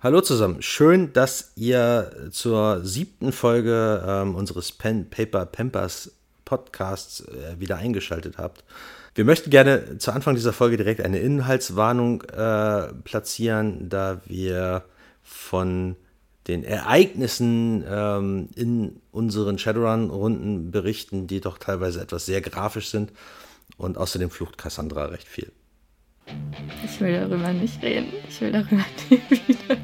Hallo zusammen, schön, dass ihr zur siebten Folge ähm, unseres Pen Paper Pampers Podcasts äh, wieder eingeschaltet habt. Wir möchten gerne zu Anfang dieser Folge direkt eine Inhaltswarnung äh, platzieren, da wir von den Ereignissen ähm, in unseren Shadowrun-Runden berichten, die doch teilweise etwas sehr grafisch sind. Und außerdem flucht Cassandra recht viel. Ich will darüber nicht reden. Ich will darüber nie wieder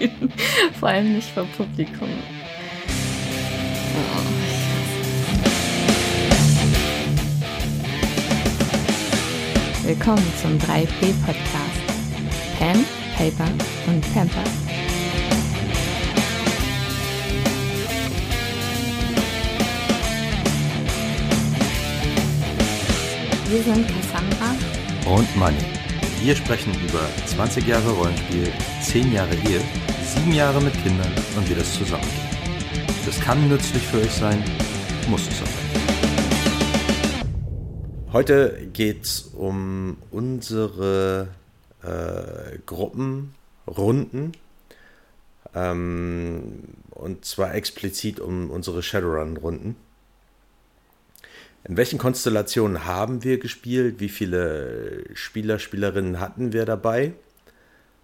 reden. Vor allem nicht vor Publikum. Oh, Willkommen zum 3P-Podcast. Pen, Paper und Pamper. Wir sind Cassandra und Manny. Wir sprechen über 20 Jahre Rollenspiel, 10 Jahre Ehe, 7 Jahre mit Kindern und wie das zusammengeht. Das kann nützlich für euch sein, muss es aber. Heute geht es um unsere äh, Gruppenrunden. Ähm, und zwar explizit um unsere Shadowrun-Runden. In welchen Konstellationen haben wir gespielt? Wie viele Spieler, Spielerinnen hatten wir dabei?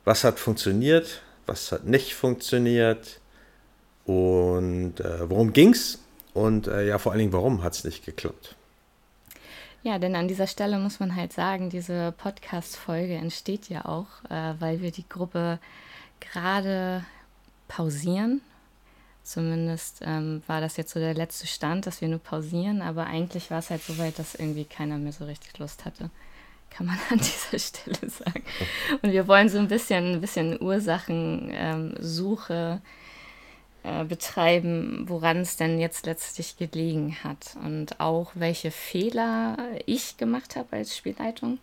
Was hat funktioniert? Was hat nicht funktioniert? Und äh, worum ging's? Und äh, ja, vor allen Dingen, warum hat es nicht geklappt? Ja, denn an dieser Stelle muss man halt sagen, diese Podcast-Folge entsteht ja auch, äh, weil wir die Gruppe gerade pausieren Zumindest ähm, war das jetzt so der letzte Stand, dass wir nur pausieren, aber eigentlich war es halt so weit, dass irgendwie keiner mehr so richtig Lust hatte. Kann man an dieser Stelle sagen. Und wir wollen so ein bisschen, ein bisschen Ursachensuche ähm, äh, betreiben, woran es denn jetzt letztlich gelegen hat. Und auch welche Fehler ich gemacht habe als Spielleitung,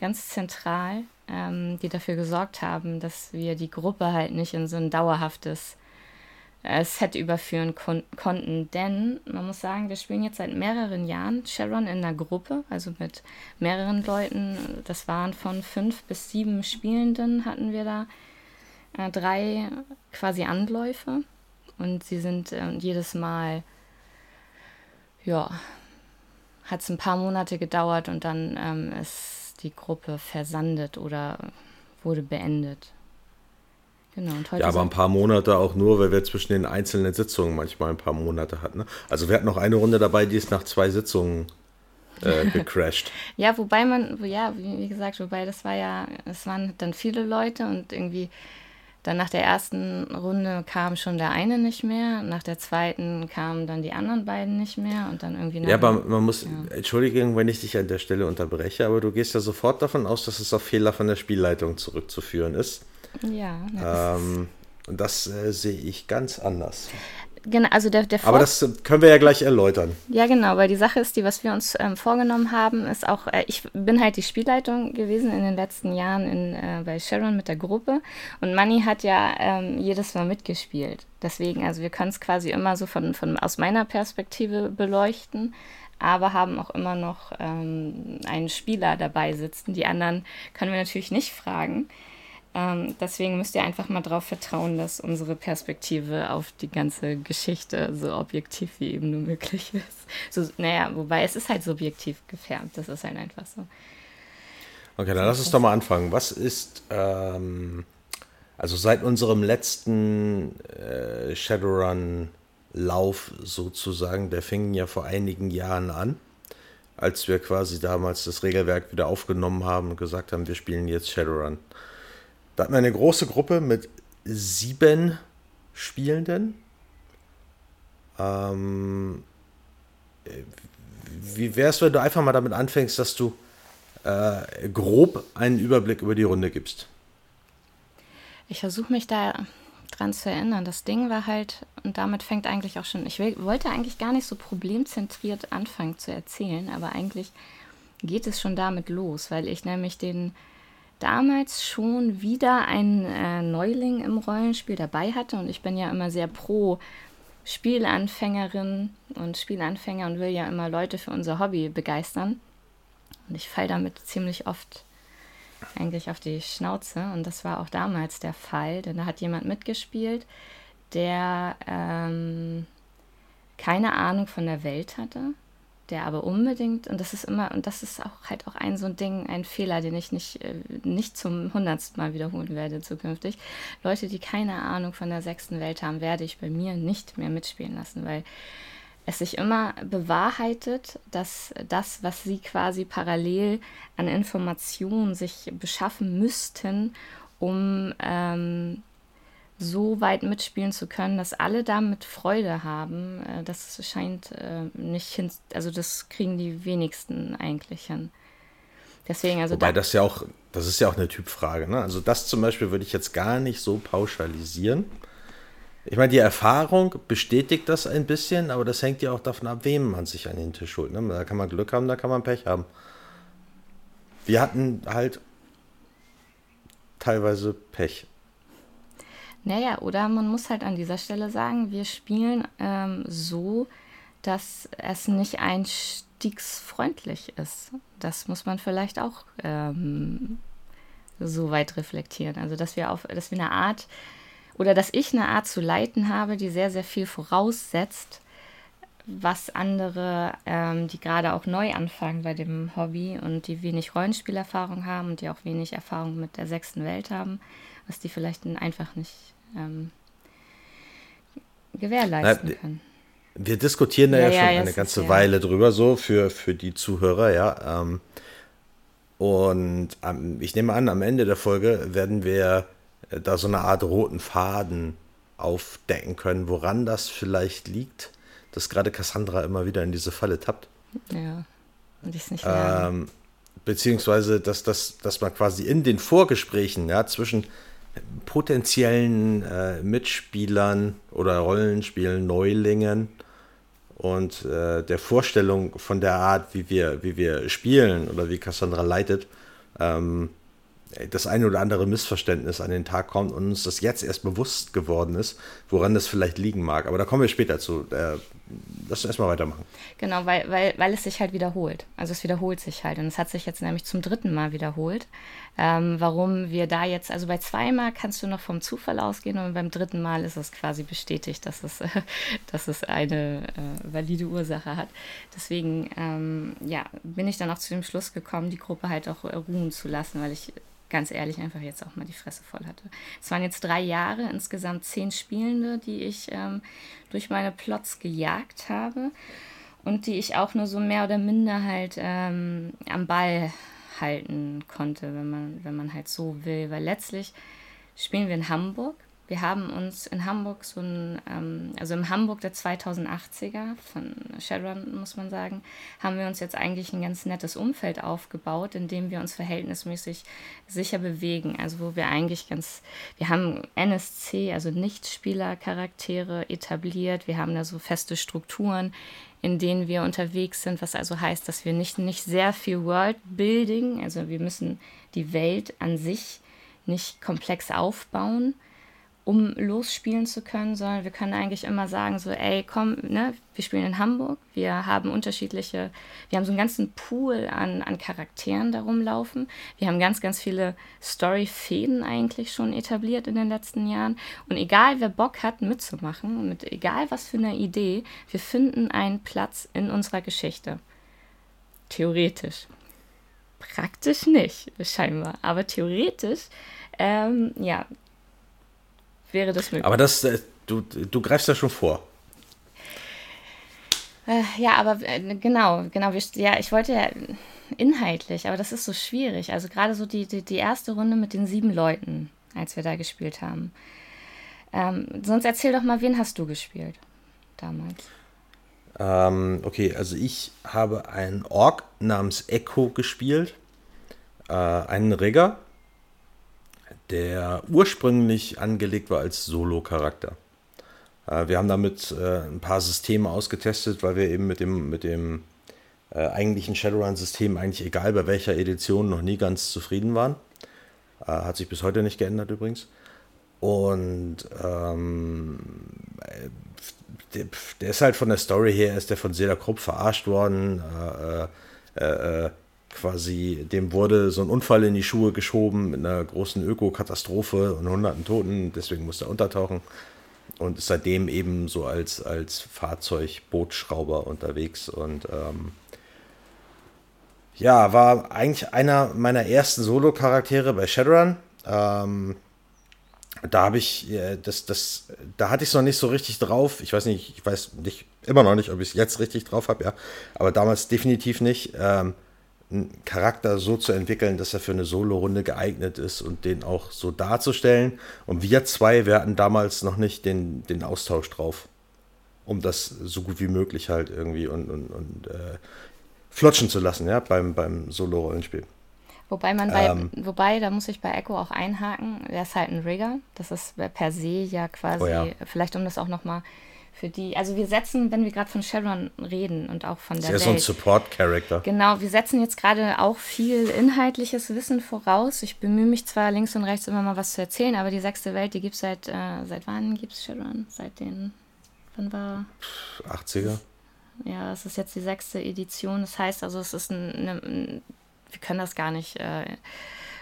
ganz zentral, ähm, die dafür gesorgt haben, dass wir die Gruppe halt nicht in so ein dauerhaftes äh, Set überführen kon konnten. Denn man muss sagen, wir spielen jetzt seit mehreren Jahren Sharon in einer Gruppe, also mit mehreren Leuten. Das waren von fünf bis sieben Spielenden hatten wir da äh, drei quasi Anläufe. Und sie sind äh, jedes Mal, ja, hat es ein paar Monate gedauert und dann ähm, ist die Gruppe versandet oder wurde beendet. Genau, und heute ja, aber ein paar Monate auch nur, weil wir zwischen den einzelnen Sitzungen manchmal ein paar Monate hatten. Ne? Also wir hatten noch eine Runde dabei, die ist nach zwei Sitzungen äh, gecrashed. ja, wobei man, ja, wie, gesagt, wobei das war ja, es waren dann viele Leute und irgendwie dann nach der ersten Runde kam schon der eine nicht mehr, nach der zweiten kamen dann die anderen beiden nicht mehr und dann irgendwie. Ja, aber man muss, ja. Entschuldigung, wenn ich dich an der Stelle unterbreche, aber du gehst ja sofort davon aus, dass es auf Fehler von der Spielleitung zurückzuführen ist. Ja. Ähm, und das äh, sehe ich ganz anders. Genau, also der, der Aber das können wir ja gleich erläutern. Ja, genau, weil die Sache ist, die, was wir uns ähm, vorgenommen haben, ist auch, äh, ich bin halt die Spielleitung gewesen in den letzten Jahren in, äh, bei Sharon mit der Gruppe und Manny hat ja ähm, jedes Mal mitgespielt. Deswegen, also wir können es quasi immer so von, von aus meiner Perspektive beleuchten, aber haben auch immer noch ähm, einen Spieler dabei sitzen. Die anderen können wir natürlich nicht fragen. Ähm, deswegen müsst ihr einfach mal darauf vertrauen, dass unsere Perspektive auf die ganze Geschichte so objektiv wie eben nur möglich ist. So, naja, wobei es ist halt subjektiv gefärbt, das ist halt einfach so. Okay, dann lass uns doch mal anfangen. Was ist, ähm, also seit unserem letzten äh, Shadowrun-Lauf sozusagen, der fing ja vor einigen Jahren an, als wir quasi damals das Regelwerk wieder aufgenommen haben und gesagt haben, wir spielen jetzt Shadowrun. Da hatten wir eine große Gruppe mit sieben Spielenden. Ähm, wie wäre es, wenn du einfach mal damit anfängst, dass du äh, grob einen Überblick über die Runde gibst? Ich versuche mich da dran zu erinnern. Das Ding war halt, und damit fängt eigentlich auch schon, ich will, wollte eigentlich gar nicht so problemzentriert anfangen zu erzählen, aber eigentlich geht es schon damit los, weil ich nämlich den damals schon wieder einen äh, Neuling im Rollenspiel dabei hatte und ich bin ja immer sehr pro Spielanfängerin und Spielanfänger und will ja immer Leute für unser Hobby begeistern. Und ich falle damit ziemlich oft eigentlich auf die Schnauze. Und das war auch damals der Fall, denn da hat jemand mitgespielt, der ähm, keine Ahnung von der Welt hatte, der aber unbedingt, und das ist immer, und das ist auch halt auch ein so ein Ding, ein Fehler, den ich nicht, äh, nicht zum hundertsten Mal wiederholen werde zukünftig. Leute, die keine Ahnung von der sechsten Welt haben, werde ich bei mir nicht mehr mitspielen lassen, weil es sich immer bewahrheitet, dass das, was sie quasi parallel an Informationen sich beschaffen müssten, um ähm, so weit mitspielen zu können, dass alle damit Freude haben, äh, das scheint äh, nicht hin, also das kriegen die wenigsten eigentlich hin. Deswegen, also Wobei da das ja auch, das ist ja auch eine Typfrage. Ne? Also das zum Beispiel würde ich jetzt gar nicht so pauschalisieren. Ich meine, die Erfahrung bestätigt das ein bisschen, aber das hängt ja auch davon ab, wem man sich an den Tisch holt. Ne? Da kann man Glück haben, da kann man Pech haben. Wir hatten halt teilweise Pech. Naja, oder man muss halt an dieser Stelle sagen, wir spielen ähm, so, dass es nicht einstiegsfreundlich ist. Das muss man vielleicht auch ähm, so weit reflektieren. Also, dass wir auf, dass wir eine Art oder dass ich eine Art zu leiten habe, die sehr, sehr viel voraussetzt, was andere, ähm, die gerade auch neu anfangen bei dem Hobby und die wenig Rollenspielerfahrung haben und die auch wenig Erfahrung mit der sechsten Welt haben, was die vielleicht einfach nicht ähm, gewährleisten Na, können. Wir diskutieren da ja, ja schon ja, eine ganze Weile drüber, so für, für die Zuhörer, ja. Ähm, und ähm, ich nehme an, am Ende der Folge werden wir da so eine Art roten Faden aufdecken können, woran das vielleicht liegt, dass gerade Cassandra immer wieder in diese Falle tappt. Ja, und ich es nicht ähm, Beziehungsweise, dass, dass, dass man quasi in den Vorgesprächen ja, zwischen potenziellen äh, Mitspielern oder Rollenspielen, Neulingen und äh, der Vorstellung von der Art, wie wir, wie wir spielen oder wie Cassandra leitet, ähm, das eine oder andere Missverständnis an den Tag kommt und uns das jetzt erst bewusst geworden ist, woran das vielleicht liegen mag. Aber da kommen wir später zu. Äh, lass uns erstmal weitermachen. Genau, weil, weil, weil es sich halt wiederholt. Also es wiederholt sich halt. Und es hat sich jetzt nämlich zum dritten Mal wiederholt. Ähm, warum wir da jetzt, also bei zweimal kannst du noch vom Zufall ausgehen und beim dritten Mal ist es quasi bestätigt, dass es, dass es eine äh, valide Ursache hat. Deswegen, ähm, ja, bin ich dann auch zu dem Schluss gekommen, die Gruppe halt auch ruhen zu lassen, weil ich ganz ehrlich einfach jetzt auch mal die Fresse voll hatte. Es waren jetzt drei Jahre, insgesamt zehn Spielende, die ich ähm, durch meine Plots gejagt habe und die ich auch nur so mehr oder minder halt ähm, am Ball halten konnte, wenn man, wenn man halt so will. Weil letztlich spielen wir in Hamburg wir haben uns in Hamburg so ein, ähm, also im Hamburg der 2080er von Shadowrun, muss man sagen, haben wir uns jetzt eigentlich ein ganz nettes Umfeld aufgebaut, in dem wir uns verhältnismäßig sicher bewegen. Also wo wir eigentlich ganz, wir haben NSC, also Nichtspielercharaktere etabliert, wir haben da so feste Strukturen, in denen wir unterwegs sind, was also heißt, dass wir nicht, nicht sehr viel Worldbuilding, also wir müssen die Welt an sich nicht komplex aufbauen, um losspielen zu können, sondern wir können eigentlich immer sagen, so, ey, komm, ne, wir spielen in Hamburg, wir haben unterschiedliche, wir haben so einen ganzen Pool an, an Charakteren darum laufen. Wir haben ganz, ganz viele Story-Fäden eigentlich schon etabliert in den letzten Jahren. Und egal, wer Bock hat, mitzumachen, mit egal was für eine Idee, wir finden einen Platz in unserer Geschichte. Theoretisch. Praktisch nicht, scheinbar. Aber theoretisch, ähm, ja, wäre das möglich. Aber das, äh, du, du greifst ja schon vor. Äh, ja, aber äh, genau, genau. Ja, ich wollte ja inhaltlich, aber das ist so schwierig. Also gerade so die, die, die erste Runde mit den sieben Leuten, als wir da gespielt haben. Ähm, sonst erzähl doch mal, wen hast du gespielt damals? Ähm, okay, also ich habe einen Ork namens Echo gespielt, äh, einen Rigger, der ursprünglich angelegt war als Solo-Charakter. Äh, wir haben damit äh, ein paar Systeme ausgetestet, weil wir eben mit dem, mit dem äh, eigentlichen Shadowrun-System eigentlich egal bei welcher Edition noch nie ganz zufrieden waren. Hat sich bis heute nicht geändert übrigens. Und ähm, der, der, ist halt von der Story her, ist der von Seda Krupp verarscht worden. Äh, äh, quasi, dem wurde so ein Unfall in die Schuhe geschoben mit einer großen Ökokatastrophe und hunderten Toten, deswegen musste er untertauchen und ist seitdem eben so als, als Fahrzeugbootschrauber unterwegs und ähm, ja, war eigentlich einer meiner ersten Solo-Charaktere bei Shadowrun. Ähm, da habe ich, äh, das, das, da hatte ich es noch nicht so richtig drauf. Ich weiß nicht, ich weiß nicht, immer noch nicht, ob ich es jetzt richtig drauf habe, ja. Aber damals definitiv nicht. Ähm, einen Charakter so zu entwickeln, dass er für eine Solo-Runde geeignet ist und den auch so darzustellen. Und wir zwei, wir hatten damals noch nicht den, den Austausch drauf, um das so gut wie möglich halt irgendwie und, und, und äh, flutschen zu lassen, ja, beim, beim Solo-Rollenspiel. Wobei man bei, ähm, wobei, da muss ich bei Echo auch einhaken, der ist halt ein Rigger. Das ist per se ja quasi, oh ja. vielleicht um das auch nochmal für die, also wir setzen, wenn wir gerade von Sharon reden und auch von der Sie ist so ein Support-Character. Genau, wir setzen jetzt gerade auch viel inhaltliches Wissen voraus. Ich bemühe mich zwar links und rechts immer mal was zu erzählen, aber die sechste Welt, die gibt es seit, äh, seit wann gibt es Shadowrun? Seit den, wann war? 80er. Ja, es ist jetzt die sechste Edition. Das heißt also, es ist ein, ein wir können das gar nicht äh,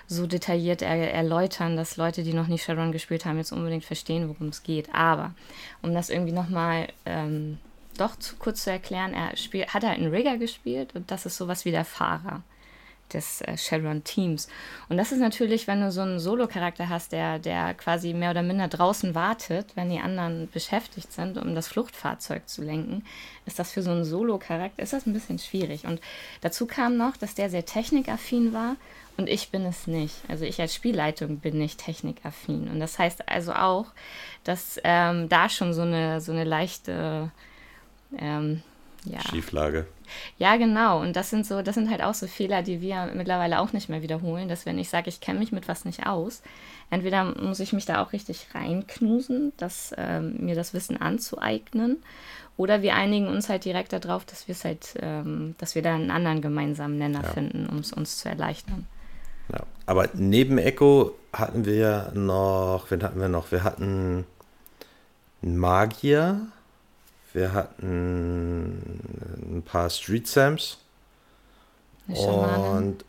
so detailliert er erläutern, dass Leute, die noch nie Shadowrun gespielt haben, jetzt unbedingt verstehen, worum es geht. Aber um das irgendwie nochmal ähm, doch zu, kurz zu erklären, er hat halt einen Rigger gespielt und das ist sowas wie der Fahrer des äh, Shadowrun-Teams. Und das ist natürlich, wenn du so einen Solo-Charakter hast, der, der quasi mehr oder minder draußen wartet, wenn die anderen beschäftigt sind, um das Fluchtfahrzeug zu lenken, ist das für so einen Solo-Charakter, ein bisschen schwierig. Und dazu kam noch, dass der sehr technikaffin war und ich bin es nicht. Also ich als Spielleitung bin nicht technikaffin. Und das heißt also auch, dass ähm, da schon so eine, so eine leichte ähm, ja. Schieflage. Ja, genau. Und das sind so, das sind halt auch so Fehler, die wir mittlerweile auch nicht mehr wiederholen, dass wenn ich sage, ich kenne mich mit was nicht aus, entweder muss ich mich da auch richtig reinknusen, das, ähm, mir das Wissen anzueignen, oder wir einigen uns halt direkt darauf, dass wir es halt, ähm, dass wir da einen anderen gemeinsamen Nenner ja. finden, um es uns zu erleichtern. Ja. Aber neben Echo hatten wir noch, wen hatten wir noch? Wir hatten einen Magier, wir hatten ein paar Street Sams. Und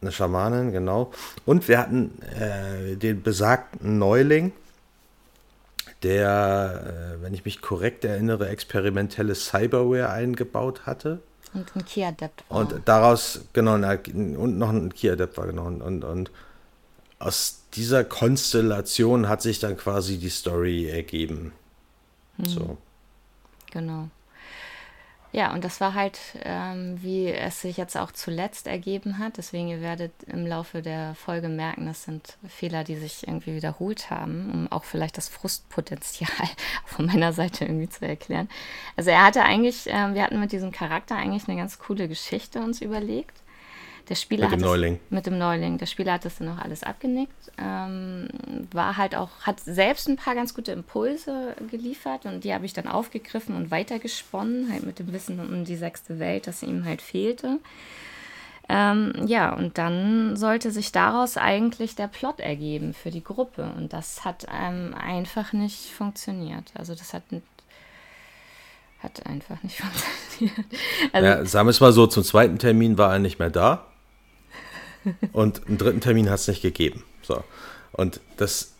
eine Schamanin, genau. Und wir hatten äh, den besagten Neuling, der, äh, wenn ich mich korrekt erinnere, experimentelle Cyberware eingebaut hatte. Und ein Key-Adept war. Und daraus, genau, und noch ein Key-Adept war, genau. Und, und, und aus dieser Konstellation hat sich dann quasi die Story ergeben. Hm. So. Genau. Ja, und das war halt, ähm, wie es sich jetzt auch zuletzt ergeben hat. Deswegen, ihr werdet im Laufe der Folge merken, das sind Fehler, die sich irgendwie wiederholt haben, um auch vielleicht das Frustpotenzial von meiner Seite irgendwie zu erklären. Also er hatte eigentlich, äh, wir hatten mit diesem Charakter eigentlich eine ganz coole Geschichte uns überlegt. Der Spieler mit dem Neuling. Es, mit dem Neuling. Der Spieler hat das dann auch alles abgenickt. Ähm, war halt auch, hat selbst ein paar ganz gute Impulse geliefert und die habe ich dann aufgegriffen und weitergesponnen, halt mit dem Wissen um die sechste Welt, das ihm halt fehlte. Ähm, ja, und dann sollte sich daraus eigentlich der Plot ergeben für die Gruppe. Und das hat ähm, einfach nicht funktioniert. Also das hat, hat einfach nicht funktioniert. Also, ja, sagen wir es mal so, zum zweiten Termin war er nicht mehr da. Und einen dritten Termin hat es nicht gegeben. So. Und das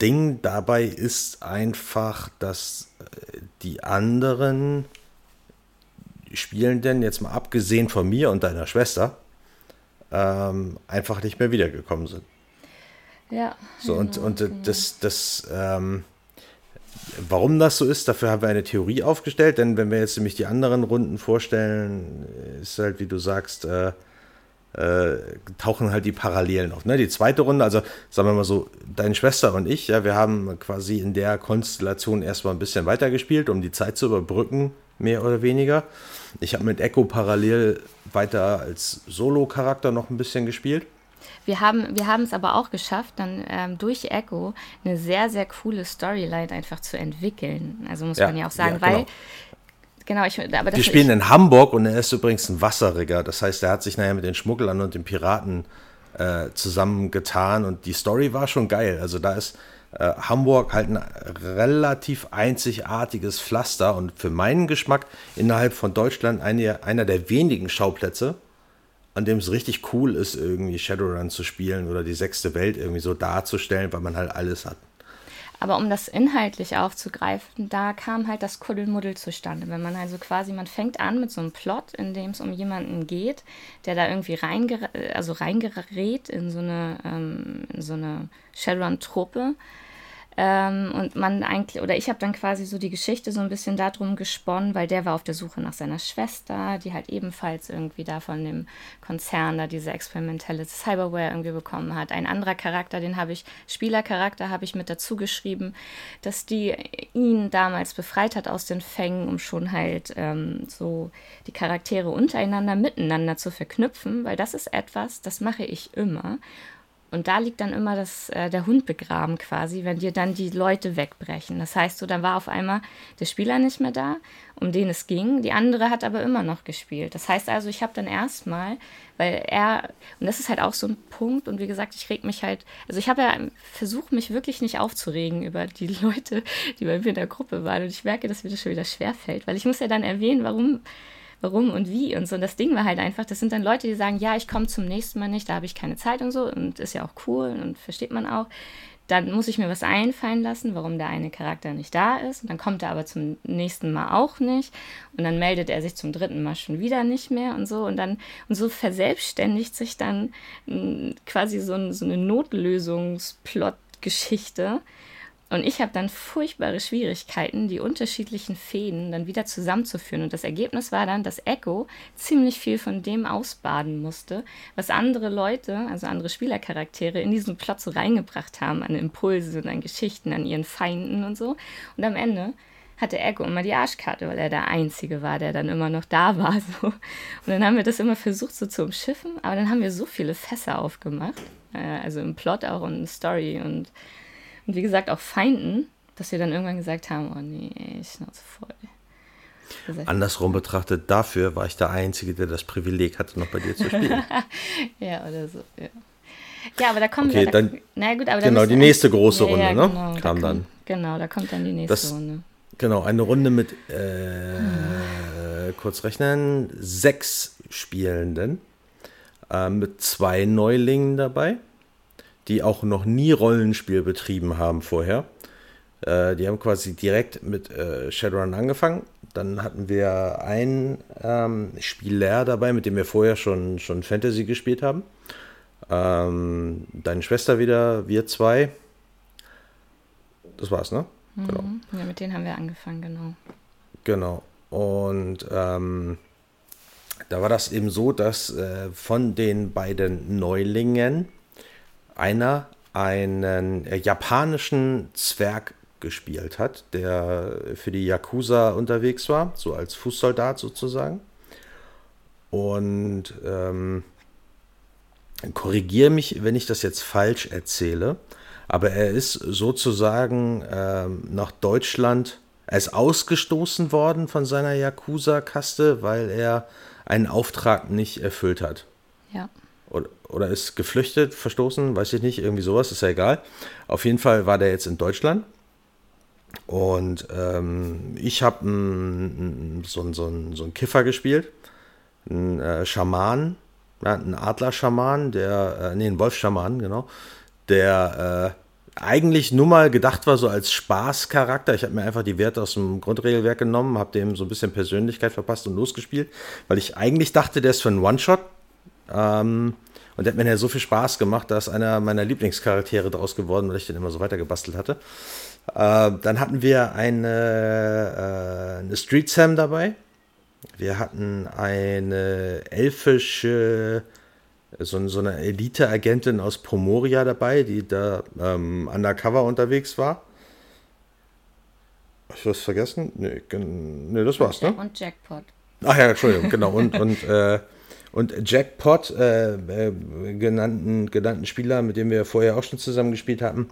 Ding dabei ist einfach, dass äh, die anderen Spielenden, jetzt mal abgesehen von mir und deiner Schwester, ähm, einfach nicht mehr wiedergekommen sind. Ja. So, und, und genau. das, das, ähm, warum das so ist, dafür haben wir eine Theorie aufgestellt, denn wenn wir jetzt nämlich die anderen Runden vorstellen, ist halt, wie du sagst, äh, äh, tauchen halt die Parallelen auf. Ne? Die zweite Runde, also sagen wir mal so, deine Schwester und ich, ja, wir haben quasi in der Konstellation erstmal ein bisschen weitergespielt, um die Zeit zu überbrücken, mehr oder weniger. Ich habe mit Echo parallel weiter als Solo-Charakter noch ein bisschen gespielt. Wir haben wir es aber auch geschafft, dann ähm, durch Echo eine sehr, sehr coole Storyline einfach zu entwickeln. Also muss ja, man ja auch sagen, ja, genau. weil Genau, ich, aber Wir spielen in Hamburg und er ist übrigens ein Wasserrigger. Das heißt, er hat sich nachher mit den Schmugglern und den Piraten äh, zusammengetan und die Story war schon geil. Also da ist äh, Hamburg halt ein relativ einzigartiges Pflaster und für meinen Geschmack innerhalb von Deutschland eine, einer der wenigen Schauplätze an dem es richtig cool ist, irgendwie Shadowrun zu spielen oder die sechste Welt irgendwie so darzustellen, weil man halt alles hat. Aber um das inhaltlich aufzugreifen, da kam halt das Kuddelmuddel zustande. Wenn man also quasi, man fängt an mit so einem Plot, in dem es um jemanden geht, der da irgendwie reingerät, also reingerät in so eine, ähm, in so eine Shadowrun-Truppe ähm, und man eigentlich, oder ich habe dann quasi so die Geschichte so ein bisschen darum gesponnen, weil der war auf der Suche nach seiner Schwester, die halt ebenfalls irgendwie da von dem Konzern da diese experimentelle Cyberware irgendwie bekommen hat. Ein anderer Charakter, den habe ich, Spielercharakter habe ich mit dazu geschrieben, dass die ihn damals befreit hat aus den Fängen, um schon halt ähm, so die Charaktere untereinander miteinander zu verknüpfen, weil das ist etwas, das mache ich immer. Und da liegt dann immer das, äh, der Hund begraben quasi, wenn dir dann die Leute wegbrechen. Das heißt, so, dann war auf einmal der Spieler nicht mehr da, um den es ging. Die andere hat aber immer noch gespielt. Das heißt also, ich habe dann erstmal, weil er, und das ist halt auch so ein Punkt, und wie gesagt, ich reg mich halt, also ich habe ja versucht, mich wirklich nicht aufzuregen über die Leute, die bei mir in der Gruppe waren. Und ich merke, dass mir das schon wieder schwerfällt, weil ich muss ja dann erwähnen, warum warum und wie und so. Und das Ding war halt einfach, das sind dann Leute, die sagen, ja, ich komme zum nächsten Mal nicht, da habe ich keine Zeit und so und ist ja auch cool und versteht man auch. Dann muss ich mir was einfallen lassen, warum der eine Charakter nicht da ist. Und dann kommt er aber zum nächsten Mal auch nicht. Und dann meldet er sich zum dritten Mal schon wieder nicht mehr und so. Und dann, und so verselbstständigt sich dann mh, quasi so, ein, so eine Notlösungsplot-Geschichte, und ich habe dann furchtbare Schwierigkeiten, die unterschiedlichen Fäden dann wieder zusammenzuführen. Und das Ergebnis war dann, dass Echo ziemlich viel von dem ausbaden musste, was andere Leute, also andere Spielercharaktere, in diesen Plot so reingebracht haben, an Impulse und an Geschichten, an ihren Feinden und so. Und am Ende hatte Echo immer die Arschkarte, weil er der Einzige war, der dann immer noch da war. So. Und dann haben wir das immer versucht so zu umschiffen, aber dann haben wir so viele Fässer aufgemacht, äh, also im Plot auch und in Story und und wie gesagt auch Feinden, dass wir dann irgendwann gesagt haben, oh nee, ey, Schnauze voll. Andersrum betrachtet, dafür war ich der Einzige, der das Privileg hatte, noch bei dir zu spielen. ja, oder so, ja. Ja, aber da kommen okay, wir. Dann, na gut, aber genau, die nächste große Runde, ja, ne? Genau, Kam da dann. Genau, da kommt dann die nächste das, Runde. Genau, eine Runde mit, äh, hm. kurz rechnen, sechs Spielenden. Äh, mit zwei Neulingen dabei die auch noch nie Rollenspiel betrieben haben vorher. Äh, die haben quasi direkt mit äh, Shadowrun angefangen. Dann hatten wir einen ähm, Spieler dabei, mit dem wir vorher schon, schon Fantasy gespielt haben. Ähm, deine Schwester wieder, wir zwei. Das war's, ne? Mhm. Genau. Ja, mit denen haben wir angefangen, genau. Genau. Und ähm, da war das eben so, dass äh, von den beiden Neulingen einer einen äh, japanischen Zwerg gespielt hat, der für die Yakuza unterwegs war, so als Fußsoldat sozusagen. Und ähm, korrigiere mich, wenn ich das jetzt falsch erzähle, aber er ist sozusagen ähm, nach Deutschland, er ist ausgestoßen worden von seiner Yakuza-Kaste, weil er einen Auftrag nicht erfüllt hat. Ja oder, ist geflüchtet, verstoßen, weiß ich nicht, irgendwie sowas, ist ja egal. Auf jeden Fall war der jetzt in Deutschland. Und ähm, ich habe so, so, so einen Kiffer gespielt, einen äh, Schaman, ja, einen Adler-Schaman, der, äh, nee, einen Wolf-Schaman, genau, der äh, eigentlich nur mal gedacht war so als Spaßcharakter. Ich habe mir einfach die Werte aus dem Grundregelwerk genommen, habe dem so ein bisschen Persönlichkeit verpasst und losgespielt, weil ich eigentlich dachte, der ist für einen One-Shot ähm, und der hat mir ja so viel Spaß gemacht, da ist einer meiner Lieblingscharaktere draus geworden, weil ich den immer so weitergebastelt hatte. Äh, dann hatten wir eine, äh, eine Street Sam dabei. Wir hatten eine elfische, so, so eine Elite-Agentin aus Pomoria dabei, die da ähm, undercover unterwegs war. Hab ich was vergessen? Nee, nee das war's, ne? Und Jackpot. Ach ja, Entschuldigung, genau. Und, und äh, und Jackpot, äh, äh, genannten, genannten Spieler, mit dem wir vorher auch schon zusammen gespielt hatten,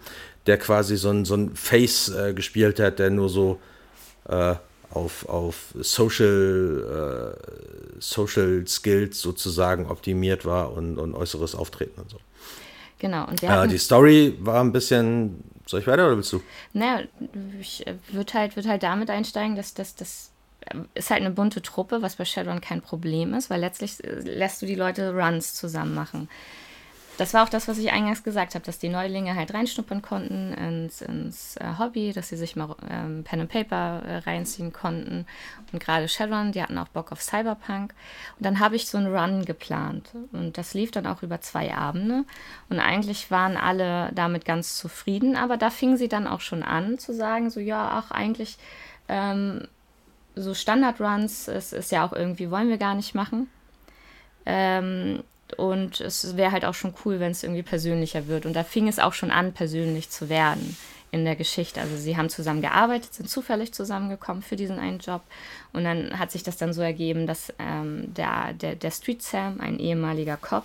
der quasi so ein, so ein Face äh, gespielt hat, der nur so äh, auf, auf Social, äh, Social Skills sozusagen optimiert war und, und äußeres Auftreten und so. Genau. Und wir hatten, die Story war ein bisschen. Soll ich weiter oder willst du? Naja, ich würde halt, würd halt damit einsteigen, dass das ist halt eine bunte Truppe, was bei Shadowrun kein Problem ist, weil letztlich äh, lässt du die Leute Runs zusammen machen das war auch das, was ich eingangs gesagt habe, dass die Neulinge halt reinschnuppern konnten ins, ins äh, Hobby, dass sie sich mal ähm, Pen and Paper äh, reinziehen konnten. Und gerade Shadowrun, die hatten auch Bock auf Cyberpunk. Und dann habe ich so einen Run geplant. Und das lief dann auch über zwei Abende. Und eigentlich waren alle damit ganz zufrieden. Aber da fingen sie dann auch schon an zu sagen, so ja, ach eigentlich ähm, so Standard-Runs ist, ist ja auch irgendwie, wollen wir gar nicht machen. Ähm, und es wäre halt auch schon cool, wenn es irgendwie persönlicher wird. Und da fing es auch schon an, persönlich zu werden in der Geschichte. Also sie haben zusammen gearbeitet, sind zufällig zusammengekommen für diesen einen Job. Und dann hat sich das dann so ergeben, dass ähm, der, der, der Street Sam, ein ehemaliger Cop,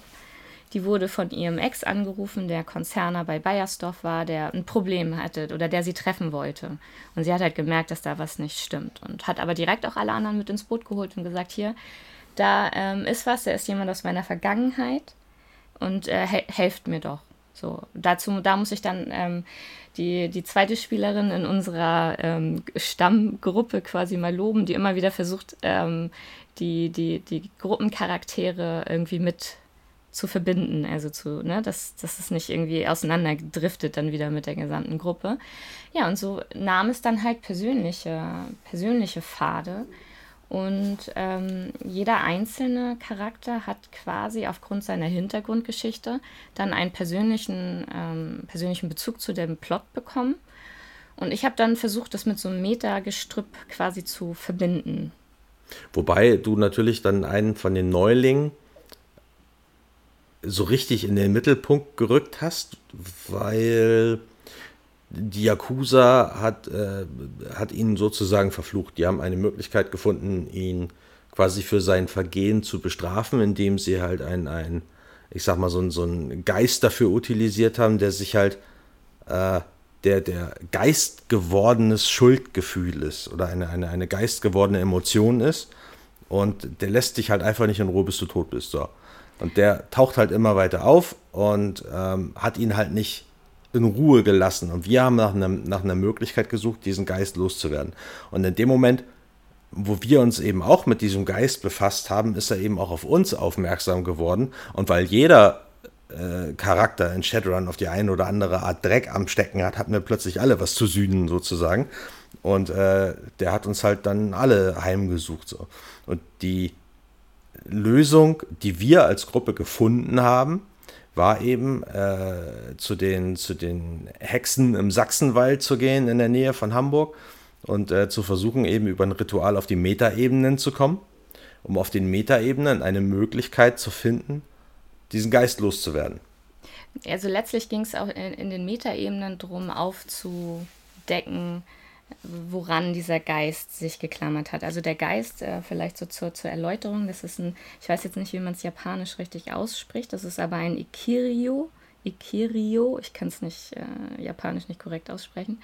die wurde von ihrem Ex angerufen, der Konzerner bei Bayersdorf war, der ein Problem hatte oder der sie treffen wollte. Und sie hat halt gemerkt, dass da was nicht stimmt. Und hat aber direkt auch alle anderen mit ins Boot geholt und gesagt, hier, da ähm, ist was, der ist jemand aus meiner Vergangenheit und äh, he helft mir doch. So, dazu, da muss ich dann ähm, die, die zweite Spielerin in unserer ähm, Stammgruppe quasi mal loben, die immer wieder versucht, ähm, die, die, die Gruppencharaktere irgendwie mit zu verbinden, also zu, ne, dass, dass es nicht irgendwie auseinanderdriftet dann wieder mit der gesamten Gruppe. Ja, und so nahm es dann halt persönliche, persönliche Pfade. Und ähm, jeder einzelne Charakter hat quasi aufgrund seiner Hintergrundgeschichte dann einen persönlichen, ähm, persönlichen Bezug zu dem Plot bekommen. Und ich habe dann versucht, das mit so einem Metagestrüpp quasi zu verbinden. Wobei du natürlich dann einen von den Neulingen so richtig in den Mittelpunkt gerückt hast, weil die Yakuza hat, äh, hat ihn sozusagen verflucht. Die haben eine Möglichkeit gefunden, ihn quasi für sein Vergehen zu bestrafen, indem sie halt ein, ein ich sag mal, so, ein, so einen Geist dafür utilisiert haben, der sich halt äh, der, der Geist gewordenes Schuldgefühl ist oder eine, eine, eine Geist gewordene Emotion ist. Und der lässt dich halt einfach nicht in Ruhe, bis du tot bist. So. Und der taucht halt immer weiter auf und ähm, hat ihn halt nicht in Ruhe gelassen. Und wir haben nach einer, nach einer Möglichkeit gesucht, diesen Geist loszuwerden. Und in dem Moment, wo wir uns eben auch mit diesem Geist befasst haben, ist er eben auch auf uns aufmerksam geworden. Und weil jeder äh, Charakter in Shadowrun auf die eine oder andere Art Dreck am Stecken hat, hatten wir plötzlich alle was zu sühnen sozusagen. Und äh, der hat uns halt dann alle heimgesucht. So. Und die Lösung, die wir als Gruppe gefunden haben, war eben äh, zu, den, zu den Hexen im Sachsenwald zu gehen, in der Nähe von Hamburg, und äh, zu versuchen, eben über ein Ritual auf die Metaebenen zu kommen, um auf den Metaebenen eine Möglichkeit zu finden, diesen Geist loszuwerden. Also letztlich ging es auch in, in den Metaebenen darum, aufzudecken, woran dieser Geist sich geklammert hat. Also der Geist, äh, vielleicht so zur, zur Erläuterung, das ist ein, ich weiß jetzt nicht, wie man es japanisch richtig ausspricht, das ist aber ein Ikirio. Ikirio, ich kann es nicht äh, japanisch nicht korrekt aussprechen,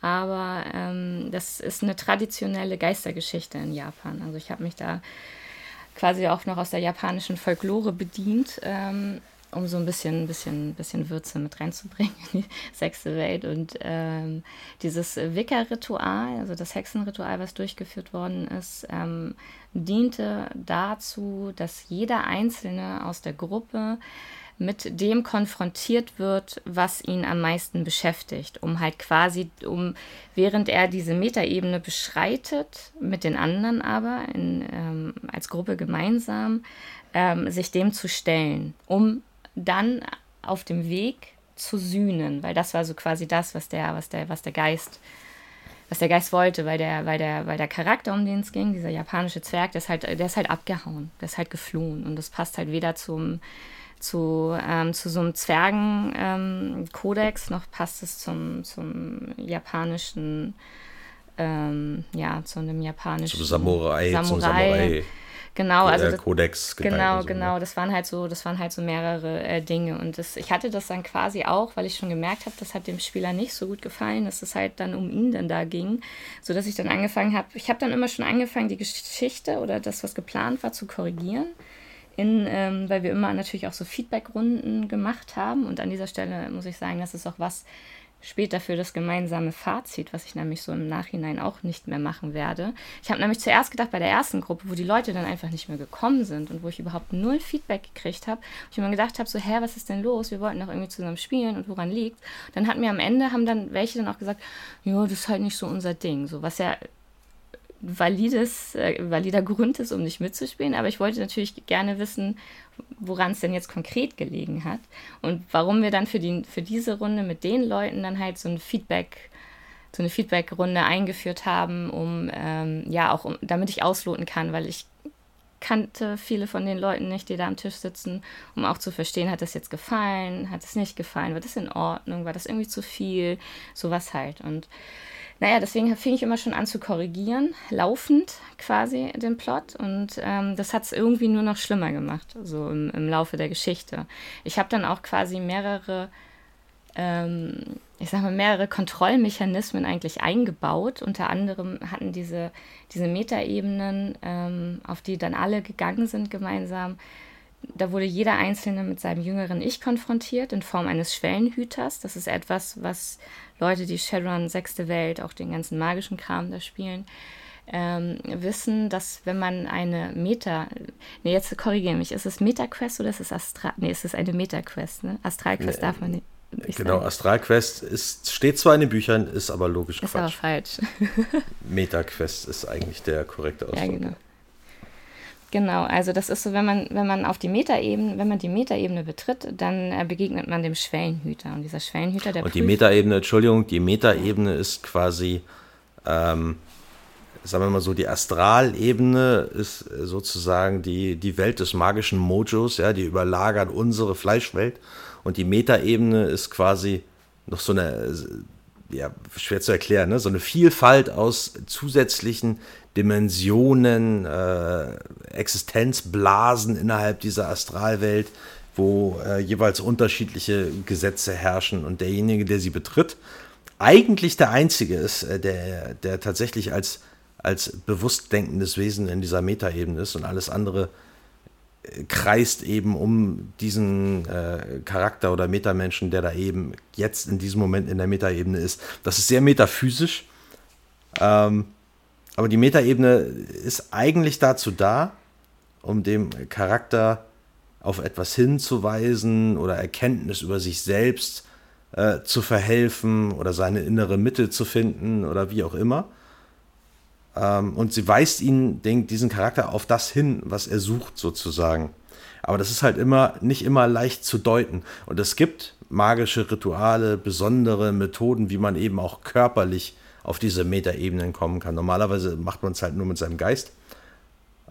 aber ähm, das ist eine traditionelle Geistergeschichte in Japan. Also ich habe mich da quasi auch noch aus der japanischen Folklore bedient. Ähm, um so ein bisschen, bisschen, bisschen Würze mit reinzubringen in die sechste Welt. Und ähm, dieses Wicca-Ritual, also das Hexenritual, was durchgeführt worden ist, ähm, diente dazu, dass jeder Einzelne aus der Gruppe mit dem konfrontiert wird, was ihn am meisten beschäftigt, um halt quasi, um während er diese Metaebene beschreitet, mit den anderen aber in, ähm, als Gruppe gemeinsam, ähm, sich dem zu stellen, um dann auf dem Weg zu sühnen, weil das war so quasi das, was der, was der, was der Geist, was der Geist wollte, weil der, weil der, weil der Charakter, um den es ging, dieser japanische Zwerg, der ist halt, der ist halt abgehauen, der ist halt geflohen und das passt halt weder zum zu, ähm, zu so einem Zwergen-Kodex, ähm, noch passt es zum, zum japanischen, ähm, ja, zu einem japanischen zum Samurai, Samurai. Zum Samurai. Genau, also das, Kodex. Genau, so, genau. Ne? Das waren halt so, das waren halt so mehrere äh, Dinge. Und das, ich hatte das dann quasi auch, weil ich schon gemerkt habe, das hat dem Spieler nicht so gut gefallen, dass es halt dann um ihn dann da ging, so dass ich dann angefangen habe. Ich habe dann immer schon angefangen, die Geschichte oder das, was geplant war, zu korrigieren. In, ähm, weil wir immer natürlich auch so Feedback-Runden gemacht haben. Und an dieser Stelle muss ich sagen, das ist auch was, später für das gemeinsame Fazit, was ich nämlich so im Nachhinein auch nicht mehr machen werde. Ich habe nämlich zuerst gedacht, bei der ersten Gruppe, wo die Leute dann einfach nicht mehr gekommen sind und wo ich überhaupt null Feedback gekriegt habe, wo ich immer gedacht habe, so, hä, was ist denn los? Wir wollten doch irgendwie zusammen spielen und woran liegt? Dann hat mir am Ende, haben dann welche dann auch gesagt, ja, das ist halt nicht so unser Ding, so, was ja valides, äh, valider Grund ist, um nicht mitzuspielen, aber ich wollte natürlich gerne wissen, woran es denn jetzt konkret gelegen hat und warum wir dann für, die, für diese Runde mit den Leuten dann halt so ein Feedback, so eine Feedback-Runde eingeführt haben, um ähm, ja auch um, damit ich ausloten kann, weil ich kannte viele von den Leuten nicht, die da am Tisch sitzen, um auch zu verstehen, hat das jetzt gefallen, hat es nicht gefallen, war das in Ordnung, war das irgendwie zu viel, sowas halt. Und naja, deswegen fing ich immer schon an zu korrigieren, laufend quasi den Plot. Und ähm, das hat es irgendwie nur noch schlimmer gemacht, so im, im Laufe der Geschichte. Ich habe dann auch quasi mehrere, ähm, ich sag mal, mehrere Kontrollmechanismen eigentlich eingebaut. Unter anderem hatten diese, diese Metaebenen, ähm, auf die dann alle gegangen sind gemeinsam, da wurde jeder Einzelne mit seinem jüngeren Ich konfrontiert in Form eines Schwellenhüters. Das ist etwas, was Leute, die Shadowrun Sechste Welt, auch den ganzen magischen Kram da spielen, ähm, wissen, dass wenn man eine Meta, nee, jetzt korrigiere mich, ist es Meta-Quest oder ist es Astral, nee, ist es eine Meta-Quest, ne? Astral-Quest nee, darf man nicht. Genau, Astral-Quest ist, steht zwar in den Büchern, ist aber logisch ist Quatsch. aber falsch. Meta-Quest ist eigentlich der korrekte Ausdruck. Ja, genau. Genau, also das ist so, wenn man, wenn man auf die Metaebene, wenn man die Metaebene betritt, dann äh, begegnet man dem Schwellenhüter. Und dieser Schwellenhüter, der. Und die Metaebene, Entschuldigung, die Metaebene ist quasi, ähm, sagen wir mal so, die Astralebene ist sozusagen die, die Welt des magischen Mojos, ja, die überlagert unsere Fleischwelt. Und die Metaebene ist quasi noch so eine, ja, schwer zu erklären, ne? so eine Vielfalt aus zusätzlichen Dimensionen, äh, Existenzblasen innerhalb dieser Astralwelt, wo äh, jeweils unterschiedliche Gesetze herrschen und derjenige, der sie betritt, eigentlich der Einzige ist, äh, der, der tatsächlich als, als bewusst denkendes Wesen in dieser Metaebene ist und alles andere äh, kreist eben um diesen äh, Charakter oder Metamenschen, der da eben jetzt in diesem Moment in der Metaebene ist. Das ist sehr metaphysisch. Ähm, aber die Metaebene ist eigentlich dazu da, um dem Charakter auf etwas hinzuweisen oder Erkenntnis über sich selbst äh, zu verhelfen oder seine innere Mitte zu finden oder wie auch immer. Ähm, und sie weist ihn, den, diesen Charakter auf das hin, was er sucht sozusagen. Aber das ist halt immer nicht immer leicht zu deuten. Und es gibt magische Rituale, besondere Methoden, wie man eben auch körperlich auf diese Metaebenen kommen kann. Normalerweise macht man es halt nur mit seinem Geist.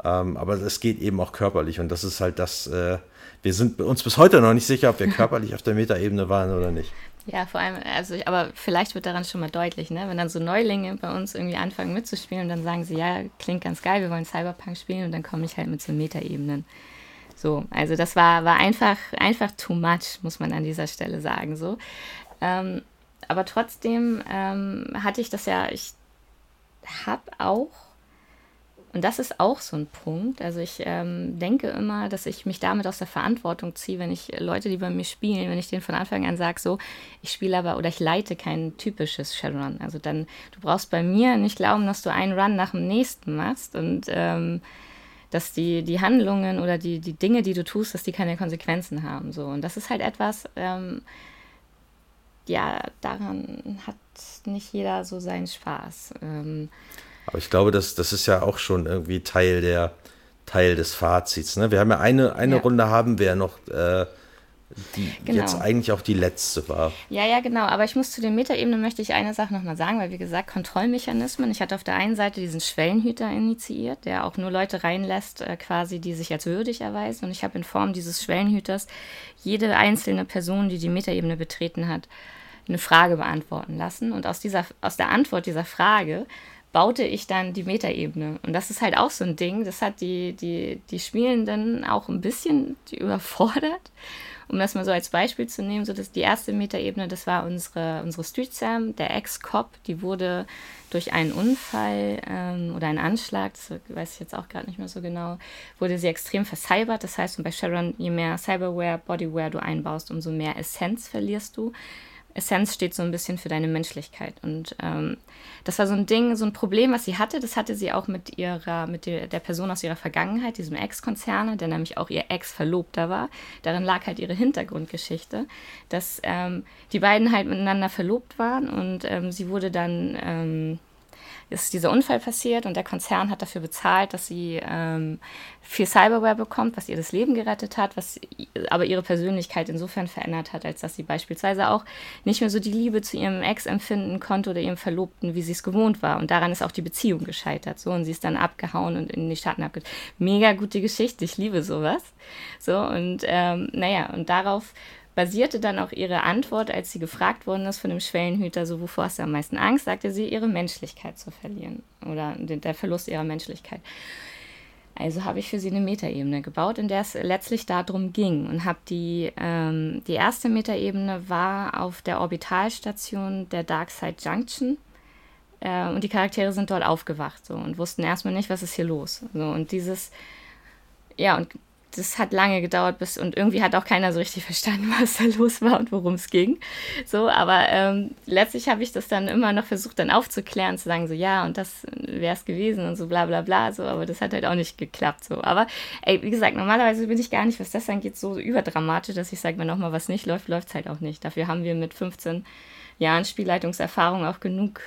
Ähm, aber es geht eben auch körperlich und das ist halt das, äh, wir sind uns bis heute noch nicht sicher, ob wir körperlich auf der Metaebene waren oder nicht. Ja, vor allem, also aber vielleicht wird daran schon mal deutlich, ne? wenn dann so Neulinge bei uns irgendwie anfangen mitzuspielen und dann sagen sie, ja, klingt ganz geil, wir wollen Cyberpunk spielen und dann komme ich halt mit so Metaebenen. So, also das war, war einfach, einfach too much, muss man an dieser Stelle sagen. So. Ähm, aber trotzdem ähm, hatte ich das ja, ich habe auch, und das ist auch so ein Punkt, also ich ähm, denke immer, dass ich mich damit aus der Verantwortung ziehe, wenn ich Leute, die bei mir spielen, wenn ich denen von Anfang an sage, so, ich spiele aber oder ich leite kein typisches Shadowrun. Also dann, du brauchst bei mir nicht glauben, dass du einen Run nach dem nächsten machst und ähm, dass die, die Handlungen oder die, die Dinge, die du tust, dass die keine Konsequenzen haben. So. Und das ist halt etwas, ähm, ja, daran hat nicht jeder so seinen Spaß. Ähm, aber ich glaube, das, das ist ja auch schon irgendwie Teil der Teil des Fazits. Ne? Wir haben ja eine, eine ja. Runde haben wir ja noch, äh, die genau. jetzt eigentlich auch die letzte war. Ja, ja, genau. Aber ich muss zu den Metaebenen möchte ich eine Sache nochmal sagen, weil wie gesagt, Kontrollmechanismen. Ich hatte auf der einen Seite diesen Schwellenhüter initiiert, der auch nur Leute reinlässt, äh, quasi, die sich als würdig erweisen. Und ich habe in Form dieses Schwellenhüters jede einzelne Person, die die Metaebene betreten hat, eine Frage beantworten lassen. Und aus, dieser, aus der Antwort dieser Frage baute ich dann die Metaebene. Und das ist halt auch so ein Ding, das hat die, die, die Spielenden auch ein bisschen überfordert. Um das mal so als Beispiel zu nehmen, so dass die erste Metaebene, das war unsere, unsere Street Sam, der Ex-Cop, die wurde durch einen Unfall ähm, oder einen Anschlag, das weiß ich jetzt auch gerade nicht mehr so genau, wurde sie extrem vercybert. Das heißt, bei Sharon, je mehr Cyberware, Bodyware du einbaust, umso mehr Essenz verlierst du Essenz steht so ein bisschen für deine Menschlichkeit. Und ähm, das war so ein Ding, so ein Problem, was sie hatte. Das hatte sie auch mit ihrer, mit der, der Person aus ihrer Vergangenheit, diesem Ex-Konzerne, der nämlich auch ihr Ex-Verlobter war. Darin lag halt ihre Hintergrundgeschichte, dass ähm, die beiden halt miteinander verlobt waren und ähm, sie wurde dann ähm, ist dieser Unfall passiert und der Konzern hat dafür bezahlt, dass sie ähm, viel Cyberware bekommt, was ihr das Leben gerettet hat, was aber ihre Persönlichkeit insofern verändert hat, als dass sie beispielsweise auch nicht mehr so die Liebe zu ihrem Ex empfinden konnte oder ihrem Verlobten, wie sie es gewohnt war. Und daran ist auch die Beziehung gescheitert. So, und sie ist dann abgehauen und in die Staaten abgehauen. Mega gute Geschichte, ich liebe sowas. So, und ähm, naja, und darauf basierte dann auch ihre Antwort, als sie gefragt worden ist von dem Schwellenhüter, so wovor hast du am meisten Angst, sagte sie, ihre Menschlichkeit zu verlieren oder der Verlust ihrer Menschlichkeit. Also habe ich für sie eine Metaebene gebaut, in der es letztlich darum ging und habe die, ähm, die erste Metaebene war auf der Orbitalstation der Darkside Junction äh, und die Charaktere sind dort aufgewacht so und wussten erstmal nicht, was ist hier los. So und dieses ja und das hat lange gedauert bis und irgendwie hat auch keiner so richtig verstanden, was da los war und worum es ging. So, aber ähm, letztlich habe ich das dann immer noch versucht, dann aufzuklären, zu sagen, so ja, und das wäre es gewesen und so bla bla bla. So, aber das hat halt auch nicht geklappt. So. Aber ey, wie gesagt, normalerweise bin ich gar nicht, was das angeht, so überdramatisch, dass ich sage, wenn nochmal was nicht läuft, läuft es halt auch nicht. Dafür haben wir mit 15 Jahren Spielleitungserfahrung auch genug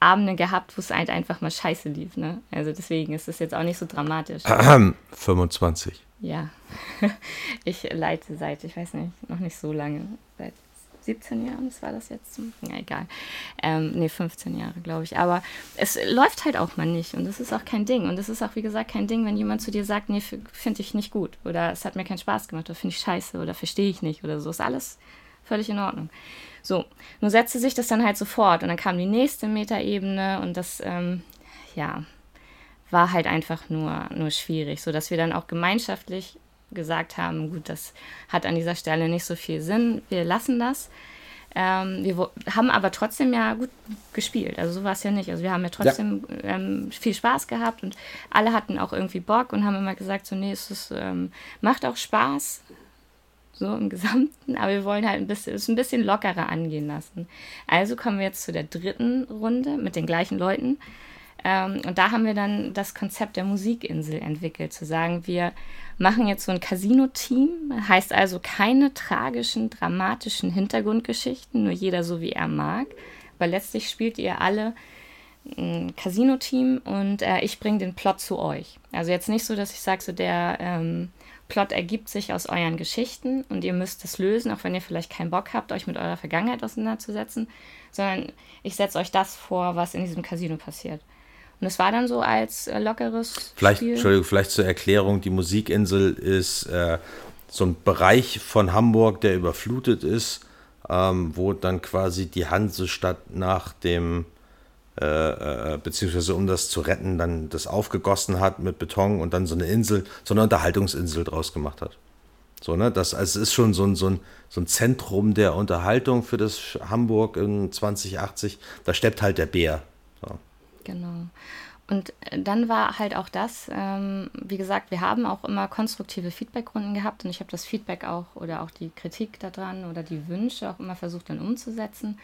Abende gehabt, wo es halt einfach mal scheiße lief. Ne? Also deswegen ist es jetzt auch nicht so dramatisch. 25. Ja, ich leite seit, ich weiß nicht, noch nicht so lange, seit 17 Jahren, das war das jetzt? Ja, egal. Ähm, nee, 15 Jahre, glaube ich. Aber es läuft halt auch mal nicht und das ist auch kein Ding. Und es ist auch, wie gesagt, kein Ding, wenn jemand zu dir sagt, nee, finde ich nicht gut oder es hat mir keinen Spaß gemacht oder finde ich scheiße oder verstehe ich nicht oder so. Ist alles völlig in Ordnung. So, nun setzte sich das dann halt sofort und dann kam die nächste Metaebene und das, ähm, ja, war halt einfach nur, nur schwierig, sodass wir dann auch gemeinschaftlich gesagt haben, gut, das hat an dieser Stelle nicht so viel Sinn, wir lassen das. Ähm, wir haben aber trotzdem ja gut gespielt, also so war es ja nicht. Also wir haben ja trotzdem ja. Ähm, viel Spaß gehabt und alle hatten auch irgendwie Bock und haben immer gesagt, so nee, es ist, ähm, macht auch Spaß, so im Gesamten, aber wir wollen halt ein bisschen, es ein bisschen lockerer angehen lassen. Also kommen wir jetzt zu der dritten Runde mit den gleichen Leuten. Ähm, und da haben wir dann das Konzept der Musikinsel entwickelt, zu sagen, wir machen jetzt so ein Casino-Team, heißt also keine tragischen, dramatischen Hintergrundgeschichten, nur jeder so wie er mag, weil letztlich spielt ihr alle ein Casino-Team und äh, ich bringe den Plot zu euch. Also jetzt nicht so, dass ich sage, so der ähm, Plot ergibt sich aus euren Geschichten und ihr müsst es lösen, auch wenn ihr vielleicht keinen Bock habt, euch mit eurer Vergangenheit auseinanderzusetzen, sondern ich setze euch das vor, was in diesem Casino passiert. Und es war dann so als äh, lockeres. Vielleicht, Spiel. Entschuldigung, vielleicht zur Erklärung: Die Musikinsel ist äh, so ein Bereich von Hamburg, der überflutet ist, ähm, wo dann quasi die Hansestadt nach dem, äh, äh, beziehungsweise um das zu retten, dann das aufgegossen hat mit Beton und dann so eine Insel, so eine Unterhaltungsinsel draus gemacht hat. So, ne? Das also es ist schon so ein, so, ein, so ein Zentrum der Unterhaltung für das Hamburg in 2080. Da steppt halt der Bär. Genau. Und äh, dann war halt auch das, ähm, wie gesagt, wir haben auch immer konstruktive Feedbackrunden gehabt und ich habe das Feedback auch oder auch die Kritik daran oder die Wünsche auch immer versucht dann umzusetzen.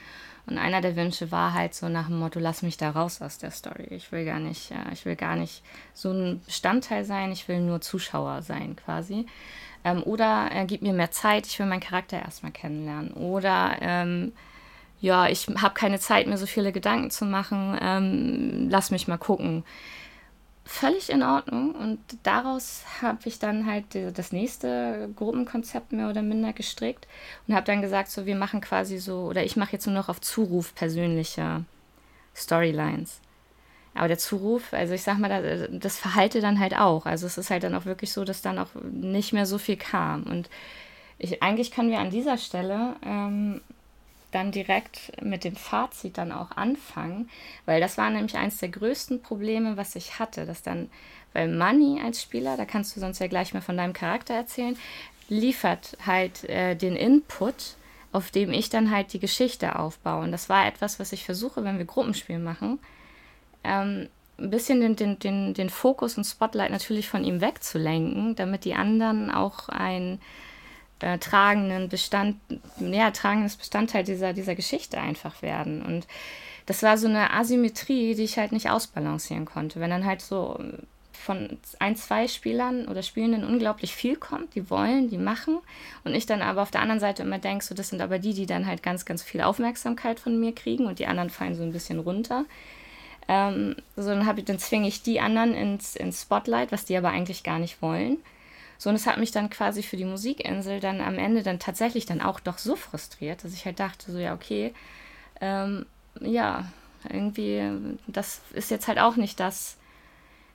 Und einer der Wünsche war halt so nach dem Motto, lass mich da raus aus der Story. Ich will gar nicht, äh, ich will gar nicht so ein Bestandteil sein, ich will nur Zuschauer sein quasi. Ähm, oder äh, gib mir mehr Zeit, ich will meinen Charakter erstmal kennenlernen. Oder ähm, ja, ich habe keine Zeit, mir so viele Gedanken zu machen, ähm, lass mich mal gucken. Völlig in Ordnung. Und daraus habe ich dann halt das nächste Gruppenkonzept mehr oder minder gestrickt und habe dann gesagt, so wir machen quasi so, oder ich mache jetzt nur noch auf Zuruf persönliche Storylines. Aber der Zuruf, also ich sag mal, das verhalte dann halt auch. Also es ist halt dann auch wirklich so, dass dann auch nicht mehr so viel kam. Und ich, eigentlich können wir an dieser Stelle ähm, dann direkt mit dem Fazit dann auch anfangen, weil das war nämlich eines der größten Probleme, was ich hatte, dass dann, weil Money als Spieler, da kannst du sonst ja gleich mal von deinem Charakter erzählen, liefert halt äh, den Input, auf dem ich dann halt die Geschichte aufbaue. Und das war etwas, was ich versuche, wenn wir Gruppenspiel machen, ähm, ein bisschen den, den, den, den Fokus und Spotlight natürlich von ihm wegzulenken, damit die anderen auch ein äh, tragenden Bestand, ja, tragendes Bestandteil dieser, dieser Geschichte einfach werden. Und das war so eine Asymmetrie, die ich halt nicht ausbalancieren konnte. Wenn dann halt so von ein, zwei Spielern oder Spielenden unglaublich viel kommt, die wollen, die machen. Und ich dann aber auf der anderen Seite immer denke, so, das sind aber die, die dann halt ganz, ganz viel Aufmerksamkeit von mir kriegen und die anderen fallen so ein bisschen runter. Ähm, so, dann, ich, dann zwinge ich die anderen ins, ins Spotlight, was die aber eigentlich gar nicht wollen. So, und es hat mich dann quasi für die Musikinsel dann am Ende dann tatsächlich dann auch doch so frustriert, dass ich halt dachte, so, ja, okay, ähm, ja, irgendwie, das ist jetzt halt auch nicht das,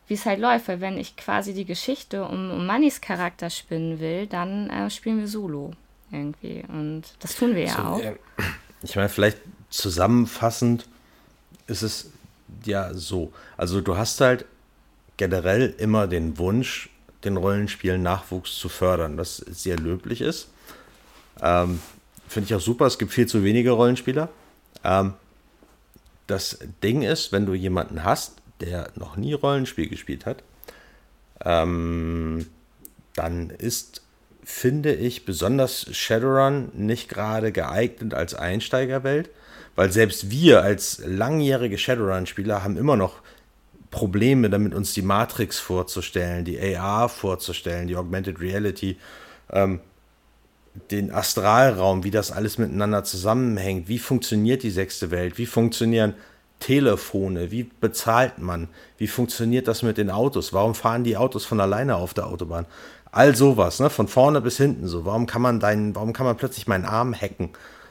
wie es halt läuft, weil wenn ich quasi die Geschichte um, um Mannys Charakter spinnen will, dann äh, spielen wir Solo irgendwie. Und das tun wir ja so, auch. Ich meine, vielleicht zusammenfassend ist es ja so. Also du hast halt generell immer den Wunsch, den Rollenspielen Nachwuchs zu fördern, was sehr löblich ist. Ähm, Finde ich auch super, es gibt viel zu wenige Rollenspieler. Ähm, das Ding ist, wenn du jemanden hast, der noch nie Rollenspiel gespielt hat, ähm, dann ist, finde ich, besonders Shadowrun nicht gerade geeignet als Einsteigerwelt, weil selbst wir als langjährige Shadowrun-Spieler haben immer noch Probleme damit, uns die Matrix vorzustellen, die AR vorzustellen, die Augmented Reality, ähm, den Astralraum, wie das alles miteinander zusammenhängt, wie funktioniert die sechste Welt, wie funktionieren Telefone, wie bezahlt man, wie funktioniert das mit den Autos, warum fahren die Autos von alleine auf der Autobahn, all sowas, ne, von vorne bis hinten, so, warum kann man deinen, warum kann man plötzlich meinen Arm hacken,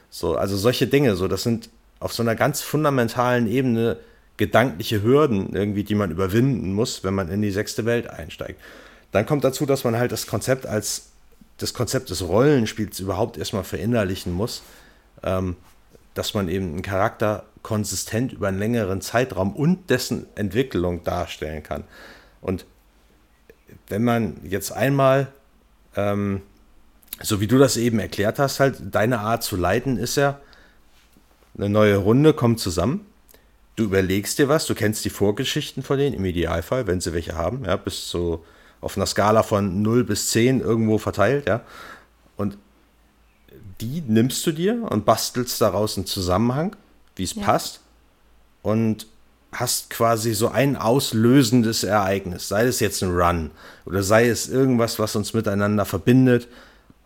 so, also solche Dinge, so, das sind auf so einer ganz fundamentalen Ebene gedankliche Hürden irgendwie, die man überwinden muss, wenn man in die sechste Welt einsteigt. Dann kommt dazu, dass man halt das Konzept als das Konzept des Rollenspiels überhaupt erstmal verinnerlichen muss, ähm, dass man eben einen Charakter konsistent über einen längeren Zeitraum und dessen Entwicklung darstellen kann. Und wenn man jetzt einmal, ähm, so wie du das eben erklärt hast, halt deine Art zu leiten ist ja, eine neue Runde kommt zusammen du überlegst dir was, du kennst die Vorgeschichten von denen, im Idealfall, wenn sie welche haben, ja, bis so auf einer Skala von 0 bis 10 irgendwo verteilt, ja. Und die nimmst du dir und bastelst daraus einen Zusammenhang, wie es ja. passt. Und hast quasi so ein auslösendes Ereignis, sei es jetzt ein Run oder sei es irgendwas, was uns miteinander verbindet,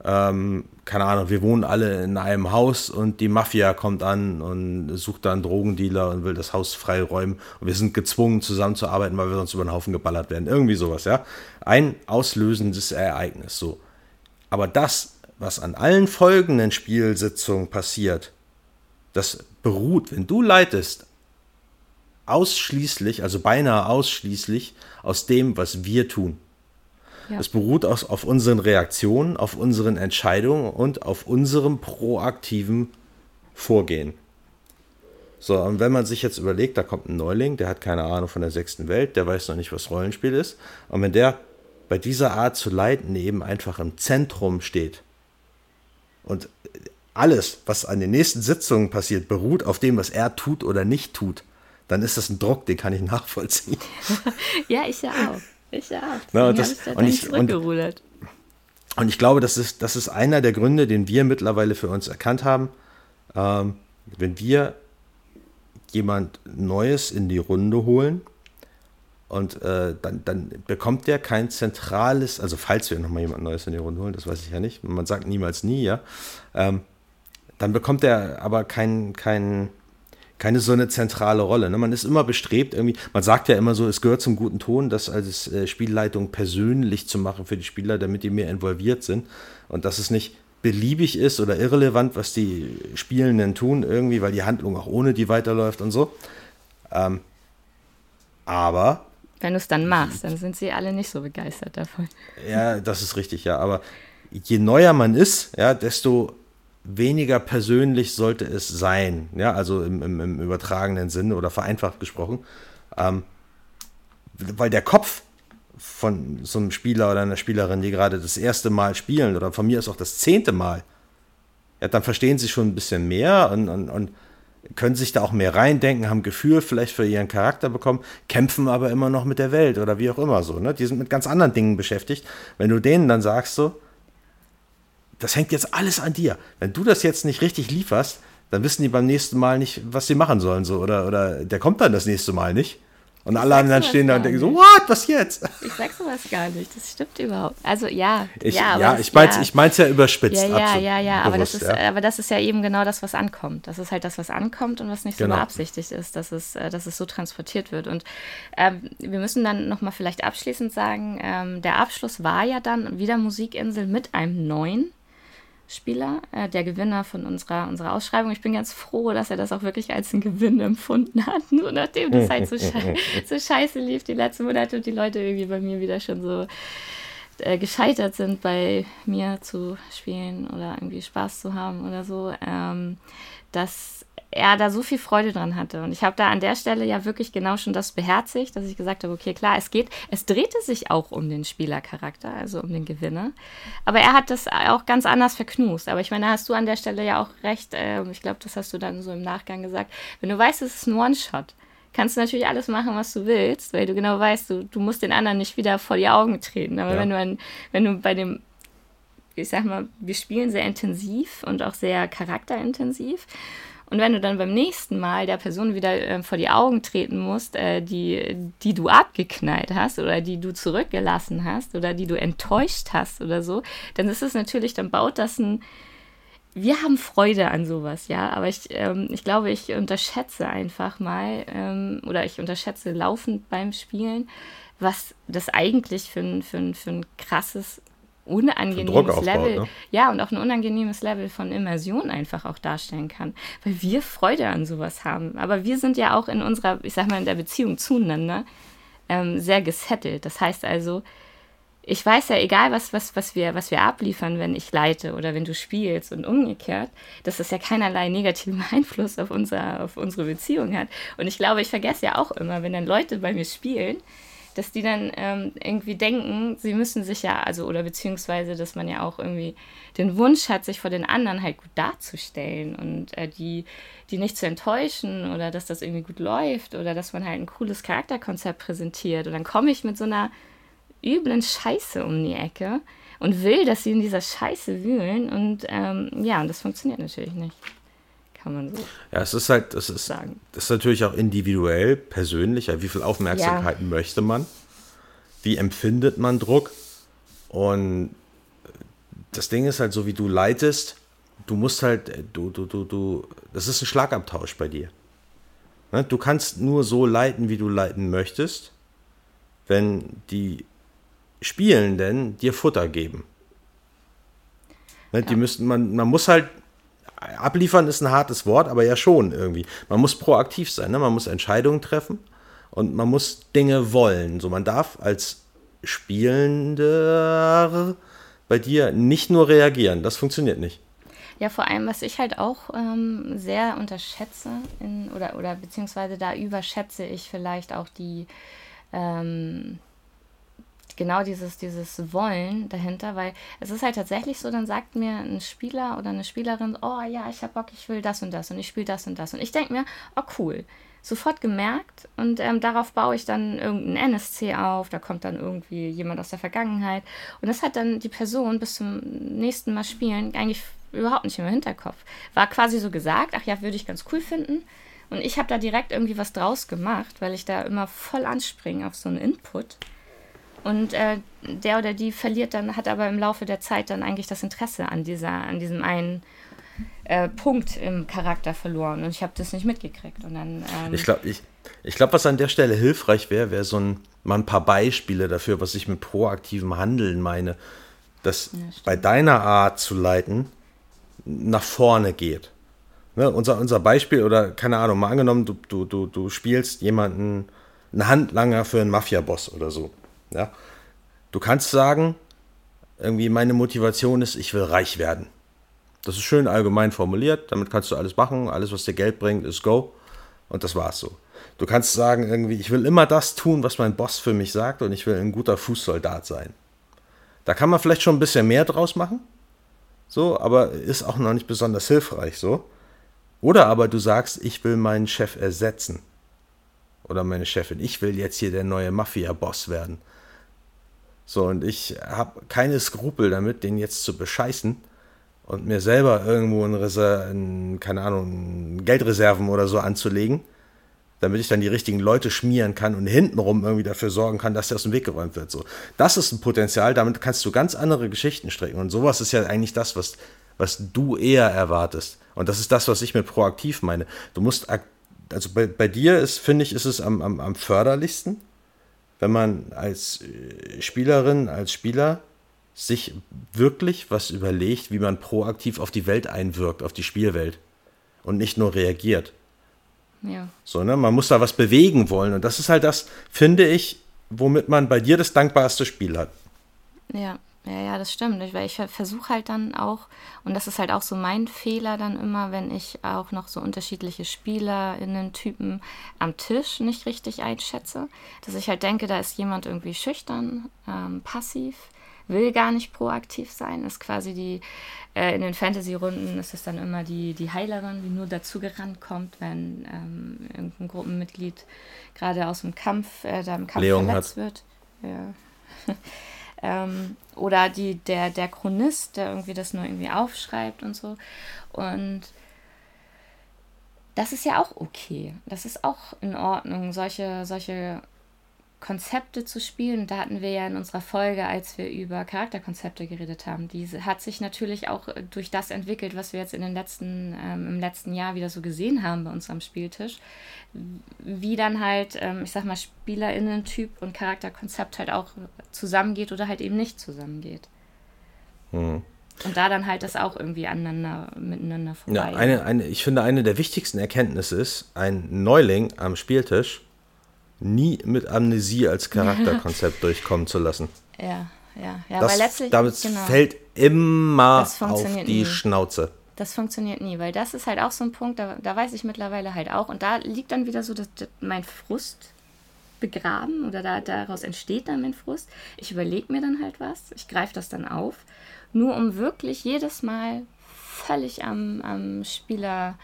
ähm, keine Ahnung, wir wohnen alle in einem Haus und die Mafia kommt an und sucht da einen Drogendealer und will das Haus freiräumen und wir sind gezwungen zusammenzuarbeiten, weil wir sonst über den Haufen geballert werden. Irgendwie sowas, ja. Ein auslösendes Ereignis, so. Aber das, was an allen folgenden Spielsitzungen passiert, das beruht, wenn du leitest, ausschließlich, also beinahe ausschließlich aus dem, was wir tun. Ja. Es beruht aus, auf unseren Reaktionen, auf unseren Entscheidungen und auf unserem proaktiven Vorgehen. So, und wenn man sich jetzt überlegt, da kommt ein Neuling, der hat keine Ahnung von der sechsten Welt, der weiß noch nicht, was Rollenspiel ist. Und wenn der bei dieser Art zu leiten eben einfach im Zentrum steht und alles, was an den nächsten Sitzungen passiert, beruht auf dem, was er tut oder nicht tut, dann ist das ein Druck, den kann ich nachvollziehen. ja, ich ja auch. Ich ja. Na, und, das, ich und, ich, und, und, ich glaube, das ist, das ist einer der Gründe, den wir mittlerweile für uns erkannt haben. Ähm, wenn wir jemand Neues in die Runde holen und äh, dann, dann bekommt der kein zentrales, also falls wir nochmal jemand Neues in die Runde holen, das weiß ich ja nicht, man sagt niemals nie, ja, ähm, dann bekommt er aber kein, kein, keine so eine zentrale Rolle. Ne? Man ist immer bestrebt, irgendwie, man sagt ja immer so, es gehört zum guten Ton, das als äh, Spielleitung persönlich zu machen für die Spieler, damit die mehr involviert sind. Und dass es nicht beliebig ist oder irrelevant, was die Spielenden tun, irgendwie, weil die Handlung auch ohne die weiterläuft und so. Ähm, aber. Wenn du es dann machst, dann sind sie alle nicht so begeistert davon. Ja, das ist richtig, ja. Aber je neuer man ist, ja, desto weniger persönlich sollte es sein, ja, also im, im, im übertragenen Sinne oder vereinfacht gesprochen, ähm, weil der Kopf von so einem Spieler oder einer Spielerin, die gerade das erste Mal spielen oder von mir ist auch das zehnte Mal, ja, dann verstehen sie schon ein bisschen mehr und, und, und können sich da auch mehr reindenken, haben Gefühl vielleicht für ihren Charakter bekommen, kämpfen aber immer noch mit der Welt oder wie auch immer so. Ne? Die sind mit ganz anderen Dingen beschäftigt. Wenn du denen dann sagst so, das hängt jetzt alles an dir. Wenn du das jetzt nicht richtig lieferst, dann wissen die beim nächsten Mal nicht, was sie machen sollen. So. Oder, oder der kommt dann das nächste Mal nicht. Und alle anderen stehen da und denken so, what, was jetzt? Ich sag sowas gar nicht, das stimmt überhaupt. Also ja, ich, ja, ja, ich mein's, ja. ich mein's ja überspitzt. Ja, ja, ja, ja, aber, das ist, ja. aber das ist ja eben genau das, was ankommt. Das ist halt das, was ankommt und was nicht so genau. beabsichtigt ist, dass es, äh, dass es so transportiert wird. Und ähm, wir müssen dann nochmal vielleicht abschließend sagen, ähm, der Abschluss war ja dann wieder Musikinsel mit einem neuen Spieler, äh, der Gewinner von unserer, unserer Ausschreibung. Ich bin ganz froh, dass er das auch wirklich als einen Gewinn empfunden hat, nur nachdem das halt so, schei so scheiße lief die letzten Monate und die Leute irgendwie bei mir wieder schon so äh, gescheitert sind, bei mir zu spielen oder irgendwie Spaß zu haben oder so, ähm, dass er da so viel Freude dran hatte. Und ich habe da an der Stelle ja wirklich genau schon das beherzigt, dass ich gesagt habe, okay, klar, es geht, es drehte sich auch um den Spielercharakter, also um den Gewinner. Aber er hat das auch ganz anders verknust. Aber ich meine, da hast du an der Stelle ja auch recht. Äh, ich glaube, das hast du dann so im Nachgang gesagt. Wenn du weißt, es ist ein One-Shot, kannst du natürlich alles machen, was du willst, weil du genau weißt, du, du musst den anderen nicht wieder vor die Augen treten. Aber ja. wenn du ein, wenn du bei dem ich sag mal, wir spielen sehr intensiv und auch sehr charakterintensiv. Und wenn du dann beim nächsten Mal der Person wieder äh, vor die Augen treten musst, äh, die, die du abgeknallt hast oder die du zurückgelassen hast oder die du enttäuscht hast oder so, dann ist es natürlich, dann baut das ein. Wir haben Freude an sowas, ja, aber ich, ähm, ich glaube, ich unterschätze einfach mal ähm, oder ich unterschätze laufend beim Spielen, was das eigentlich für ein, für ein, für ein krasses unangenehmes Level, ne? ja, und auch ein unangenehmes Level von Immersion einfach auch darstellen kann, weil wir Freude an sowas haben. Aber wir sind ja auch in unserer, ich sag mal, in der Beziehung zueinander ähm, sehr gesettelt. Das heißt also, ich weiß ja, egal was, was, was, wir, was wir abliefern, wenn ich leite oder wenn du spielst und umgekehrt, dass das ja keinerlei negativen Einfluss auf, unser, auf unsere Beziehung hat. Und ich glaube, ich vergesse ja auch immer, wenn dann Leute bei mir spielen, dass die dann ähm, irgendwie denken, sie müssen sich ja, also oder beziehungsweise, dass man ja auch irgendwie den Wunsch hat, sich vor den anderen halt gut darzustellen und äh, die, die nicht zu enttäuschen oder dass das irgendwie gut läuft oder dass man halt ein cooles Charakterkonzept präsentiert. Und dann komme ich mit so einer üblen Scheiße um die Ecke und will, dass sie in dieser Scheiße wühlen und ähm, ja, und das funktioniert natürlich nicht kann man so. Ja, es ist halt, es ist, sagen. das ist natürlich auch individuell, persönlich. Wie viel Aufmerksamkeit ja. möchte man? Wie empfindet man Druck? Und das Ding ist halt so, wie du leitest, du musst halt, du, du, du, du, das ist ein Schlagabtausch bei dir. Ne? Du kannst nur so leiten, wie du leiten möchtest, wenn die Spielenden dir Futter geben. Ne? Die müssen, man, man muss halt abliefern ist ein hartes Wort, aber ja schon irgendwie. Man muss proaktiv sein, ne? man muss Entscheidungen treffen und man muss Dinge wollen. So, man darf als Spielender bei dir nicht nur reagieren. Das funktioniert nicht. Ja, vor allem, was ich halt auch ähm, sehr unterschätze, in, oder, oder beziehungsweise da überschätze ich vielleicht auch die, ähm, genau dieses, dieses Wollen dahinter, weil es ist halt tatsächlich so, dann sagt mir ein Spieler oder eine Spielerin, oh ja, ich habe Bock, ich will das und das und ich spiele das und das. Und ich denke mir, oh cool, sofort gemerkt und ähm, darauf baue ich dann irgendeinen NSC auf, da kommt dann irgendwie jemand aus der Vergangenheit und das hat dann die Person bis zum nächsten Mal spielen eigentlich überhaupt nicht im Hinterkopf. War quasi so gesagt, ach ja, würde ich ganz cool finden. Und ich habe da direkt irgendwie was draus gemacht, weil ich da immer voll anspringe auf so einen Input. Und äh, der oder die verliert dann, hat aber im Laufe der Zeit dann eigentlich das Interesse an dieser, an diesem einen äh, Punkt im Charakter verloren. Und ich habe das nicht mitgekriegt. Und dann, ähm ich glaube, ich, ich glaub, was an der Stelle hilfreich wäre, wäre so ein, mal ein paar Beispiele dafür, was ich mit proaktivem Handeln meine, dass ja, bei deiner Art zu leiten nach vorne geht. Ne, unser, unser Beispiel, oder keine Ahnung, mal angenommen, du, du, du, du spielst jemanden, einen Handlanger für einen Mafia-Boss oder so. Ja? Du kannst sagen, irgendwie meine Motivation ist, ich will reich werden. Das ist schön allgemein formuliert, damit kannst du alles machen, alles, was dir Geld bringt, ist Go. Und das war's so. Du kannst sagen, irgendwie, ich will immer das tun, was mein Boss für mich sagt und ich will ein guter Fußsoldat sein. Da kann man vielleicht schon ein bisschen mehr draus machen. So, aber ist auch noch nicht besonders hilfreich so. Oder aber du sagst, ich will meinen Chef ersetzen. Oder meine Chefin, ich will jetzt hier der neue Mafia-Boss werden. So, und ich habe keine Skrupel damit, den jetzt zu bescheißen, und mir selber irgendwo ein, Reser ein, keine Ahnung, Geldreserven oder so anzulegen, damit ich dann die richtigen Leute schmieren kann und hintenrum irgendwie dafür sorgen kann, dass der aus dem Weg geräumt wird. So, das ist ein Potenzial, damit kannst du ganz andere Geschichten strecken. Und sowas ist ja eigentlich das, was, was du eher erwartest. Und das ist das, was ich mit proaktiv meine. Du musst, also bei, bei dir ist, finde ich, ist es am, am, am förderlichsten, wenn man als äh, Spielerin, als Spieler sich wirklich was überlegt, wie man proaktiv auf die Welt einwirkt, auf die Spielwelt und nicht nur reagiert. Ja. So, ne? Man muss da was bewegen wollen. Und das ist halt das, finde ich, womit man bei dir das dankbarste Spiel hat. Ja, ja, ja, das stimmt. Weil ich versuche halt dann auch, und das ist halt auch so mein Fehler dann immer, wenn ich auch noch so unterschiedliche SpielerInnen-Typen am Tisch nicht richtig einschätze, dass ich halt denke, da ist jemand irgendwie schüchtern, ähm, passiv, will gar nicht proaktiv sein, ist quasi die äh, in den Fantasy-Runden ist es dann immer die, die Heilerin, die nur dazu gerannt kommt, wenn ähm, irgendein Gruppenmitglied gerade aus dem Kampf, äh, da im Kampf Leon verletzt hat. wird. Ja. ähm, oder die, der, der Chronist, der irgendwie das nur irgendwie aufschreibt und so. Und das ist ja auch okay. Das ist auch in Ordnung, solche, solche Konzepte zu spielen. Da hatten wir ja in unserer Folge, als wir über Charakterkonzepte geredet haben, diese hat sich natürlich auch äh, durch das entwickelt, was wir jetzt in den letzten, ähm, im letzten Jahr wieder so gesehen haben bei uns am Spieltisch. Wie dann halt, ähm, ich sag mal, SpielerInnen-Typ und Charakterkonzept halt auch zusammengeht oder halt eben nicht zusammengeht. Mhm. Und da dann halt das auch irgendwie aneinander, miteinander vorbei. Ja, eine, eine, ich finde, eine der wichtigsten Erkenntnisse ist, ein Neuling am Spieltisch nie mit Amnesie als Charakterkonzept durchkommen zu lassen. Ja, ja, ja. Das, weil letztlich, damit genau, fällt immer auf die nie. Schnauze. Das funktioniert nie, weil das ist halt auch so ein Punkt, da, da weiß ich mittlerweile halt auch. Und da liegt dann wieder so dass, dass mein Frust begraben oder da, daraus entsteht dann mein Frust. Ich überlege mir dann halt was, ich greife das dann auf, nur um wirklich jedes Mal völlig am, am Spieler,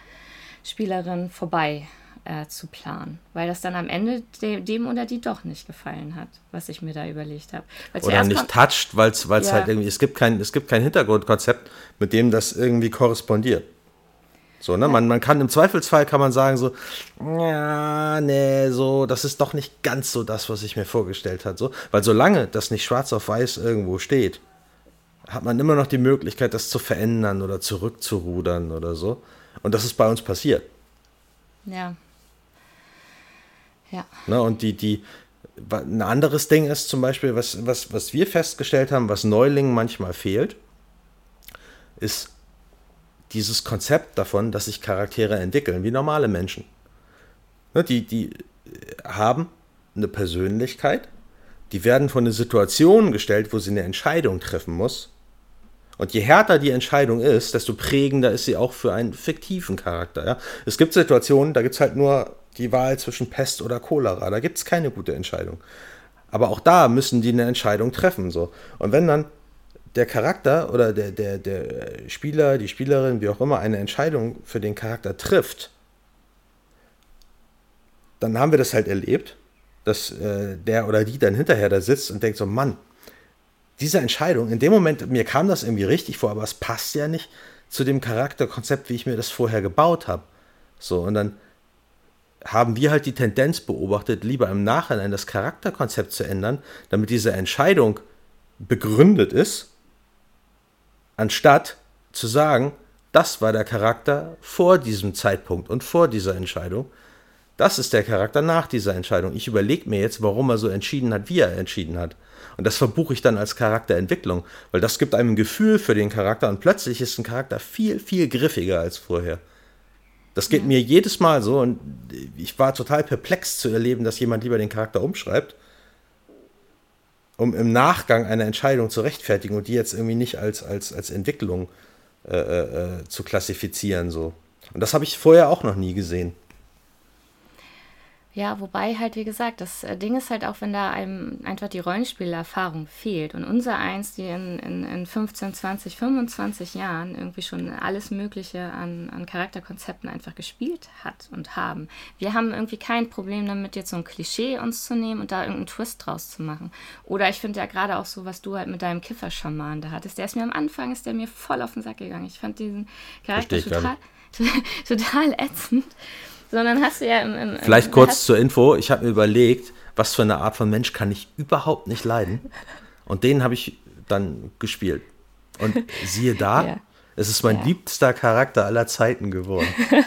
Spielerin vorbei äh, zu planen, weil das dann am Ende de dem oder die doch nicht gefallen hat, was ich mir da überlegt habe. Oder nicht toucht, weil es ja. halt irgendwie, es gibt, kein, es gibt kein Hintergrundkonzept, mit dem das irgendwie korrespondiert. So, ne? Ja. Man, man kann im Zweifelsfall kann man sagen, so, ja, nee, so, das ist doch nicht ganz so das, was ich mir vorgestellt habe. So, weil solange das nicht schwarz auf weiß irgendwo steht, hat man immer noch die Möglichkeit, das zu verändern oder zurückzurudern oder so. Und das ist bei uns passiert. Ja. Ja. Ne, und die, die, ein anderes Ding ist zum Beispiel, was, was, was wir festgestellt haben, was Neulingen manchmal fehlt, ist dieses Konzept davon, dass sich Charaktere entwickeln, wie normale Menschen. Ne, die, die haben eine Persönlichkeit, die werden von einer Situation gestellt, wo sie eine Entscheidung treffen muss. Und je härter die Entscheidung ist, desto prägender ist sie auch für einen fiktiven Charakter. Ja? Es gibt Situationen, da gibt es halt nur die Wahl zwischen Pest oder Cholera. Da gibt es keine gute Entscheidung. Aber auch da müssen die eine Entscheidung treffen. So. Und wenn dann der Charakter oder der, der, der Spieler, die Spielerin, wie auch immer, eine Entscheidung für den Charakter trifft, dann haben wir das halt erlebt, dass äh, der oder die dann hinterher da sitzt und denkt so, Mann, diese Entscheidung, in dem Moment, mir kam das irgendwie richtig vor, aber es passt ja nicht zu dem Charakterkonzept, wie ich mir das vorher gebaut habe. So, und dann haben wir halt die Tendenz beobachtet, lieber im Nachhinein das Charakterkonzept zu ändern, damit diese Entscheidung begründet ist, anstatt zu sagen, das war der Charakter vor diesem Zeitpunkt und vor dieser Entscheidung. Das ist der Charakter nach dieser Entscheidung. Ich überlege mir jetzt, warum er so entschieden hat, wie er entschieden hat. Und das verbuche ich dann als Charakterentwicklung, weil das gibt einem ein Gefühl für den Charakter und plötzlich ist ein Charakter viel, viel griffiger als vorher. Das geht ja. mir jedes Mal so und ich war total perplex zu erleben, dass jemand lieber den Charakter umschreibt, um im Nachgang eine Entscheidung zu rechtfertigen und die jetzt irgendwie nicht als, als, als Entwicklung äh, äh, zu klassifizieren. So. Und das habe ich vorher auch noch nie gesehen. Ja, wobei halt, wie gesagt, das äh, Ding ist halt auch, wenn da einem einfach die Rollenspielerfahrung fehlt und unser Eins, die in, in, in 15, 20, 25 Jahren irgendwie schon alles Mögliche an, an Charakterkonzepten einfach gespielt hat und haben. Wir haben irgendwie kein Problem damit, jetzt so ein Klischee uns zu nehmen und da irgendeinen Twist draus zu machen. Oder ich finde ja gerade auch so, was du halt mit deinem Kifferschaman da hattest, der ist mir am Anfang, ist der mir voll auf den Sack gegangen. Ich fand diesen Charakter total, total ätzend sondern hast du ja im. im Vielleicht kurz zur Info: Ich habe mir überlegt, was für eine Art von Mensch kann ich überhaupt nicht leiden. Und den habe ich dann gespielt. Und siehe da, ja. es ist mein ja. liebster Charakter aller Zeiten geworden.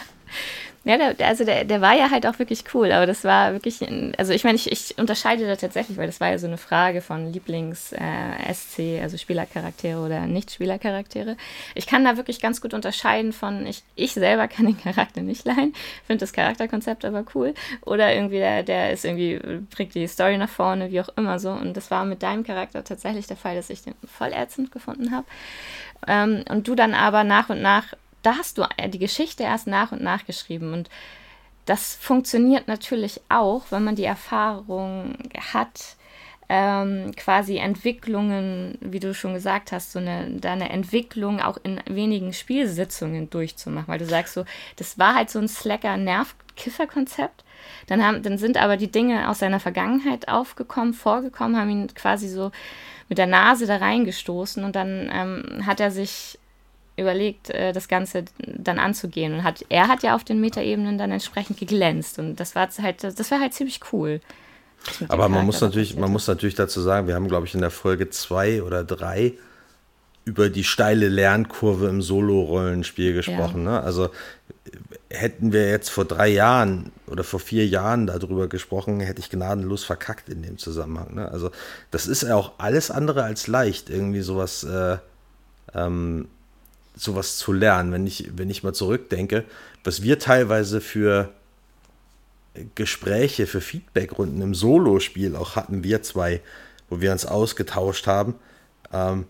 Ja, der, also der, der war ja halt auch wirklich cool, aber das war wirklich, also ich meine, ich, ich unterscheide da tatsächlich, weil das war ja so eine Frage von Lieblings-SC, äh, also Spielercharaktere oder Nicht-Spielercharaktere. Ich kann da wirklich ganz gut unterscheiden von, ich, ich selber kann den Charakter nicht leihen, finde das Charakterkonzept aber cool, oder irgendwie der, der ist irgendwie, bringt die Story nach vorne, wie auch immer so. Und das war mit deinem Charakter tatsächlich der Fall, dass ich den voll ätzend gefunden habe. Ähm, und du dann aber nach und nach da hast du die Geschichte erst nach und nach geschrieben. Und das funktioniert natürlich auch, wenn man die Erfahrung hat, ähm, quasi Entwicklungen, wie du schon gesagt hast, so eine, deine Entwicklung auch in wenigen Spielsitzungen durchzumachen, weil du sagst so, das war halt so ein Slacker-Nerv-Kiffer-Konzept. Dann, haben, dann sind aber die Dinge aus seiner Vergangenheit aufgekommen, vorgekommen, haben ihn quasi so mit der Nase da reingestoßen und dann ähm, hat er sich überlegt, äh, das Ganze dann anzugehen. Und hat, er hat ja auf den Metaebenen dann entsprechend geglänzt. Und das war halt, das war halt ziemlich cool. Aber man muss natürlich, man muss natürlich dazu sagen, wir haben, glaube ich, in der Folge zwei oder drei über die steile Lernkurve im Solo-Rollenspiel gesprochen. Ja. Ne? Also hätten wir jetzt vor drei Jahren oder vor vier Jahren darüber gesprochen, hätte ich gnadenlos verkackt in dem Zusammenhang. Ne? Also das ist ja auch alles andere als leicht, irgendwie sowas äh, ähm, sowas zu lernen, wenn ich, wenn ich mal zurückdenke, was wir teilweise für Gespräche, für Feedbackrunden im Solospiel auch hatten, wir zwei, wo wir uns ausgetauscht haben, ähm,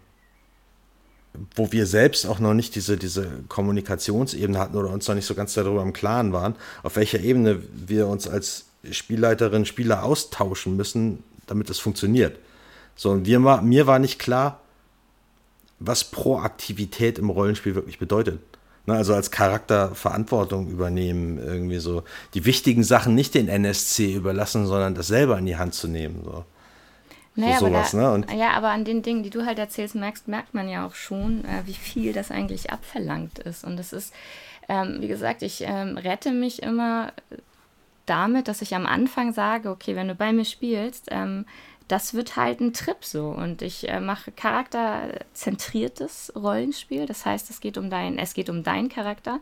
wo wir selbst auch noch nicht diese, diese Kommunikationsebene hatten oder uns noch nicht so ganz darüber im Klaren waren, auf welcher Ebene wir uns als Spielleiterin, Spieler austauschen müssen, damit es funktioniert. So, und wir, mir war nicht klar, was Proaktivität im Rollenspiel wirklich bedeutet. Ne, also als Charakter Verantwortung übernehmen, irgendwie so die wichtigen Sachen nicht den NSC überlassen, sondern das selber in die Hand zu nehmen. So. Naja, so sowas, da, ne? Ja, aber an den Dingen, die du halt erzählst, merkst, merkt man ja auch schon, äh, wie viel das eigentlich abverlangt ist. Und das ist, ähm, wie gesagt, ich ähm, rette mich immer damit, dass ich am Anfang sage, okay, wenn du bei mir spielst, ähm, das wird halt ein Trip so. Und ich äh, mache charakterzentriertes Rollenspiel. Das heißt, es geht um dein, es geht um deinen Charakter.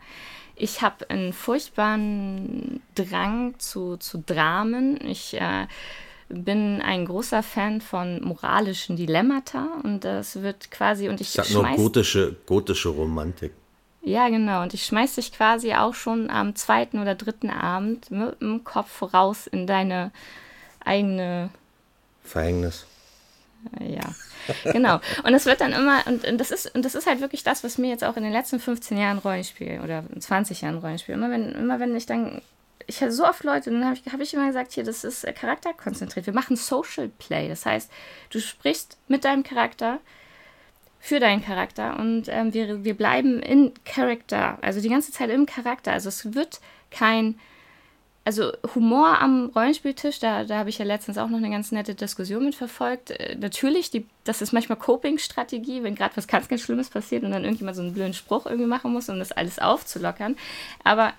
Ich habe einen furchtbaren Drang zu, zu Dramen. Ich äh, bin ein großer Fan von moralischen Dilemmata und das wird quasi und ich, ich sag nur gotische, gotische Romantik. Ja, genau. Und ich schmeiß dich quasi auch schon am zweiten oder dritten Abend mit dem Kopf voraus in deine eigene Verhängnis. Ja, genau. Und es wird dann immer, und, und, das ist, und das ist halt wirklich das, was mir jetzt auch in den letzten 15 Jahren Rollenspiel oder 20 Jahren Rollenspiel, immer wenn, immer wenn ich dann, ich hatte so oft Leute, dann habe ich, hab ich immer gesagt, hier, das ist charakterkonzentriert. Wir machen Social Play. Das heißt, du sprichst mit deinem Charakter, für deinen Charakter und ähm, wir, wir bleiben in Charakter, also die ganze Zeit im Charakter. Also es wird kein also Humor am Rollenspieltisch, da, da habe ich ja letztens auch noch eine ganz nette Diskussion mit verfolgt. Äh, natürlich, die, das ist manchmal Coping-Strategie, wenn gerade was ganz, ganz Schlimmes passiert und dann irgendjemand so einen blöden Spruch irgendwie machen muss, um das alles aufzulockern. Aber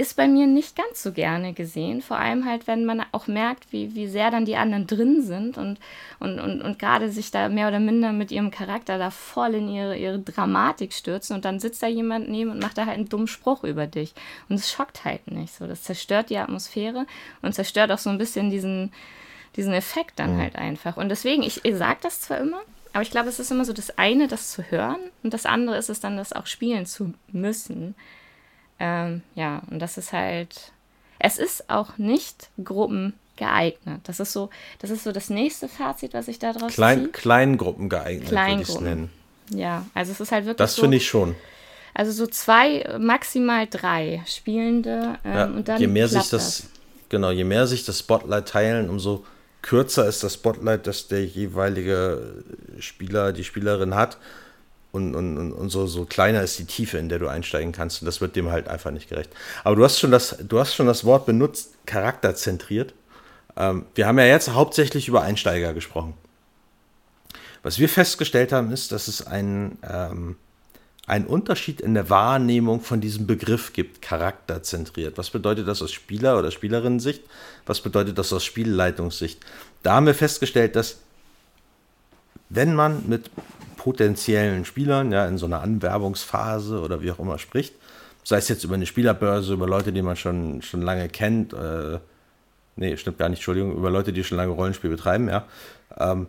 ist bei mir nicht ganz so gerne gesehen. Vor allem halt, wenn man auch merkt, wie, wie sehr dann die anderen drin sind und, und, und, und gerade sich da mehr oder minder mit ihrem Charakter da voll in ihre, ihre Dramatik stürzen und dann sitzt da jemand neben und macht da halt einen dummen Spruch über dich. Und es schockt halt nicht so. Das zerstört die Atmosphäre und zerstört auch so ein bisschen diesen, diesen Effekt dann halt einfach. Und deswegen, ich, ich sage das zwar immer, aber ich glaube, es ist immer so das eine, das zu hören und das andere ist es dann, das auch spielen zu müssen. Ähm, ja, und das ist halt, es ist auch nicht gruppengeeignet. Das ist so, das ist so das nächste Fazit, was ich daraus Klein, ziehe. Kleingruppen geeignet, Kleingruppen. würde ich nennen. Ja, also es ist halt wirklich Das so, finde ich schon. Also so zwei, maximal drei Spielende. Ähm, ja, und dann je mehr sich das, das, Genau, je mehr sich das Spotlight teilen, umso kürzer ist das Spotlight, das der jeweilige Spieler, die Spielerin hat. Und, und, und so, so kleiner ist die Tiefe, in der du einsteigen kannst. Und das wird dem halt einfach nicht gerecht. Aber du hast schon das, du hast schon das Wort benutzt, charakterzentriert. Ähm, wir haben ja jetzt hauptsächlich über Einsteiger gesprochen. Was wir festgestellt haben, ist, dass es einen, ähm, einen Unterschied in der Wahrnehmung von diesem Begriff gibt, charakterzentriert. Was bedeutet das aus Spieler- oder Spielerinnen-Sicht? Was bedeutet das aus Spielleitungssicht? Da haben wir festgestellt, dass wenn man mit potenziellen Spielern ja in so einer Anwerbungsphase oder wie auch immer spricht, sei es jetzt über eine Spielerbörse, über Leute, die man schon, schon lange kennt, äh, nee, stimmt gar nicht, Entschuldigung, über Leute, die schon lange Rollenspiel betreiben, ja, ähm,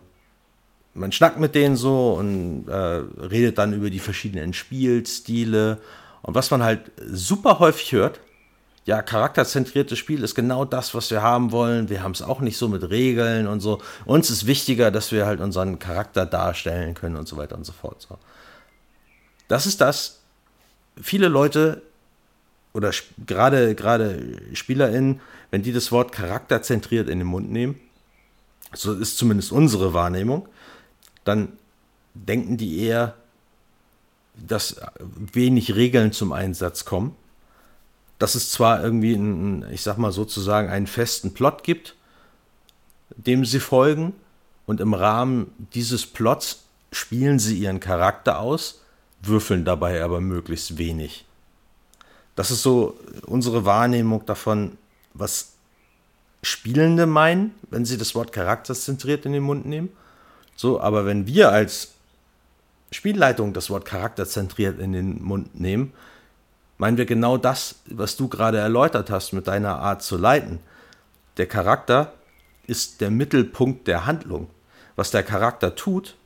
man schnackt mit denen so und äh, redet dann über die verschiedenen Spielstile. Und was man halt super häufig hört, ja, charakterzentriertes Spiel ist genau das, was wir haben wollen. Wir haben es auch nicht so mit Regeln und so. Uns ist wichtiger, dass wir halt unseren Charakter darstellen können und so weiter und so fort. So. Das ist das. Viele Leute oder gerade gerade SpielerInnen, wenn die das Wort charakterzentriert in den Mund nehmen, so ist zumindest unsere Wahrnehmung, dann denken die eher, dass wenig Regeln zum Einsatz kommen. Dass es zwar irgendwie, einen, ich sag mal sozusagen, einen festen Plot gibt, dem sie folgen, und im Rahmen dieses Plots spielen sie ihren Charakter aus, würfeln dabei aber möglichst wenig. Das ist so unsere Wahrnehmung davon, was Spielende meinen, wenn sie das Wort charakterzentriert in den Mund nehmen so, aber wenn wir als Spielleitung das Wort charakterzentriert in den Mund nehmen, meinen wir genau das, was du gerade erläutert hast mit deiner Art zu leiten. Der Charakter ist der Mittelpunkt der Handlung. Was der Charakter tut,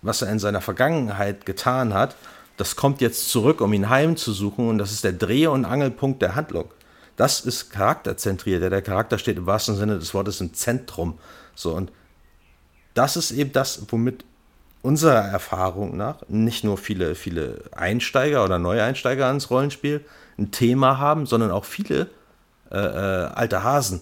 was er in seiner Vergangenheit getan hat, das kommt jetzt zurück, um ihn heimzusuchen und das ist der Dreh- und Angelpunkt der Handlung. Das ist charakterzentriert. Der Charakter steht im wahrsten Sinne des Wortes im Zentrum. So und das ist eben das, womit unserer Erfahrung nach nicht nur viele, viele Einsteiger oder Neueinsteiger ans Rollenspiel ein Thema haben, sondern auch viele äh, äh, alte Hasen,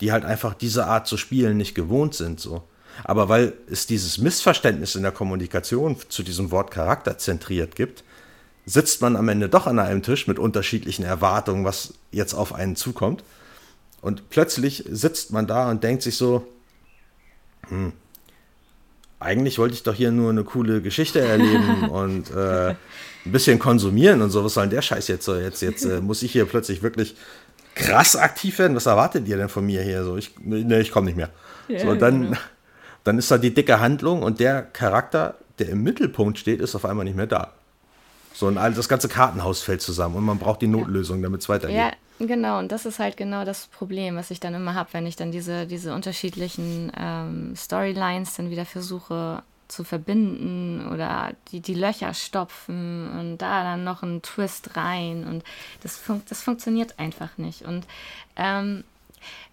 die halt einfach diese Art zu spielen nicht gewohnt sind. So. Aber weil es dieses Missverständnis in der Kommunikation zu diesem Wort charakterzentriert gibt, sitzt man am Ende doch an einem Tisch mit unterschiedlichen Erwartungen, was jetzt auf einen zukommt. Und plötzlich sitzt man da und denkt sich so, hm, eigentlich wollte ich doch hier nur eine coole Geschichte erleben und äh, ein bisschen konsumieren und so. Was soll denn der Scheiß jetzt so? Jetzt, jetzt äh, muss ich hier plötzlich wirklich krass aktiv werden. Was erwartet ihr denn von mir hier? So, ich, ne, ich komme nicht mehr. Ja, so, dann, genau. dann ist da die dicke Handlung und der Charakter, der im Mittelpunkt steht, ist auf einmal nicht mehr da. So, und das ganze Kartenhaus fällt zusammen und man braucht die Notlösung, damit es weitergeht. Ja, genau. Und das ist halt genau das Problem, was ich dann immer habe, wenn ich dann diese, diese unterschiedlichen ähm, Storylines dann wieder versuche zu verbinden oder die, die Löcher stopfen und da dann noch einen Twist rein. Und das, fun das funktioniert einfach nicht. Und ähm,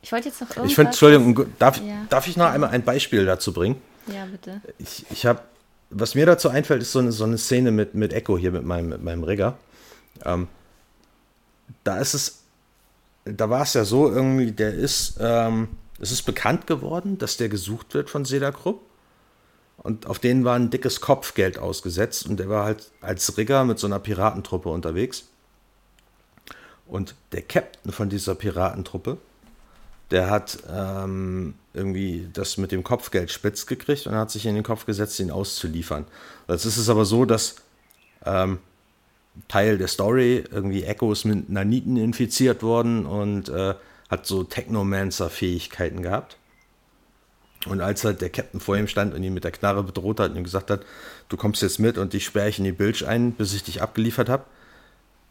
ich wollte jetzt noch irgendwas... Ich finde, Entschuldigung, darf, ja. darf ich noch einmal ein Beispiel dazu bringen? Ja, bitte. Ich, ich habe was mir dazu einfällt, ist so eine, so eine Szene mit, mit Echo hier, mit meinem, mit meinem Rigger. Ähm, da ist es, da war es ja so irgendwie, der ist, ähm, es ist bekannt geworden, dass der gesucht wird von Seda Krupp. Und auf den war ein dickes Kopfgeld ausgesetzt und der war halt als Rigger mit so einer Piratentruppe unterwegs. Und der Captain von dieser Piratentruppe, der hat ähm, irgendwie das mit dem Kopfgeld spitz gekriegt und hat sich in den Kopf gesetzt, ihn auszuliefern. Jetzt ist es aber so, dass ähm, Teil der Story irgendwie Echo ist mit Naniten infiziert worden und äh, hat so Technomancer-Fähigkeiten gehabt. Und als halt der Captain vor ihm stand und ihn mit der Knarre bedroht hat und ihm gesagt hat, du kommst jetzt mit und dich sperre ich in die Bilge ein, bis ich dich abgeliefert habe,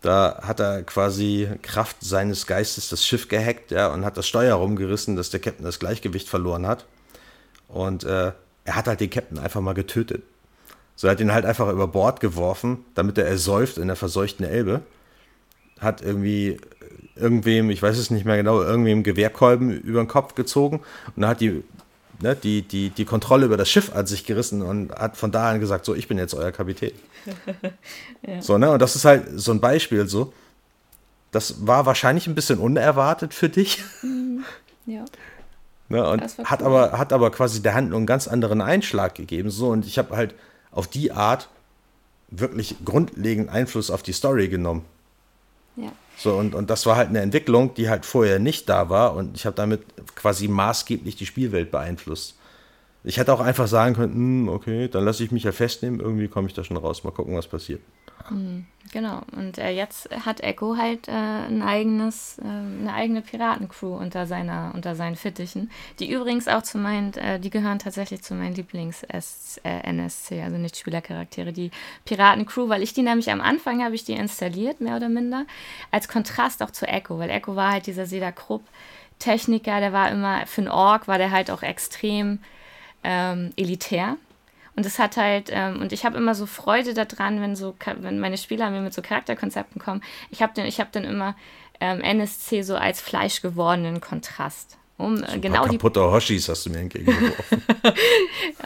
da hat er quasi Kraft seines Geistes das Schiff gehackt ja, und hat das Steuer rumgerissen, dass der Captain das Gleichgewicht verloren hat. Und äh, er hat halt den Captain einfach mal getötet. So, er hat ihn halt einfach über Bord geworfen, damit er ersäuft in der verseuchten Elbe. Hat irgendwie irgendwem, ich weiß es nicht mehr genau, irgendwem Gewehrkolben über den Kopf gezogen und hat die, ne, die, die, die Kontrolle über das Schiff an sich gerissen und hat von da an gesagt, so, ich bin jetzt euer Kapitän. ja. So, ne? Und das ist halt so ein Beispiel so. Das war wahrscheinlich ein bisschen unerwartet für dich. Mhm. Ja. Ne, und hat, aber, hat aber quasi der Handlung einen ganz anderen Einschlag gegeben. So, und ich habe halt auf die Art wirklich grundlegend Einfluss auf die Story genommen. Ja. So, und, und das war halt eine Entwicklung, die halt vorher nicht da war. Und ich habe damit quasi maßgeblich die Spielwelt beeinflusst. Ich hätte auch einfach sagen können, hm, okay, dann lasse ich mich ja festnehmen, irgendwie komme ich da schon raus, mal gucken, was passiert. Mhm, genau, und äh, jetzt hat Echo halt äh, ein eigenes, äh, eine eigene Piratencrew unter seiner, unter seinen Fittichen, die übrigens auch zu meinen, äh, die gehören tatsächlich zu meinen Lieblings-NSC, äh, also nicht Spielercharaktere, die Piratencrew, weil ich die nämlich am Anfang habe ich die installiert, mehr oder minder, als Kontrast auch zu Echo, weil Echo war halt dieser Seda Krupp Techniker, der war immer, für einen Ork war der halt auch extrem ähm, elitär. Und es hat halt, ähm, und ich habe immer so Freude daran, wenn so, wenn meine Spieler mir mit so Charakterkonzepten kommen. Ich habe ich hab dann immer ähm, NSC so als fleischgewordenen Kontrast. Um äh, genau kaputte die Hoshis hast du mir entgegengeworfen.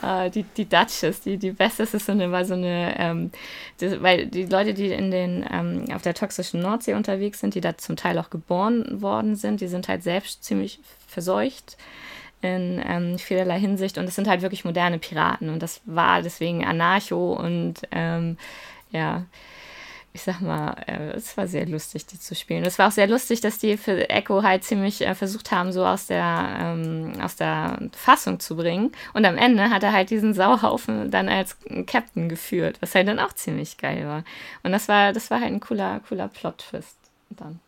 äh, die, die Duchess, die, die beste ist so eine, war so eine, ähm, die, weil die Leute, die in den, ähm, auf der toxischen Nordsee unterwegs sind, die da zum Teil auch geboren worden sind, die sind halt selbst ziemlich verseucht in ähm, vielerlei Hinsicht. Und es sind halt wirklich moderne Piraten. Und das war deswegen Anarcho und ähm, ja, ich sag mal, äh, es war sehr lustig, die zu spielen. Es war auch sehr lustig, dass die für Echo halt ziemlich äh, versucht haben, so aus der, ähm, aus der Fassung zu bringen. Und am Ende hat er halt diesen Sauhaufen dann als Captain geführt, was halt dann auch ziemlich geil war. Und das war, das war halt ein cooler, cooler Plot-Twist dann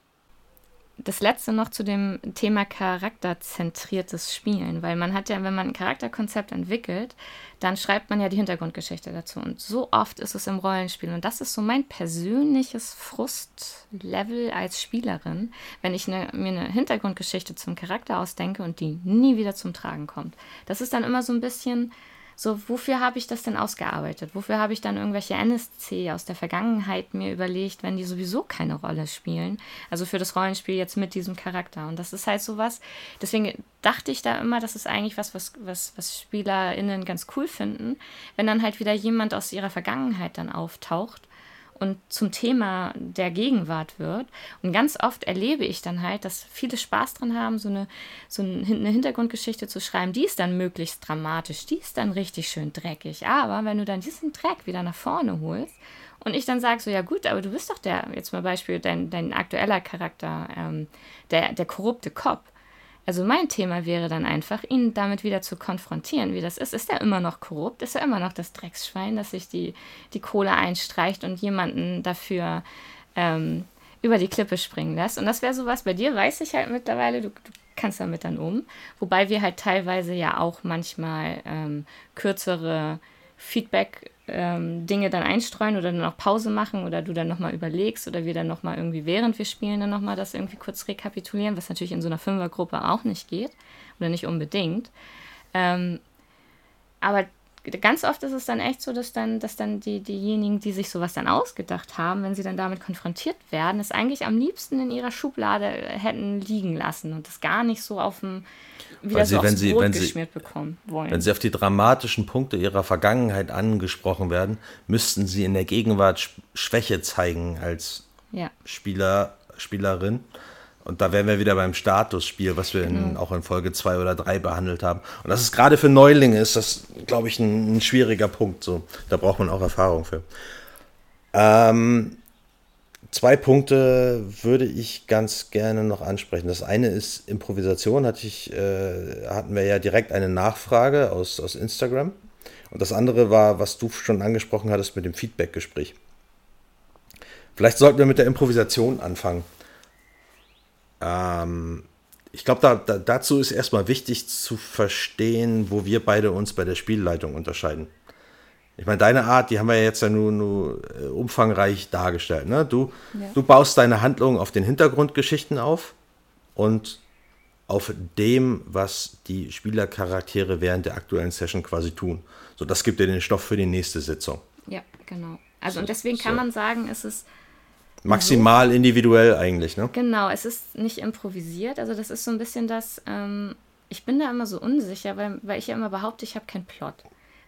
das letzte noch zu dem Thema charakterzentriertes Spielen, weil man hat ja, wenn man ein Charakterkonzept entwickelt, dann schreibt man ja die Hintergrundgeschichte dazu. Und so oft ist es im Rollenspiel. Und das ist so mein persönliches Frustlevel als Spielerin, wenn ich ne, mir eine Hintergrundgeschichte zum Charakter ausdenke und die nie wieder zum Tragen kommt. Das ist dann immer so ein bisschen so, wofür habe ich das denn ausgearbeitet? Wofür habe ich dann irgendwelche NSC aus der Vergangenheit mir überlegt, wenn die sowieso keine Rolle spielen? Also für das Rollenspiel jetzt mit diesem Charakter. Und das ist halt sowas. Deswegen dachte ich da immer, das ist eigentlich was, was, was, was SpielerInnen ganz cool finden, wenn dann halt wieder jemand aus ihrer Vergangenheit dann auftaucht und zum Thema der Gegenwart wird. Und ganz oft erlebe ich dann halt, dass viele Spaß dran haben, so eine, so eine Hintergrundgeschichte zu schreiben. Die ist dann möglichst dramatisch, die ist dann richtig schön dreckig. Aber wenn du dann diesen Dreck wieder nach vorne holst und ich dann sage so, ja gut, aber du bist doch der, jetzt mal Beispiel, dein, dein aktueller Charakter, ähm, der, der korrupte Cop also mein Thema wäre dann einfach, ihn damit wieder zu konfrontieren, wie das ist. Ist er immer noch korrupt? Ist er immer noch das Drecksschwein, das sich die, die Kohle einstreicht und jemanden dafür ähm, über die Klippe springen lässt? Und das wäre sowas, bei dir weiß ich halt mittlerweile, du, du kannst damit dann um. Wobei wir halt teilweise ja auch manchmal ähm, kürzere Feedback ähm, Dinge dann einstreuen oder dann auch Pause machen oder du dann nochmal überlegst oder wir dann nochmal irgendwie, während wir spielen, dann nochmal das irgendwie kurz rekapitulieren, was natürlich in so einer Fünfergruppe auch nicht geht oder nicht unbedingt. Ähm, aber ganz oft ist es dann echt so, dass dann, dass dann die, diejenigen, die sich sowas dann ausgedacht haben, wenn sie dann damit konfrontiert werden, es eigentlich am liebsten in ihrer Schublade hätten liegen lassen und das gar nicht so auf dem wieder Weil sie, so wenn sie, Brot wenn sie, bekommen wollen. Wenn sie auf die dramatischen Punkte ihrer Vergangenheit angesprochen werden, müssten sie in der Gegenwart Schwäche zeigen als ja. Spieler, Spielerin. Und da wären wir wieder beim Statusspiel, was wir in, Genau. auch in Folge 2 oder 3 behandelt haben. Und das ist gerade für Neulinge, ist das, glaube ich, ein, ein schwieriger Punkt. So. Da braucht man auch Erfahrung für. Ähm, zwei Punkte würde ich ganz gerne noch ansprechen. Das eine ist Improvisation, hatte ich, äh, hatten wir ja direkt eine Nachfrage aus, aus Instagram. Und das andere war, was du schon angesprochen hattest mit dem Feedback-Gespräch. Vielleicht sollten wir mit der Improvisation anfangen. Ähm, ich glaube, da, da, dazu ist erstmal wichtig zu verstehen, wo wir beide uns bei der Spielleitung unterscheiden. Ich meine, deine Art, die haben wir jetzt ja nur, nur äh, umfangreich dargestellt. Ne? Du, Ja. du baust deine Handlung auf den Hintergrundgeschichten auf und auf dem, was die Spielercharaktere während der aktuellen Session quasi tun. So, das gibt dir den Stoff für die nächste Sitzung. Ja, genau. Also und So- deswegen kann so. man sagen, es ist Maximal individuell eigentlich, ne? Genau, es ist nicht improvisiert. Also das ist so ein bisschen das, ähm, ich bin da immer so unsicher, weil, weil ich ja immer behaupte, ich habe keinen Plot.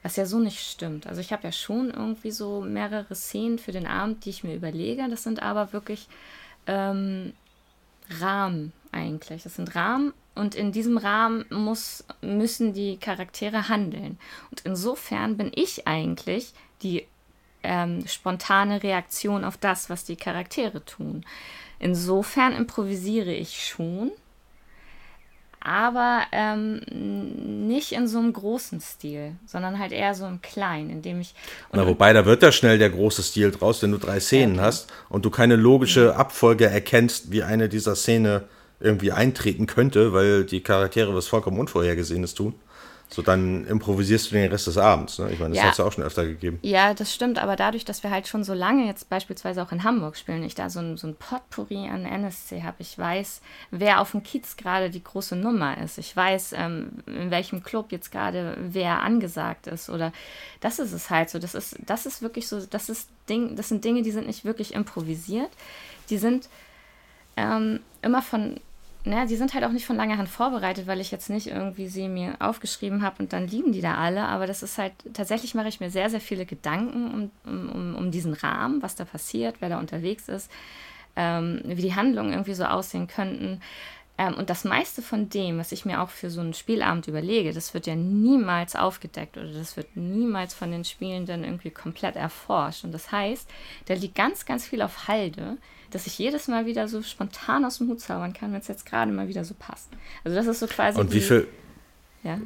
Was ja so nicht stimmt. Also ich habe ja schon irgendwie so mehrere Szenen für den Abend, die ich mir überlege. Das sind aber wirklich ähm, Rahmen eigentlich. Das sind Rahmen und in diesem Rahmen muss, müssen die Charaktere handeln. Und insofern bin ich eigentlich die ähm, spontane Reaktion auf das, was die Charaktere tun. Insofern improvisiere ich schon, aber ähm, nicht in so einem großen Stil, sondern halt eher so im Kleinen, indem ich. Na, wobei, da wird ja schnell der große Stil draus, wenn du drei Szenen okay. hast und du keine logische Abfolge erkennst, wie eine dieser Szene irgendwie eintreten könnte, weil die Charaktere was vollkommen Unvorhergesehenes tun. So, dann improvisierst du den Rest des Abends. Ne? Ich meine, das ja. hat es ja auch schon öfter gegeben. Ja, das stimmt, aber dadurch, dass wir halt schon so lange jetzt beispielsweise auch in Hamburg spielen, ich da so ein, so ein Potpourri an NSC habe, ich weiß, wer auf dem Kiez gerade die große Nummer ist. Ich weiß, ähm, in welchem Club jetzt gerade wer angesagt ist. Oder das ist es halt so. Das ist, das ist wirklich so, das ist Ding, das sind Dinge, die sind nicht wirklich improvisiert. Die sind ähm, immer von ne, die sind halt auch nicht von langer Hand vorbereitet, weil ich jetzt nicht irgendwie sie mir aufgeschrieben habe und dann liegen die da alle. Aber das ist halt, tatsächlich mache ich mir sehr, sehr viele Gedanken um, um, um diesen Rahmen, was da passiert, wer da unterwegs ist, ähm, wie die Handlungen irgendwie so aussehen könnten. Ähm, und das meiste von dem, was ich mir auch für so einen Spielabend überlege, das wird ja niemals aufgedeckt oder das wird niemals von den Spielenden irgendwie komplett erforscht. Und das heißt, da liegt ganz, ganz viel auf Halde, dass ich jedes Mal wieder so spontan aus dem Hut zaubern kann, wenn es jetzt gerade mal wieder so passt. Also das ist so quasi. Und wie viel. Ja?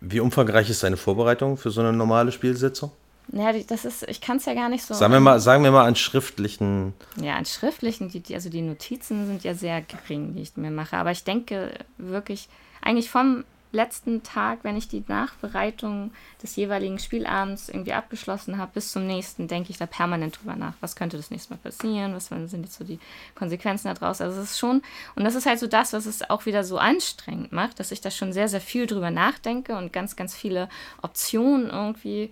Wie umfangreich ist deine Vorbereitung für so eine normale Spielsitzung? Ja, das ist, ich kann es ja gar nicht so. Sagen wir mal, sagen wir mal an schriftlichen. Ja, an schriftlichen, die, also die Notizen sind ja sehr gering, die ich mir mache. Aber ich denke wirklich, eigentlich vom letzten Tag, wenn ich die Nachbereitung des jeweiligen Spielabends irgendwie abgeschlossen habe, bis zum nächsten, denke ich da permanent drüber nach. Was könnte das nächste Mal passieren? Was sind jetzt so die Konsequenzen daraus? Also es ist schon, und das ist halt so das, was es auch wieder so anstrengend macht, dass ich da schon sehr, sehr viel drüber nachdenke und ganz, ganz viele Optionen irgendwie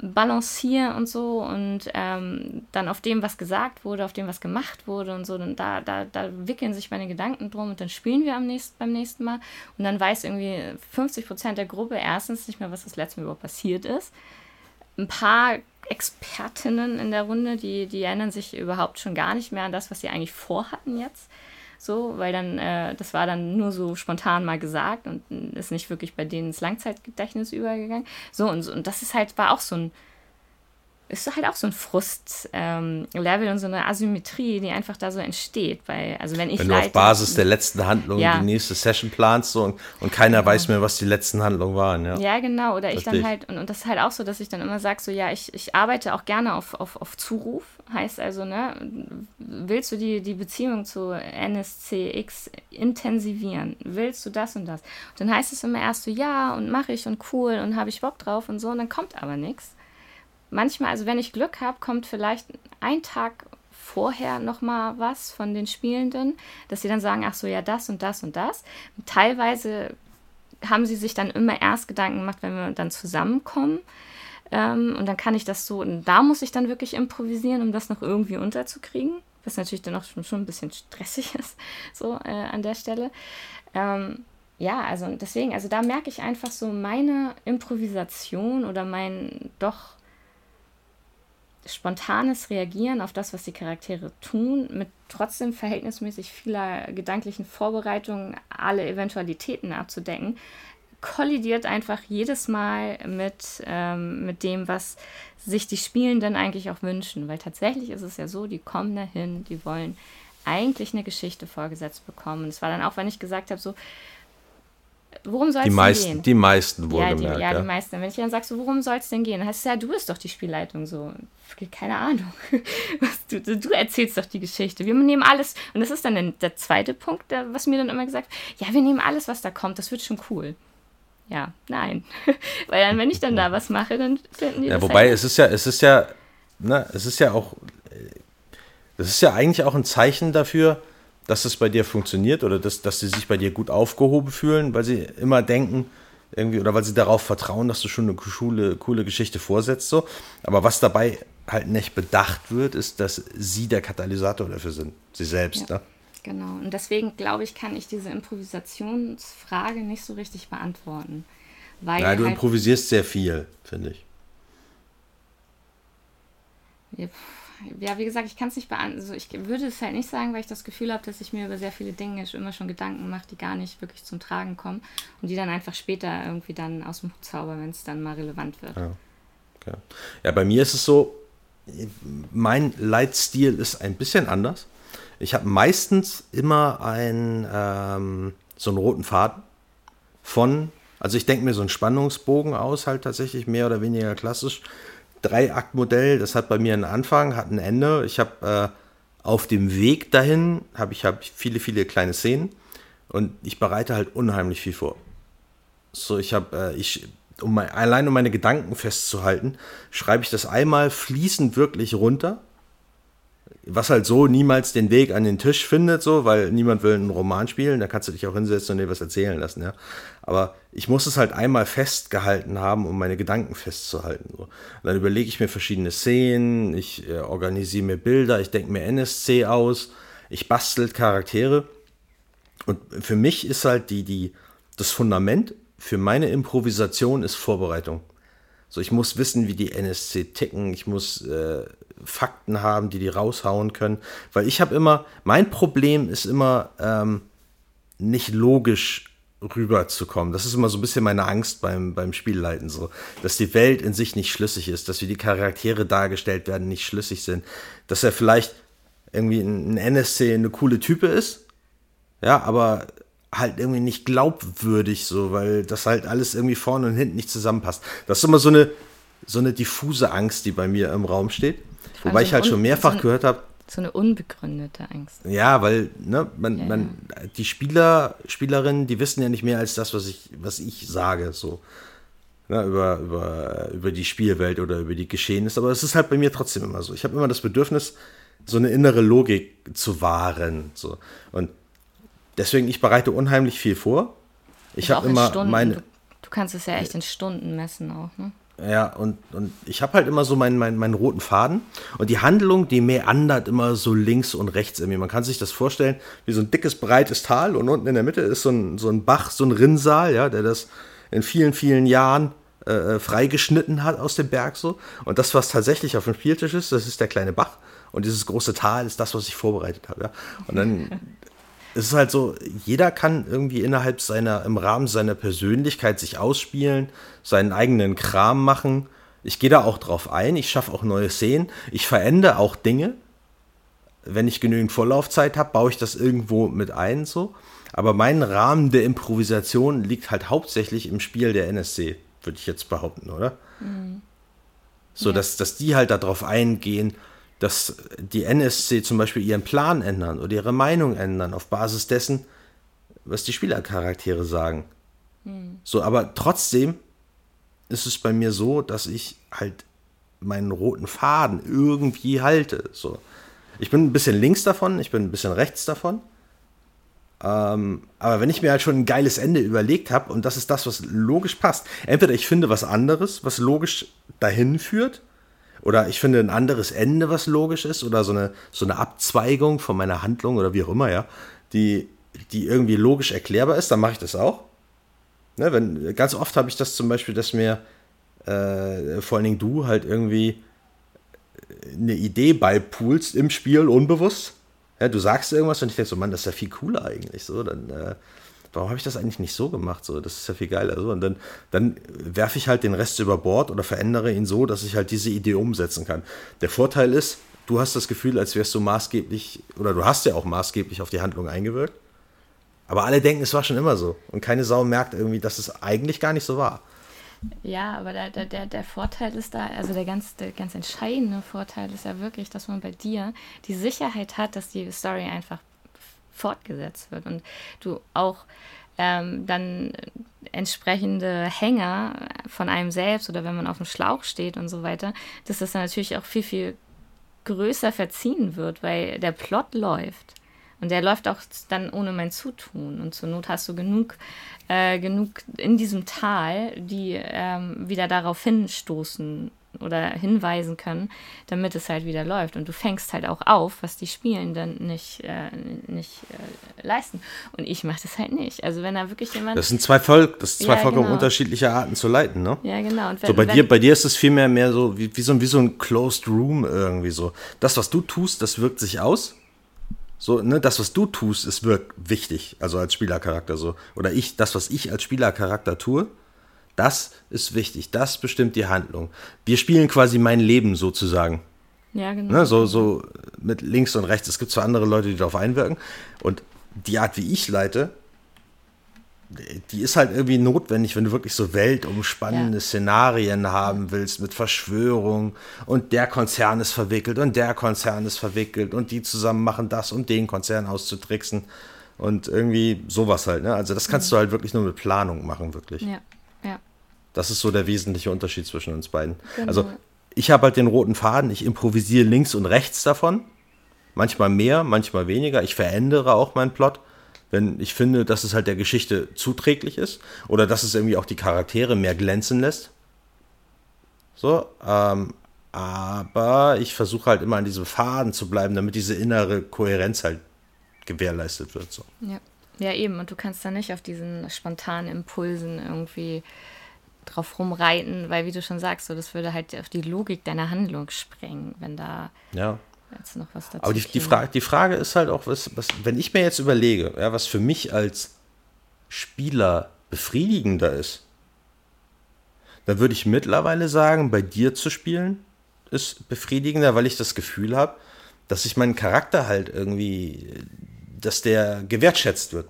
balanciere und so und ähm, dann auf dem, was gesagt wurde, auf dem, was gemacht wurde und so, dann da, da, da wickeln sich meine Gedanken drum und dann spielen wir am nächsten, beim nächsten Mal und dann weiß irgendwie 50 Prozent der Gruppe erstens nicht mehr, was das letzte Mal überhaupt passiert ist. Ein paar Expertinnen in der Runde, die, die erinnern sich überhaupt schon gar nicht mehr an das, was sie eigentlich vorhatten jetzt so, weil dann, äh, das war dann nur so spontan mal gesagt und ist nicht wirklich bei denen ins Langzeitgedächtnis übergegangen. So, und, und das ist halt, war auch so ein, ist halt auch so ein Frustlevel ähm, und so eine Asymmetrie, die einfach da so entsteht. Weil, also wenn ich wenn du auf Basis der letzten Handlung ja. die nächste Session planst so, und, und keiner genau. weiß mehr, was die letzten Handlungen waren. Ja, ja genau. Oder ich dann halt, und, und das ist halt auch so, dass ich dann immer sage, so ja, ich, ich arbeite auch gerne auf, auf, auf Zuruf. Heißt also, ne, willst du die, die Beziehung zu NSCX intensivieren? Willst du das und das? Und dann heißt es immer erst so, ja, und mache ich und cool und habe ich Bock drauf und so, und dann kommt aber nichts manchmal, also wenn ich Glück habe, kommt vielleicht ein Tag vorher noch mal was von den Spielenden, dass sie dann sagen, ach so, ja, das und das und das. Teilweise haben sie sich dann immer erst Gedanken gemacht, wenn wir dann zusammenkommen. Ähm, und dann kann ich das so, und da muss ich dann wirklich improvisieren, um das noch irgendwie unterzukriegen, was natürlich dann auch schon, schon ein bisschen stressig ist, so äh, an der Stelle. Ähm, ja, also deswegen, also da merke ich einfach so meine Improvisation oder mein doch spontanes Reagieren auf das, was die Charaktere tun, mit trotzdem verhältnismäßig vieler gedanklichen Vorbereitungen alle Eventualitäten abzudecken, kollidiert einfach jedes Mal mit, ähm, mit dem, was sich die Spielenden eigentlich auch wünschen. Weil tatsächlich ist es ja so, die kommen dahin, die wollen eigentlich eine Geschichte vorgesetzt bekommen. Es war dann auch, wenn ich gesagt habe, so, worum soll es denn gehen? Die meisten wohlgemerkt. Ja, die, ja, ja, die meisten. Wenn ich dann sage, so, worum soll es denn gehen? Dann heißt es ja, du bist doch die Spielleitung. So, keine Ahnung. du, du, erzählst doch die Geschichte. Wir nehmen alles. Und das ist dann der zweite Punkt, der, was mir dann immer gesagt ja, wir nehmen alles, was da kommt. Das wird schon cool. Ja, nein. Weil dann, wenn ich dann da was mache, dann finden die Ja, wobei, halt es ist ja, es ist ja, ne, es ist ja auch, es ist ja eigentlich auch ein Zeichen dafür, dass es bei dir funktioniert oder dass, dass sie sich bei dir gut aufgehoben fühlen, weil sie immer denken, irgendwie, oder weil sie darauf vertrauen, dass du schon eine coole, coole Geschichte vorsetzt. So. Aber was dabei halt nicht bedacht wird, ist, dass sie der Katalysator dafür sind. Sie selbst, ja, ne? Genau. Und deswegen glaube ich, kann ich diese Improvisationsfrage nicht so richtig beantworten. Weil ja, du halt improvisierst sehr viel, finde ich. Ja, ja, wie gesagt, ich kann es nicht beantworten. Also ich würde es halt nicht sagen, weil ich das Gefühl habe, dass ich mir über sehr viele Dinge immer schon Gedanken mache, die gar nicht wirklich zum Tragen kommen und die dann einfach später irgendwie dann aus dem Hut zaubern, wenn es dann mal relevant wird. Ja. Okay. ja, bei mir ist es so, mein Leitstil ist ein bisschen anders. Ich habe meistens immer ein, ähm, so einen roten Faden von, also ich denke mir so einen Spannungsbogen aus, halt tatsächlich mehr oder weniger klassisch. Drei-Akt-Modell, das hat bei mir einen Anfang, hat ein Ende. Ich habe äh, auf dem Weg dahin, habe ich hab viele, viele kleine Szenen und ich bereite halt unheimlich viel vor. So, ich habe, äh, ich, um mein, allein um meine Gedanken festzuhalten, schreibe ich das einmal fließend wirklich runter was halt so niemals den Weg an den Tisch findet, so, weil niemand will einen Roman spielen, da kannst du dich auch hinsetzen und dir was erzählen lassen, ja. Aber ich muss es halt einmal festgehalten haben, um meine Gedanken festzuhalten. So. Dann überlege ich mir verschiedene Szenen, ich äh, organisiere mir Bilder, ich denke mir NSC aus, ich bastel Charaktere. Und für mich ist halt die, die, das Fundament für meine Improvisation ist Vorbereitung. So, ich muss wissen, wie die NSC ticken, ich muss äh, Fakten haben, die die raushauen können. Weil ich habe immer, mein Problem ist immer, ähm, nicht logisch rüberzukommen. Das ist immer so ein bisschen meine Angst beim, beim Spielleiten, so, dass die Welt in sich nicht schlüssig ist, dass wie die Charaktere dargestellt werden, nicht schlüssig sind, dass er vielleicht irgendwie ein, NSC eine coole Type ist, ja, aber halt irgendwie nicht glaubwürdig, so, weil das halt alles irgendwie vorne und hinten nicht zusammenpasst. Das ist immer so eine, so eine diffuse Angst, die bei mir im Raum steht. Wobei also ich halt schon mehrfach gehört habe. So eine unbegründete Angst. Ja, weil ne, man, ja, man, die Spieler, Spielerinnen, die wissen ja nicht mehr als das, was ich, was ich sage, so. Ne, über, über, über die Spielwelt oder über die Geschehnisse. Aber es ist halt bei mir trotzdem immer so. Ich habe immer das Bedürfnis, so eine innere Logik zu wahren. So. Und deswegen, ich bereite unheimlich viel vor. Ich habe immer Stunden, meine. Du, du, kannst es ja echt in Stunden messen auch, ne? Ja, und, und ich habe halt immer so meinen, meinen, meinen roten Faden. Und die Handlung, die meandert immer so links und rechts irgendwie. Man kann sich das vorstellen wie so ein dickes, breites Tal. Und unten in der Mitte ist so ein, so ein Bach, so ein Rinnsal, ja, der das in vielen, vielen Jahren äh, äh, freigeschnitten hat aus dem Berg so. Und das, was tatsächlich auf dem Spieltisch ist, das ist der kleine Bach. Und dieses große Tal ist das, was ich vorbereitet habe. Ja? Und dann es ist halt so, jeder kann irgendwie innerhalb seiner, im Rahmen seiner Persönlichkeit sich ausspielen, seinen eigenen Kram machen. Ich gehe da auch drauf ein, ich schaffe auch neue Szenen, ich verändere auch Dinge. Wenn ich genügend Vorlaufzeit habe, baue ich das irgendwo mit ein, so. Aber mein Rahmen der Improvisation liegt halt hauptsächlich im Spiel der NSC, würde ich jetzt behaupten, oder? Mhm. So, ja. dass, dass die halt darauf eingehen, dass die NSC zum Beispiel ihren Plan ändern oder ihre Meinung ändern auf Basis dessen, was die Spielercharaktere sagen. Hm. So, aber trotzdem ist es bei mir so, dass ich halt meinen roten Faden irgendwie halte. So. Ich bin ein bisschen links davon, ich bin ein bisschen rechts davon. Ähm, aber wenn ich mir halt schon ein geiles Ende überlegt habe und das ist das, was logisch passt, entweder ich finde was anderes, was logisch dahin führt, oder ich finde ein anderes Ende, was logisch ist, oder so eine, so eine Abzweigung von meiner Handlung oder wie auch immer, ja, die, die irgendwie logisch erklärbar ist, dann mache ich das auch. Ne, wenn, ganz oft habe ich das zum Beispiel, dass mir äh, vor allen Dingen du halt irgendwie eine Idee beipulst im Spiel unbewusst. Ja, du sagst irgendwas und ich denke so, Mann, das ist ja viel cooler eigentlich. So, dann äh, warum habe ich das eigentlich nicht so gemacht? So, das ist ja viel geiler. So. Und dann, dann werfe ich halt den Rest über Bord oder verändere ihn so, dass ich halt diese Idee umsetzen kann. Der Vorteil ist, du hast das Gefühl, als wärst du maßgeblich, oder du hast ja auch maßgeblich auf die Handlung eingewirkt. Aber alle denken, es war schon immer so. Und keine Sau merkt irgendwie, dass es eigentlich gar nicht so war. Ja, aber der, der, der Vorteil ist da, also der ganz, der ganz entscheidende Vorteil ist ja wirklich, dass man bei dir die Sicherheit hat, dass die Story einfach fortgesetzt wird und du auch ähm, dann entsprechende Hänger von einem selbst oder wenn man auf dem Schlauch steht und so weiter, dass das dann natürlich auch viel, viel größer verziehen wird, weil der Plot läuft. Und der läuft auch dann ohne mein Zutun. Und zur Not hast du genug, äh, genug in diesem Tal, die ähm, wieder darauf hinstoßen oder hinweisen können, damit es halt wieder läuft. Und du fängst halt auch auf, was die Spielenden nicht, äh, nicht äh, leisten. Und ich mache das halt nicht. Also wenn da wirklich jemand. Das sind zwei, Voll das sind zwei ja, vollkommen genau. unterschiedliche Arten zu leiten, ne? Ja, genau. Wenn, so bei wenn, dir, bei dir ist es vielmehr mehr so wie, wie, so wie so ein Closed Room irgendwie so. Das, was du tust, das wirkt sich aus. So, ne, das, was du tust, ist wirklich wichtig, also als Spielercharakter so. Oder ich, das, was ich als Spielercharakter tue, das ist wichtig, das bestimmt die Handlung. Wir spielen quasi mein Leben sozusagen. Ja, genau. Ne, so, so mit links und rechts. Es gibt zwar andere Leute, die darauf einwirken. Und die Art, wie ich leite, die ist halt irgendwie notwendig, wenn du wirklich so weltumspannende ja. Szenarien haben willst mit Verschwörung und der Konzern ist verwickelt und der Konzern ist verwickelt und die zusammen machen das, um den Konzern auszutricksen und irgendwie sowas halt. Ne? Also das kannst mhm. du halt wirklich nur mit Planung machen, wirklich. Ja. Das ist so der wesentliche Unterschied zwischen uns beiden. Genau. Also ich habe halt den roten Faden, ich improvisiere links und rechts davon. Manchmal mehr, manchmal weniger. Ich verändere auch meinen Plot wenn ich finde, dass es halt der Geschichte zuträglich ist oder dass es irgendwie auch die Charaktere mehr glänzen lässt. So, ähm, aber ich versuche halt immer an diesem Faden zu bleiben, damit diese innere Kohärenz halt gewährleistet wird. So. Ja. ja, eben. Und du kannst da nicht auf diesen spontanen Impulsen irgendwie drauf rumreiten, weil wie du schon sagst, so das würde halt auf die Logik deiner Handlung sprengen, wenn da ja jetzt noch was dazu. Aber die, die, Frage, die Frage ist halt auch, was, was, wenn ich mir jetzt überlege, ja, was für mich als Spieler befriedigender ist, dann würde ich mittlerweile sagen, bei dir zu spielen ist befriedigender, weil ich das Gefühl habe, dass ich meinen Charakter halt irgendwie, dass der gewertschätzt wird.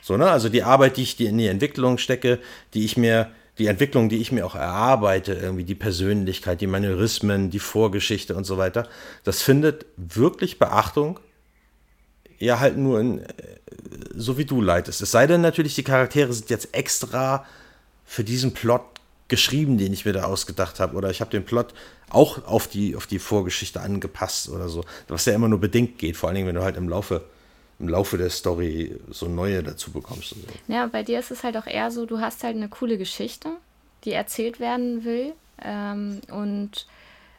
So, ne? Also die Arbeit, die ich in die Entwicklung stecke, die ich mir die Entwicklung, die ich mir auch erarbeite, irgendwie die Persönlichkeit, die Manierismen, die Vorgeschichte und so weiter, das findet wirklich Beachtung. Ja, halt nur in, äh, so wie du leitest. Es sei denn natürlich, die Charaktere sind jetzt extra für diesen Plot geschrieben, den ich mir da ausgedacht habe. Oder ich habe den Plot auch auf die, auf die Vorgeschichte angepasst oder so. Was ja immer nur bedingt geht, vor allen Dingen, wenn du halt im Laufe im Laufe der Story so neue dazu bekommst. Und so. Ja, bei dir ist es halt auch eher so, du hast halt eine coole Geschichte, die erzählt werden will. Ähm, und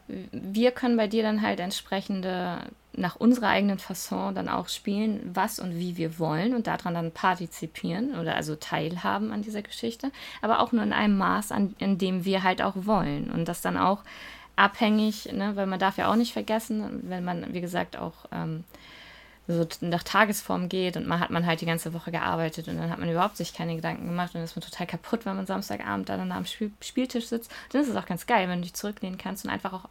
wir können bei dir dann halt entsprechende, nach unserer eigenen Fasson dann auch spielen, was und wie wir wollen und daran dann partizipieren oder also teilhaben an dieser Geschichte, aber auch nur in einem Maß, an, in dem wir halt auch wollen. Und das dann auch abhängig, ne, weil man darf ja auch nicht vergessen, wenn man, wie gesagt, auch ähm, so nach Tagesform geht und man hat man halt die ganze Woche gearbeitet und dann hat man überhaupt sich keine Gedanken gemacht und dann ist man total kaputt, wenn man Samstagabend dann am Spiel Spieltisch sitzt. Dann ist es auch ganz geil, wenn du dich zurücklehnen kannst und einfach auch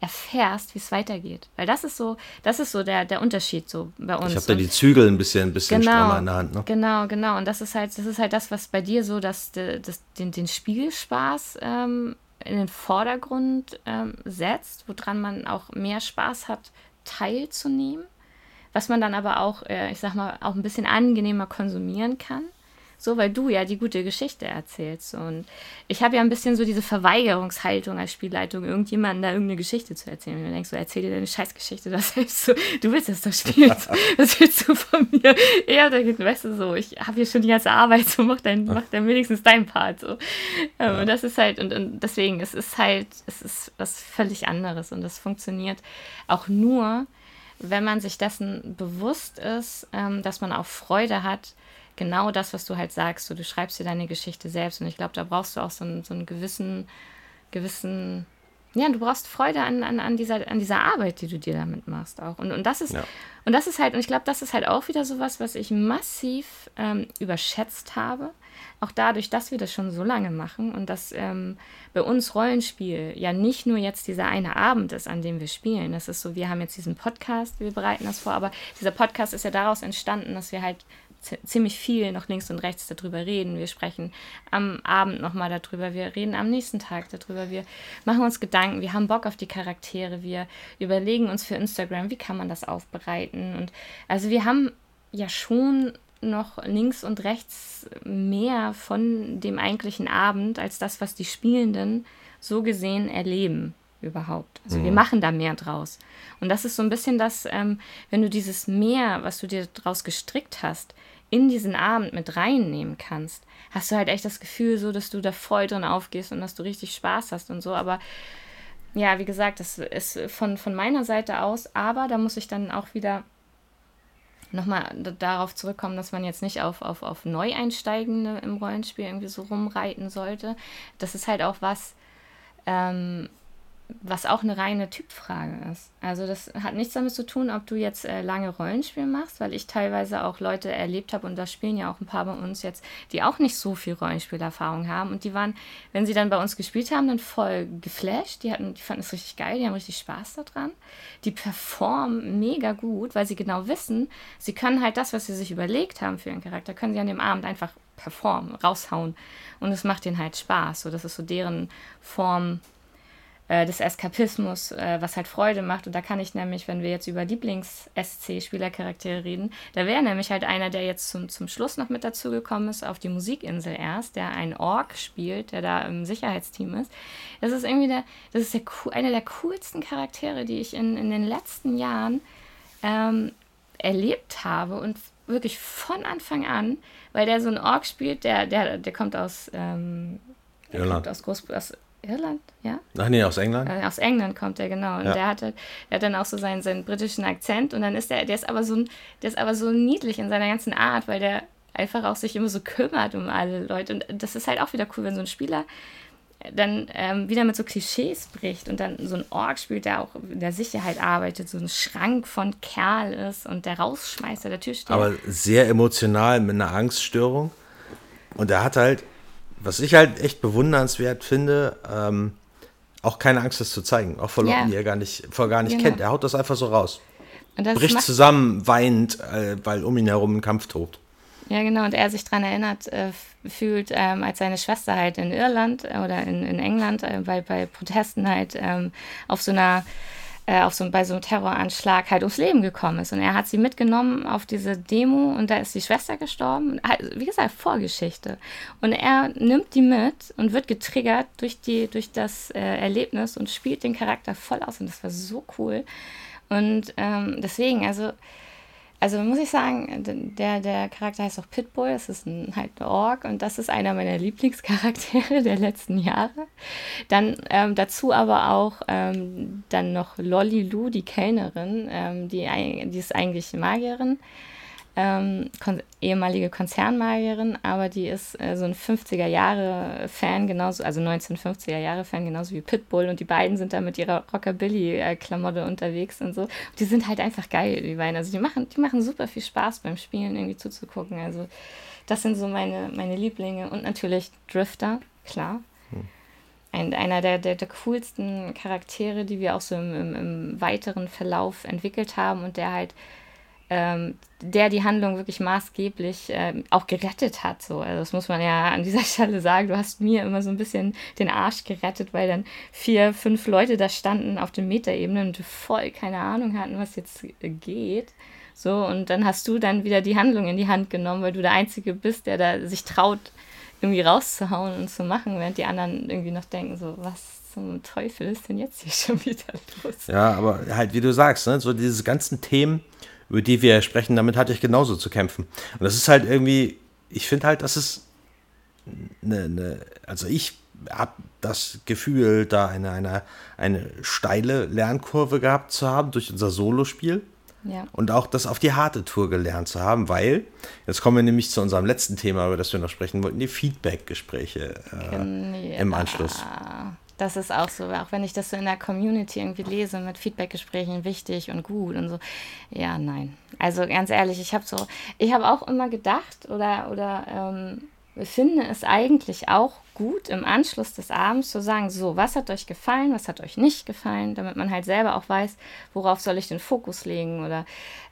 erfährst, wie es weitergeht. Weil das ist so, das ist so der, der Unterschied so bei uns. Ich habe da die Zügel ein bisschen, ein bisschen genau, strammer in der Hand. Ne? Genau, genau. Und das ist halt, das ist halt das, was bei dir so das, das, den, den Spielspaß ähm, in den Vordergrund ähm, setzt, woran man auch mehr Spaß hat, teilzunehmen was man dann aber auch, äh, ich sag mal, auch ein bisschen angenehmer konsumieren kann. So, weil du ja die gute Geschichte erzählst. Und ich habe ja ein bisschen so diese Verweigerungshaltung als Spielleitung, irgendjemandem da irgendeine Geschichte zu erzählen. Und du denkst so, erzähl dir deine Scheißgeschichte, das selbst so, du willst das doch spielen. was willst du von mir? Ja, da weißt du so, ich habe hier schon die ganze Arbeit, so mach dann, mach dann wenigstens deinen Part. So. Ähm, ja. Und das ist halt, und, und deswegen, es ist halt, es ist was völlig anderes. Und das funktioniert auch nur, wenn man sich dessen bewusst ist, ähm, dass man auch Freude hat, genau das, was du halt sagst. So, du schreibst dir deine Geschichte selbst und ich glaube, da brauchst du auch so einen, so einen gewissen, gewissen, ja, du brauchst Freude an, an, an, dieser, an dieser Arbeit, die du dir damit machst auch. Und, und das ist, ja. und das ist halt, und ich glaube, das ist halt auch wieder sowas, was ich massiv ähm, überschätzt habe auch dadurch, dass wir das schon so lange machen und dass ähm, bei uns Rollenspiel ja nicht nur jetzt dieser eine Abend ist, an dem wir spielen. Das ist so, wir haben jetzt diesen Podcast, wir bereiten das vor, aber dieser Podcast ist ja daraus entstanden, dass wir halt ziemlich viel noch links und rechts darüber reden. Wir sprechen am Abend nochmal darüber, wir reden am nächsten Tag darüber, wir machen uns Gedanken, wir haben Bock auf die Charaktere, wir überlegen uns für Instagram, wie kann man das aufbereiten. Und also wir haben ja schon noch links und rechts mehr von dem eigentlichen Abend als das, was die Spielenden so gesehen erleben überhaupt. Also mhm. wir machen da mehr draus. Und das ist so ein bisschen das, ähm, wenn du dieses Mehr, was du dir draus gestrickt hast, in diesen Abend mit reinnehmen kannst, hast du halt echt das Gefühl, so dass du da voll drin aufgehst und dass du richtig Spaß hast und so. Aber ja, wie gesagt, das ist von, von meiner Seite aus, aber da muss ich dann auch wieder nochmal darauf zurückkommen, dass man jetzt nicht auf, auf, auf Neueinsteigende im Rollenspiel irgendwie so rumreiten sollte. Das ist halt auch was, ähm, was auch eine reine Typfrage ist. Also das hat nichts damit zu tun, ob du jetzt äh, lange Rollenspiel machst, weil ich teilweise auch Leute erlebt habe und da spielen ja auch ein paar bei uns jetzt, die auch nicht so viel Rollenspielerfahrung haben und die waren, wenn sie dann bei uns gespielt haben, dann voll geflasht. Die hatten, die fanden es richtig geil, die haben richtig Spaß daran. Die performen mega gut, weil sie genau wissen, sie können halt das, was sie sich überlegt haben für ihren Charakter, können sie an dem Abend einfach performen, raushauen und es macht ihnen halt Spaß. So, das ist so deren Form des Eskapismus, äh, was halt Freude macht. Und da kann ich nämlich, wenn wir jetzt über Lieblings-SC-Spielercharaktere reden, da wäre nämlich halt einer, der jetzt zum, zum Schluss noch mit dazugekommen ist, auf die Musikinsel erst, der einen Ork spielt, der da im Sicherheitsteam ist. Das ist irgendwie der, das ist der, einer der coolsten Charaktere, die ich in, in den letzten Jahren ähm, erlebt habe und wirklich von Anfang an, weil der so einen Ork spielt, der, der, der kommt aus, ähm, Irland. aus, Groß, aus Irland, ja? Ach nee, aus England? Äh, aus England kommt er, genau. Und ja. der, hat, der hat dann auch so seinen, seinen britischen Akzent und dann ist der, der ist aber so der ist aber so niedlich in seiner ganzen Art, weil der einfach auch sich immer so kümmert um alle Leute. Und das ist halt auch wieder cool, wenn so ein Spieler dann ähm, wieder mit so Klischees bricht und dann so ein Org spielt, der auch in der Sicherheit arbeitet, so ein Schrank von Kerl ist und der Rausschmeißer, der Türsteher. Aber sehr emotional mit einer Angststörung. Und er hat halt was ich halt echt bewundernswert finde, ähm, auch keine Angst, das zu zeigen. Auch vor Leuten, ja. die er gar nicht, vor gar nicht genau. kennt. Er haut das einfach so raus. Bricht zusammen, weint, äh, weil um ihn herum ein Kampf tobt. Ja, genau. Und er sich daran erinnert äh, fühlt, ähm, als seine Schwester halt in Irland äh, oder in, in England äh, bei, bei Protesten halt ähm, auf so einer äh, auf so, bei so einem Terroranschlag halt ums Leben gekommen ist. Und er hat sie mitgenommen auf diese Demo und da ist die Schwester gestorben. Wie gesagt, Vorgeschichte. Und er nimmt die mit und wird getriggert durch, die, durch das äh, Erlebnis und spielt den Charakter voll aus. Und das war so cool. Und ähm, deswegen, also also muss ich sagen, der, der Charakter heißt auch Pitbull, das ist ein, halt ein Ork und das ist einer meiner Lieblingscharaktere der letzten Jahre. Dann ähm, dazu aber auch ähm, dann noch Lolly Lou, die Kellnerin, ähm, die, die ist eigentlich Magierin ähm, kon ehemalige Konzernmagierin, aber die ist äh, so ein 50er Jahre Fan, genauso, also 1950er Jahre Fan, genauso wie Pitbull und die beiden sind da mit ihrer Rockabilly-Klamotte unterwegs und so. Und die sind halt einfach geil, die beiden. Also die machen, die machen super viel Spaß beim Spielen irgendwie zuzugucken. Also das sind so meine, meine Lieblinge und natürlich Drifter, klar. Hm. Ein, einer der, der, der coolsten Charaktere, die wir auch so im, im, im weiteren Verlauf entwickelt haben und der halt ähm, der die Handlung wirklich maßgeblich ähm, auch gerettet hat. So. Also das muss man ja an dieser Stelle sagen. Du hast mir immer so ein bisschen den Arsch gerettet, weil dann vier, fünf Leute da standen auf den Metaebenen und voll keine Ahnung hatten, was jetzt geht. So, und dann hast du dann wieder die Handlung in die Hand genommen, weil du der Einzige bist, der da sich traut, irgendwie rauszuhauen und zu machen, während die anderen irgendwie noch denken, so, was zum Teufel ist denn jetzt hier schon wieder los? Ja, aber halt, wie du sagst, ne, so diese ganzen Themen, über die wir sprechen, damit hatte ich genauso zu kämpfen. Und das ist halt irgendwie, ich finde halt, dass es eine, eine also ich habe das Gefühl, da eine, eine, eine steile Lernkurve gehabt zu haben durch unser Solospiel. Ja. Und auch das auf die harte Tour gelernt zu haben, weil, jetzt kommen wir nämlich zu unserem letzten Thema, über das wir noch sprechen wollten, die Feedback-Gespräche äh, ja. im Anschluss das ist auch so, auch wenn ich das so in der Community irgendwie lese mit Feedbackgesprächen wichtig und gut und so. Ja, nein. Also ganz ehrlich, ich habe so, ich habe auch immer gedacht oder, oder ähm, finde es eigentlich auch gut, im Anschluss des Abends zu sagen, so, was hat euch gefallen, was hat euch nicht gefallen, damit man halt selber auch weiß, worauf soll ich den Fokus legen oder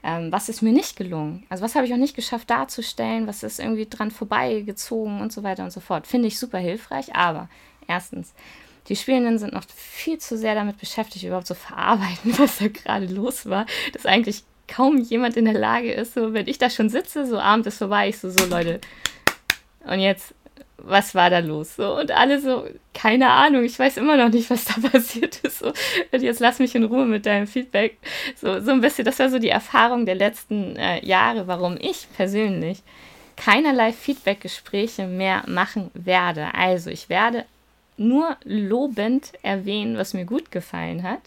ähm, was ist mir nicht gelungen. Also was habe ich auch nicht geschafft darzustellen, was ist irgendwie dran vorbeigezogen und so weiter und so fort. Finde ich super hilfreich, aber erstens, die Spielenden sind noch viel zu sehr damit beschäftigt, überhaupt zu verarbeiten, was da gerade los war, dass eigentlich kaum jemand in der Lage ist, so wenn ich da schon sitze, so Abend ist vorbei, ich so, so Leute, und jetzt, was war da los? So, und alle so, keine Ahnung, ich weiß immer noch nicht, was da passiert ist. So, und jetzt lass mich in Ruhe mit deinem Feedback. So, so ein bisschen, das war so die Erfahrung der letzten äh, Jahre, warum ich persönlich keinerlei Feedback-Gespräche mehr machen werde. Also ich werde nur lobend erwähnen, was mir gut gefallen hat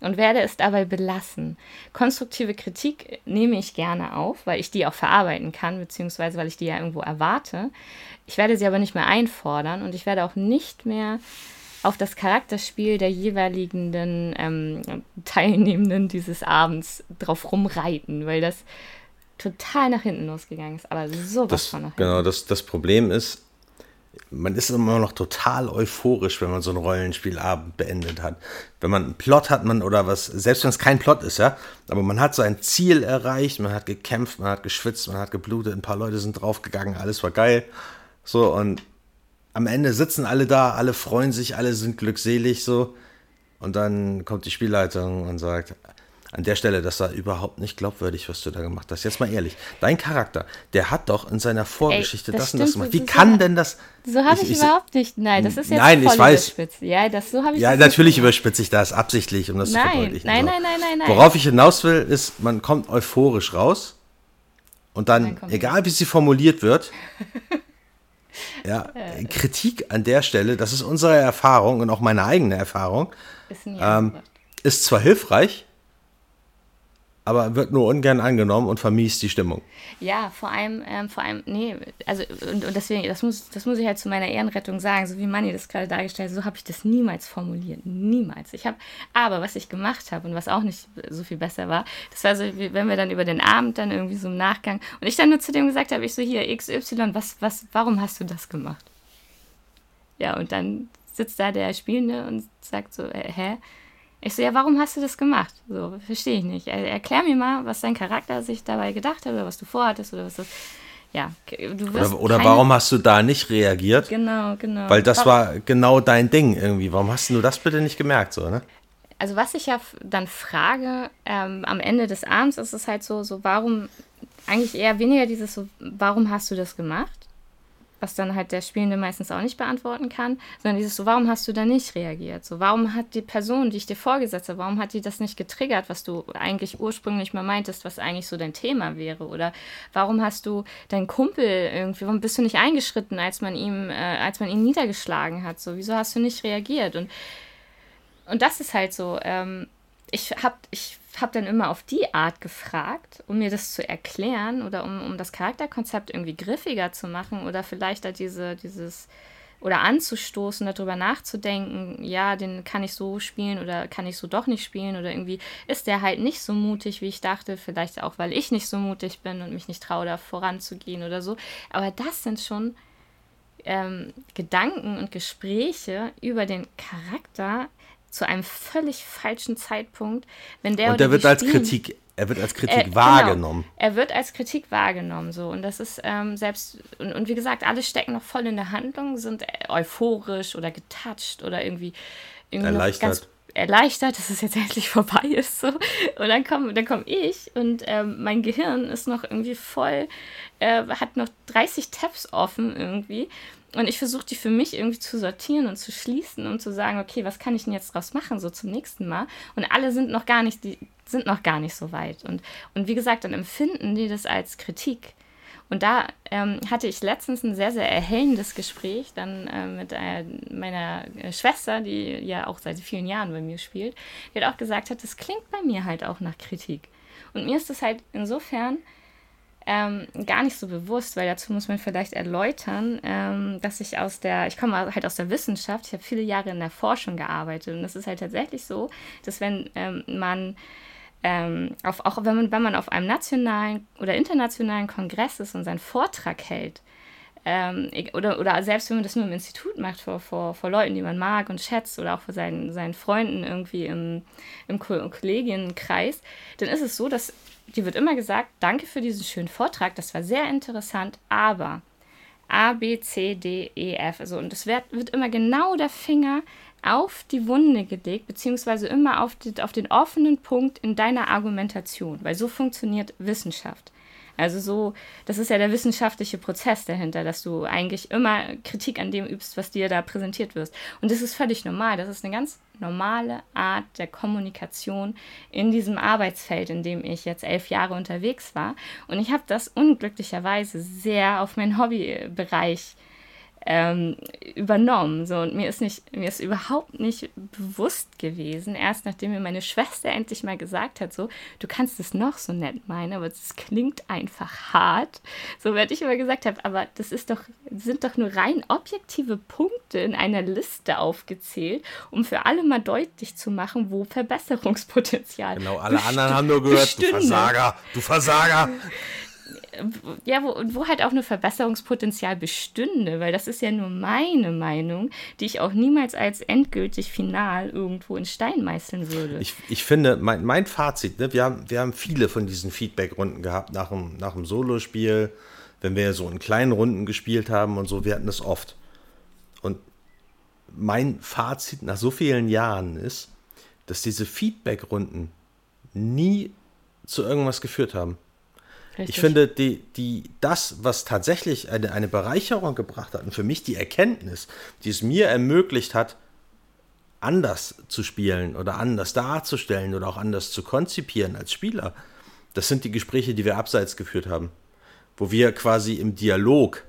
und werde es dabei belassen. Konstruktive Kritik nehme ich gerne auf, weil ich die auch verarbeiten kann, beziehungsweise weil ich die ja irgendwo erwarte. Ich werde sie aber nicht mehr einfordern und ich werde auch nicht mehr auf das Charakterspiel der jeweiligen ähm, Teilnehmenden dieses Abends drauf rumreiten, weil das total nach hinten losgegangen ist, aber sowas das, von nach hinten. Genau, das, das Problem ist, man ist immer noch total euphorisch, wenn man so einen Rollenspielabend beendet hat. Wenn man einen Plot hat, man oder was, selbst wenn es kein Plot ist, ja, aber man hat sein Ziel erreicht, man hat gekämpft, man hat geschwitzt, man hat geblutet, ein paar Leute sind draufgegangen, alles war geil. So, und am Ende sitzen alle da, alle freuen sich, alle sind glückselig, so. Und dann kommt die Spielleitung und sagt, an der Stelle, das war überhaupt nicht glaubwürdig, was du da gemacht hast. Jetzt mal ehrlich, dein Charakter, der hat doch in seiner Vorgeschichte Ey, das, das und das gemacht. Wie kann so, denn das? So habe ich, ich, überhaupt nicht. Nein, das ist jetzt nein, voll ich weiß. überspitzt. Ja, das so habe ich. Ja, natürlich überspitze ich das absichtlich, um das nein, zu verdeutlichen. Nein, nein, nein, nein, nein. Worauf ich hinaus will, ist, man kommt euphorisch raus und dann, egal wie sie formuliert wird, ja, Kritik an der Stelle, das ist unsere Erfahrung und auch meine eigene Erfahrung, ist, ähm, ist zwar hilfreich, aber wird nur ungern angenommen und vermiest die Stimmung. Ja, vor allem, ähm, vor allem, nee, also und, und deswegen, das muss, das muss ich halt zu meiner Ehrenrettung sagen, so wie Manni das gerade dargestellt hat, so habe ich das niemals formuliert, niemals. Ich habe, aber was ich gemacht habe und was auch nicht so viel besser war, das war so, wie, wenn wir dann über den Abend dann irgendwie so im Nachgang und ich dann nur zu dem gesagt habe, ich so hier XY, was, was, warum hast du das gemacht? Ja, und dann sitzt da der Spielende und sagt so, äh, hä? Ich so, ja, warum hast du das gemacht? So, verstehe ich nicht. Er, erklär mir mal, was dein Charakter sich dabei gedacht hat oder was du vorhattest oder was das. Ja, du wirst Oder, oder warum hast du da nicht reagiert? Genau, genau. Weil das war genau dein Ding irgendwie. Warum hast du das bitte nicht gemerkt, so, ne? Also, was ich ja dann frage, ähm, am Ende des Abends ist es halt so, so, warum, eigentlich eher weniger dieses so, warum hast du das gemacht? Was dann halt der Spielende meistens auch nicht beantworten kann, sondern dieses so, warum hast du da nicht reagiert? So, warum hat die Person, die ich dir vorgesetzt habe, warum hat die das nicht getriggert, was du eigentlich ursprünglich mal meintest, was eigentlich so dein Thema wäre? Oder warum hast du deinen Kumpel irgendwie, warum bist du nicht eingeschritten, als man ihm, äh, als man ihn niedergeschlagen hat? So, wieso hast du nicht reagiert? Und, und das ist halt so, ähm, ich habe ich hab dann immer auf die Art gefragt, um mir das zu erklären oder um, um das Charakterkonzept irgendwie griffiger zu machen oder vielleicht da diese, dieses oder anzustoßen, darüber nachzudenken, ja, den kann ich so spielen oder kann ich so doch nicht spielen oder irgendwie ist der halt nicht so mutig, wie ich dachte, vielleicht auch, weil ich nicht so mutig bin und mich nicht traue, da voranzugehen oder so. Aber das sind schon ähm, Gedanken und Gespräche über den Charakter, zu einem völlig falschen Zeitpunkt, wenn der und der wird als spielen, Kritik er wird als Kritik äh, wahrgenommen. Genau, er wird als Kritik wahrgenommen, so. Und das ist ähm, selbst, und, und wie gesagt, alle stecken noch voll in der Handlung, sind euphorisch oder getouched oder irgendwie, irgendwie erleichtert. Ganz erleichtert, dass es jetzt endlich vorbei ist. So. Und dann komme dann komm ich und ähm, mein Gehirn ist noch irgendwie voll, äh, hat noch 30 Tabs offen irgendwie. Und ich versuche die für mich irgendwie zu sortieren und zu schließen und zu sagen, okay, was kann ich denn jetzt draus machen, so zum nächsten Mal? Und alle sind noch gar nicht, die sind noch gar nicht so weit. Und, und wie gesagt, dann empfinden die das als Kritik. Und da ähm, hatte ich letztens ein sehr, sehr erhellendes Gespräch dann äh, mit äh, meiner Schwester, die ja auch seit vielen Jahren bei mir spielt, die hat auch gesagt hat, das klingt bei mir halt auch nach Kritik. Und mir ist das halt insofern ähm, gar nicht so bewusst, weil dazu muss man vielleicht erläutern, ähm, dass ich aus der, ich komme halt aus der Wissenschaft, ich habe viele Jahre in der Forschung gearbeitet und es ist halt tatsächlich so, dass wenn ähm, man ähm, auf, auch wenn man, wenn man auf einem nationalen oder internationalen Kongress ist und seinen Vortrag hält, ähm, oder, oder selbst wenn man das nur im Institut macht, vor, vor, vor Leuten, die man mag und schätzt, oder auch vor seinen, seinen Freunden irgendwie im, im Kollegienkreis, dann ist es so, dass dir wird immer gesagt, danke für diesen schönen Vortrag, das war sehr interessant, aber A, B, C, D, E, F, also und es wird, wird immer genau der Finger auf die Wunde gelegt, beziehungsweise immer auf, die, auf den offenen Punkt in deiner Argumentation, weil so funktioniert Wissenschaft. Also so, das ist ja der wissenschaftliche Prozess dahinter, dass du eigentlich immer Kritik an dem übst, was dir da präsentiert wirst. Und das ist völlig normal. Das ist eine ganz normale Art der Kommunikation in diesem Arbeitsfeld, in dem ich jetzt elf Jahre unterwegs war. Und ich habe das unglücklicherweise sehr auf meinen Hobbybereich ähm, übernommen. So, und mir ist nicht, mir ist überhaupt nicht bewusst gewesen, erst nachdem mir meine Schwester endlich mal gesagt hat, so, du kannst es noch so nett meinen, aber es klingt einfach hart. So werde ich immer gesagt habe, aber das ist doch, sind doch nur rein objektive Punkte in einer Liste aufgezählt, um für alle mal deutlich zu machen, wo Verbesserungspotenzial. Genau, alle anderen haben nur gehört, bestünde. du Versager, du Versager ja, wo, wo halt auch ein Verbesserungspotenzial bestünde, weil das ist ja nur meine Meinung, die ich auch niemals als endgültig final irgendwo in Stein meißeln würde. Ich, ich finde, mein, mein Fazit, ne, wir, haben, wir haben viele von diesen Feedback-Runden gehabt nach dem, nach dem Solospiel, wenn wir so in kleinen Runden gespielt haben und so, wir hatten das oft. Und mein Fazit nach so vielen Jahren ist, dass diese Feedback-Runden nie zu irgendwas geführt haben. Richtig. Ich finde, die, die, das, was tatsächlich eine, eine Bereicherung gebracht hat und für mich die Erkenntnis, die es mir ermöglicht hat, anders zu spielen oder anders darzustellen oder auch anders zu konzipieren als Spieler, das sind die Gespräche, die wir abseits geführt haben, wo wir quasi im Dialog,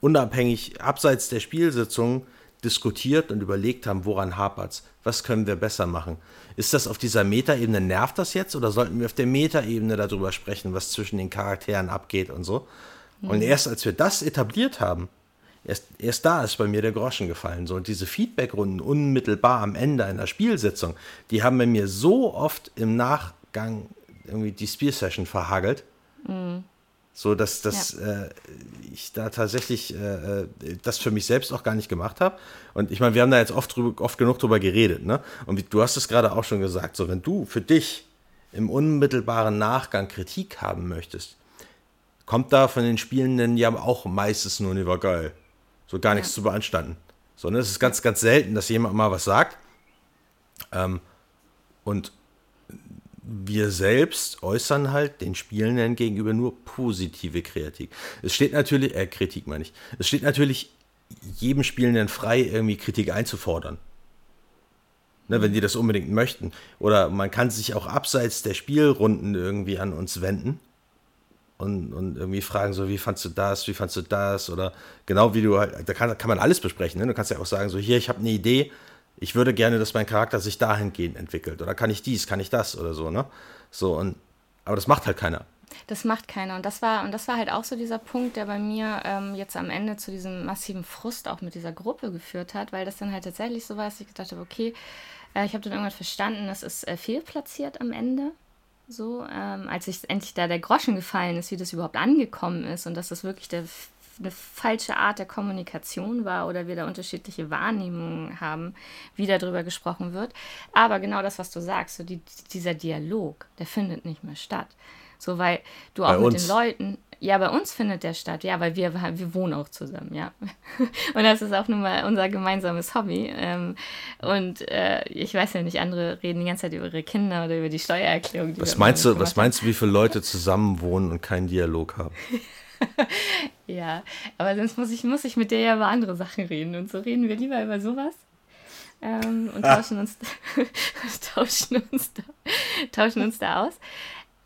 unabhängig abseits der Spielsitzung, diskutiert und überlegt haben, woran hapert es, was können wir besser machen. Ist das auf dieser Metaebene, nervt das jetzt oder sollten wir auf der Metaebene darüber sprechen, was zwischen den Charakteren abgeht und so? Mhm. Und erst als wir das etabliert haben, erst, erst da ist bei mir der Groschen gefallen. So, und diese Feedbackrunden unmittelbar am Ende einer Spielsitzung, die haben bei mir so oft im Nachgang irgendwie die Spielsession verhagelt. Mhm so dass, dass ja. äh, ich da tatsächlich äh, äh, das für mich selbst auch gar nicht gemacht habe. Und ich meine, wir haben da jetzt oft, drüber, oft genug drüber geredet. Ne? Und wie, du hast es gerade auch schon gesagt, so wenn du für dich im unmittelbaren Nachgang Kritik haben möchtest, kommt da von den Spielenden ja auch meistens nur, war geil. So gar nichts ja. zu beanstanden. Sondern es ist ganz, ganz selten, dass jemand mal was sagt. Ähm, und wir selbst äußern halt den Spielenden gegenüber nur positive Kritik. Es steht natürlich, äh, Kritik meine ich, es steht natürlich jedem Spielenden frei, irgendwie Kritik einzufordern. Ne, wenn die das unbedingt möchten. Oder man kann sich auch abseits der Spielrunden irgendwie an uns wenden und, und irgendwie fragen, so, wie fandst du das, wie fandst du das? Oder genau wie du halt, da kann, kann man alles besprechen. Ne? Du kannst ja auch sagen, so, hier, ich habe eine Idee, ich würde gerne, dass mein Charakter sich dahingehend entwickelt. Oder kann ich dies, kann ich das oder so, ne? So, und aber das macht halt keiner. Das macht keiner. Und das war, und das war halt auch so dieser Punkt, der bei mir ähm, jetzt am Ende zu diesem massiven Frust auch mit dieser Gruppe geführt hat, weil das dann halt tatsächlich so war, dass ich gedacht habe, okay, äh, ich habe dann irgendwann verstanden, das ist äh, fehlplatziert am Ende. So, ähm, als ich endlich da der Groschen gefallen ist, wie das überhaupt angekommen ist und dass das wirklich der eine falsche Art der Kommunikation war oder wir da unterschiedliche Wahrnehmungen haben, wie darüber gesprochen wird. Aber genau das, was du sagst, so die, dieser Dialog, der findet nicht mehr statt. So, weil du auch bei mit uns. den Leuten, ja, bei uns findet der statt, ja, weil wir, wir wohnen auch zusammen, ja. Und das ist auch nun mal unser gemeinsames Hobby. Ähm, und äh, ich weiß ja nicht, andere reden die ganze Zeit über ihre Kinder oder über die Steuererklärung. Die was meinst du, was meinst du, wie viele Leute zusammen wohnen und keinen Dialog haben? ja, aber sonst muss ich, muss ich mit der ja über andere Sachen reden. Und so reden wir lieber über sowas. Ähm, und tauschen uns, tauschen, uns da, tauschen uns da aus.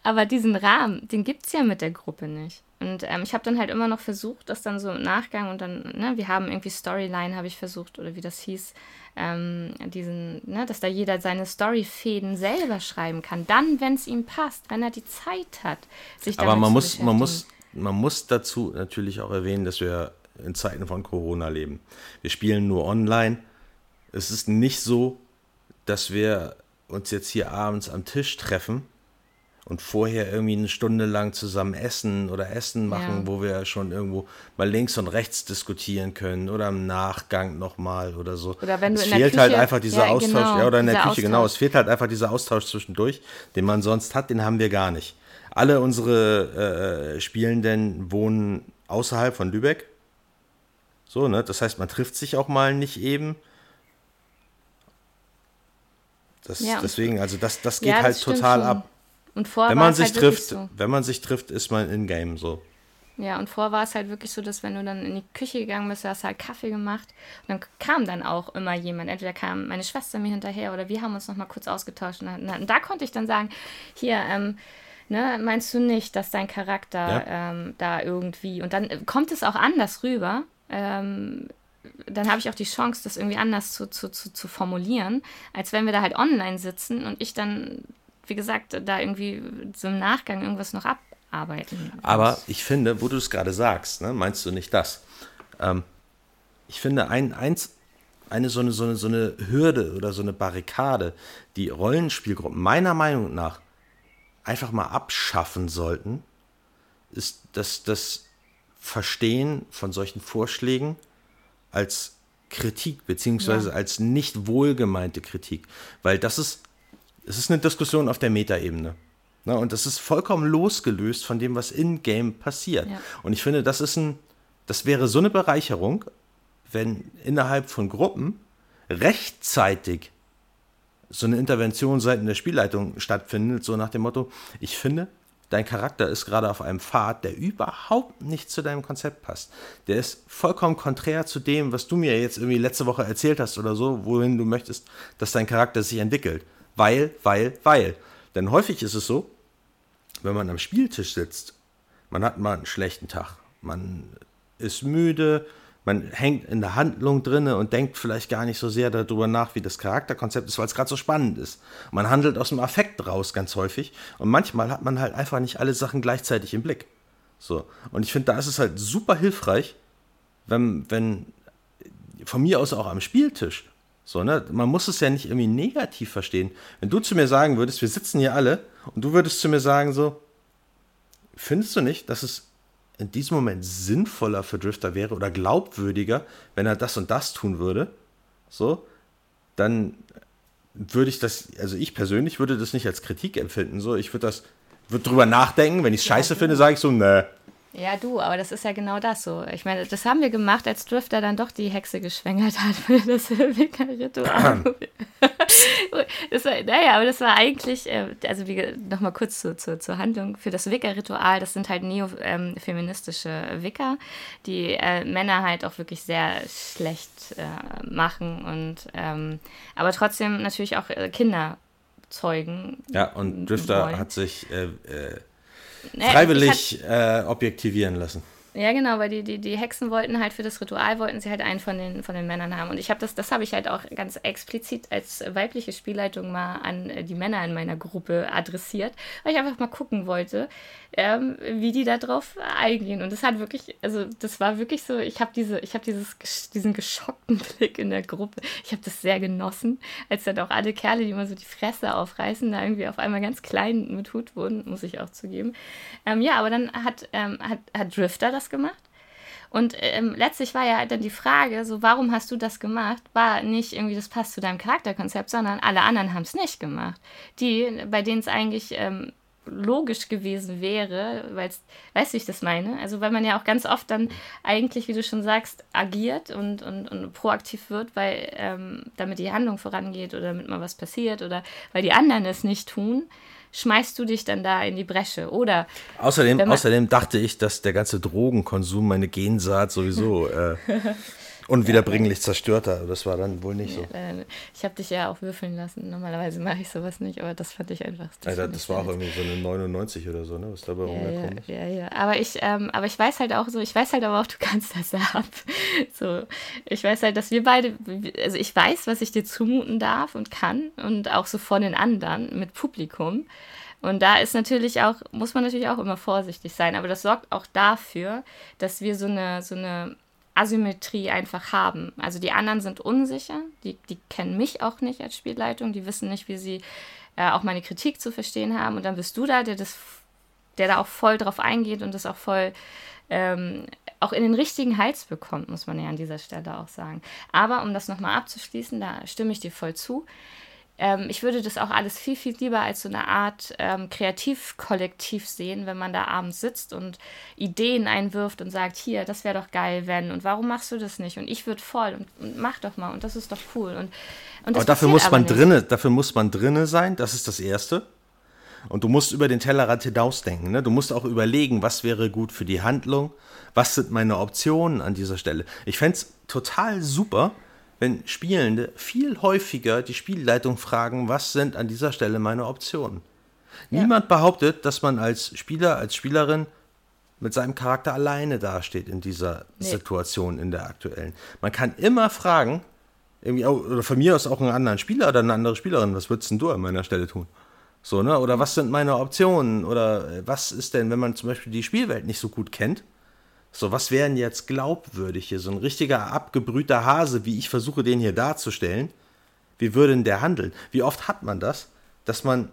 Aber diesen Rahmen, den gibt es ja mit der Gruppe nicht. Und ähm, ich habe dann halt immer noch versucht, das dann so im Nachgang und dann, ne, wir haben irgendwie Storyline, habe ich versucht, oder wie das hieß, ähm, diesen, ne, dass da jeder seine Storyfäden selber schreiben kann. Dann, wenn es ihm passt, wenn er die Zeit hat, sich damit Aber man muss, man muss man muss dazu natürlich auch erwähnen, dass wir in Zeiten von Corona leben. Wir spielen nur online. Es ist nicht so, dass wir uns jetzt hier abends am Tisch treffen und vorher irgendwie eine Stunde lang zusammen essen oder Essen machen, ja. wo wir schon irgendwo mal links und rechts diskutieren können oder im Nachgang nochmal oder so. Oder wenn du es in fehlt der halt Küche, einfach dieser ja, Austausch, genau, ja, oder in der Küche, Austausch. genau. Es fehlt halt einfach dieser Austausch zwischendurch, den man sonst hat, den haben wir gar nicht. Alle unsere äh, Spielenden wohnen außerhalb von Lübeck. So, ne? Das heißt, man trifft sich auch mal nicht eben. Das, ja, deswegen, also das, das geht ja, das halt total schon. ab. Und vorher wenn man sich halt trifft, so. wenn man sich trifft, ist man in Game so. Ja, und vorher war es halt wirklich so, dass wenn du dann in die Küche gegangen bist, hast du halt Kaffee gemacht und dann kam dann auch immer jemand. Entweder kam meine Schwester mir hinterher oder wir haben uns noch mal kurz ausgetauscht. Und, dann, und da konnte ich dann sagen, hier, ähm, Ne, meinst du nicht, dass dein Charakter ja. ähm, da irgendwie und dann kommt es auch anders rüber, ähm, dann habe ich auch die Chance, das irgendwie anders zu, zu, zu, zu formulieren, als wenn wir da halt online sitzen und ich dann, wie gesagt, da irgendwie so im Nachgang irgendwas noch abarbeiten. Aber ich finde, wo du es gerade sagst, ne, meinst du nicht das? Ähm, ich finde, ein, eins, eine so eine, so, eine, so eine Hürde oder so eine Barrikade, die Rollenspielgruppen meiner Meinung nach einfach mal abschaffen sollten, ist das, das Verstehen von solchen Vorschlägen als Kritik, beziehungsweise ja. als nicht wohlgemeinte Kritik. Weil das ist, es ist eine Diskussion auf der Metaebene. Ne? Und das ist vollkommen losgelöst von dem, was in-game passiert. Ja. Und ich finde, das ist ein, das wäre so eine Bereicherung, wenn innerhalb von Gruppen rechtzeitig so eine Intervention seitens der Spielleitung stattfindet, so nach dem Motto, ich finde, dein Charakter ist gerade auf einem Pfad, der überhaupt nicht zu deinem Konzept passt. Der ist vollkommen konträr zu dem, was du mir jetzt irgendwie letzte Woche erzählt hast oder so, wohin du möchtest, dass dein Charakter sich entwickelt. Weil, weil, weil. Denn häufig ist es so, wenn man am Spieltisch sitzt, man hat mal einen schlechten Tag, man ist müde, man hängt in der Handlung drinne und denkt vielleicht gar nicht so sehr darüber nach, wie das Charakterkonzept ist, weil es gerade so spannend ist. Man handelt aus dem Affekt raus ganz häufig und manchmal hat man halt einfach nicht alle Sachen gleichzeitig im Blick. So. Und ich finde, da ist es halt super hilfreich, wenn, wenn von mir aus auch am Spieltisch, so, ne, man muss es ja nicht irgendwie negativ verstehen. Wenn du zu mir sagen würdest, wir sitzen hier alle und du würdest zu mir sagen so, findest du nicht, dass es in diesem Moment sinnvoller für Drifter wäre oder glaubwürdiger, wenn er das und das tun würde, so, dann würde ich das, also ich persönlich würde das nicht als Kritik empfinden. So, ich würde das, würde drüber nachdenken, wenn ich es scheiße finde, sage ich so, ne, ja, du, aber das ist ja genau das so. Ich meine, das haben wir gemacht, als Drifter dann doch die Hexe geschwängert hat für das Wicca-Ritual. naja, aber das war eigentlich, äh, also nochmal kurz zu, zu, zur Handlung, für das Wicca-Ritual, das sind halt neofeministische ähm, Wicca, die äh, Männer halt auch wirklich sehr schlecht äh, machen und ähm, aber trotzdem natürlich auch äh, Kinder zeugen. Ja, und Drifter wollen. hat sich äh, äh, freiwillig äh, objektivieren lassen. Ja, genau, weil die, die, die Hexen wollten halt für das Ritual, wollten sie halt einen von den, von den Männern haben. Und ich habe das, das habe ich halt auch ganz explizit als weibliche Spielleitung mal an die Männer in meiner Gruppe adressiert, weil ich einfach mal gucken wollte, ähm, wie die da drauf eingehen. Und das hat wirklich, also das war wirklich so, ich habe diese, ich diesen geschockten Blick in der Gruppe. Ich habe das sehr genossen, als dann auch alle Kerle, die immer so die Fresse aufreißen, da irgendwie auf einmal ganz klein mit Hut wurden, muss ich auch zugeben. Ähm, ja, aber dann hat, ähm, hat, hat Drifter das das gemacht. Und ähm, letztlich war ja dann die Frage, so warum hast du das gemacht? War nicht irgendwie, das passt zu deinem Charakterkonzept, sondern alle anderen haben es nicht gemacht. Die, bei denen es eigentlich ähm, logisch gewesen wäre, weil weißt du, ich das meine? Also weil man ja auch ganz oft dann eigentlich, wie du schon sagst, agiert und, und, und proaktiv wird, weil ähm, damit die Handlung vorangeht oder damit mal was passiert oder weil die anderen es nicht tun schmeißt du dich dann da in die Bresche. Oder außerdem, außerdem dachte ich, dass der ganze Drogenkonsum meine Gensaat sowieso äh, unwiederbringlich zerstört hat. Das war dann wohl nicht so. Ich habe dich ja auch würfeln lassen. Normalerweise mache ich sowas nicht, aber das fand ich einfach. Das, Alter, das war auch irgendwie so eine 99 oder so, ne? Was dabei ja, rumgekommen ist. Ja, ja. Aber ich, ähm, aber ich weiß halt auch so, ich weiß halt aber auch, du kannst das ab. So, ich weiß halt, dass wir beide, also ich weiß, was ich dir zumuten darf und kann und auch so von den anderen mit Publikum. Und da ist natürlich auch, muss man natürlich auch immer vorsichtig sein. Aber das sorgt auch dafür, dass wir so eine, so eine Asymmetrie einfach haben. Also die anderen sind unsicher, die, die kennen mich auch nicht als Spielleitung, die wissen nicht, wie sie äh, auch meine Kritik zu verstehen haben. Und dann bist du da, der das, der da auch voll drauf eingeht und das auch voll ähm, auch in den richtigen Hals bekommt, muss man ja an dieser Stelle auch sagen. Aber um das nochmal abzuschließen, da stimme ich dir voll zu ähm, ich würde das auch alles viel, viel lieber als so eine Art ähm, Kreativkollektiv sehen, wenn man da abends sitzt und Ideen einwirft und sagt, hier, das wäre doch geil, wenn und warum machst du das nicht? Und ich würde voll und, und, mach doch mal und das ist doch cool. Und, und aber dafür muss aber man drinne, dafür muss man drinne sein, das ist das Erste. Und du musst über den Tellerrand hinausdenken. Ne? Du musst auch überlegen, was wäre gut für die Handlung, was sind meine Optionen an dieser Stelle. Ich fände es total super, wenn Spielende viel häufiger die Spielleitung fragen, was sind an dieser Stelle meine Optionen. Ja. Niemand behauptet, dass man als Spieler, als Spielerin mit seinem Charakter alleine dasteht in dieser nee. Situation, in der aktuellen. Man kann immer fragen, irgendwie, oder von mir aus auch einen anderen Spieler oder eine andere Spielerin, was würdest du an meiner Stelle tun? So, ne? Oder was sind meine Optionen? Oder äh, was ist denn, wenn man zum Beispiel die Spielwelt nicht so gut kennt? So, was wären jetzt glaubwürdig hier? So ein richtiger abgebrühter Hase, wie ich versuche, den hier darzustellen. Wie würde denn der handeln? Wie oft hat man das, dass man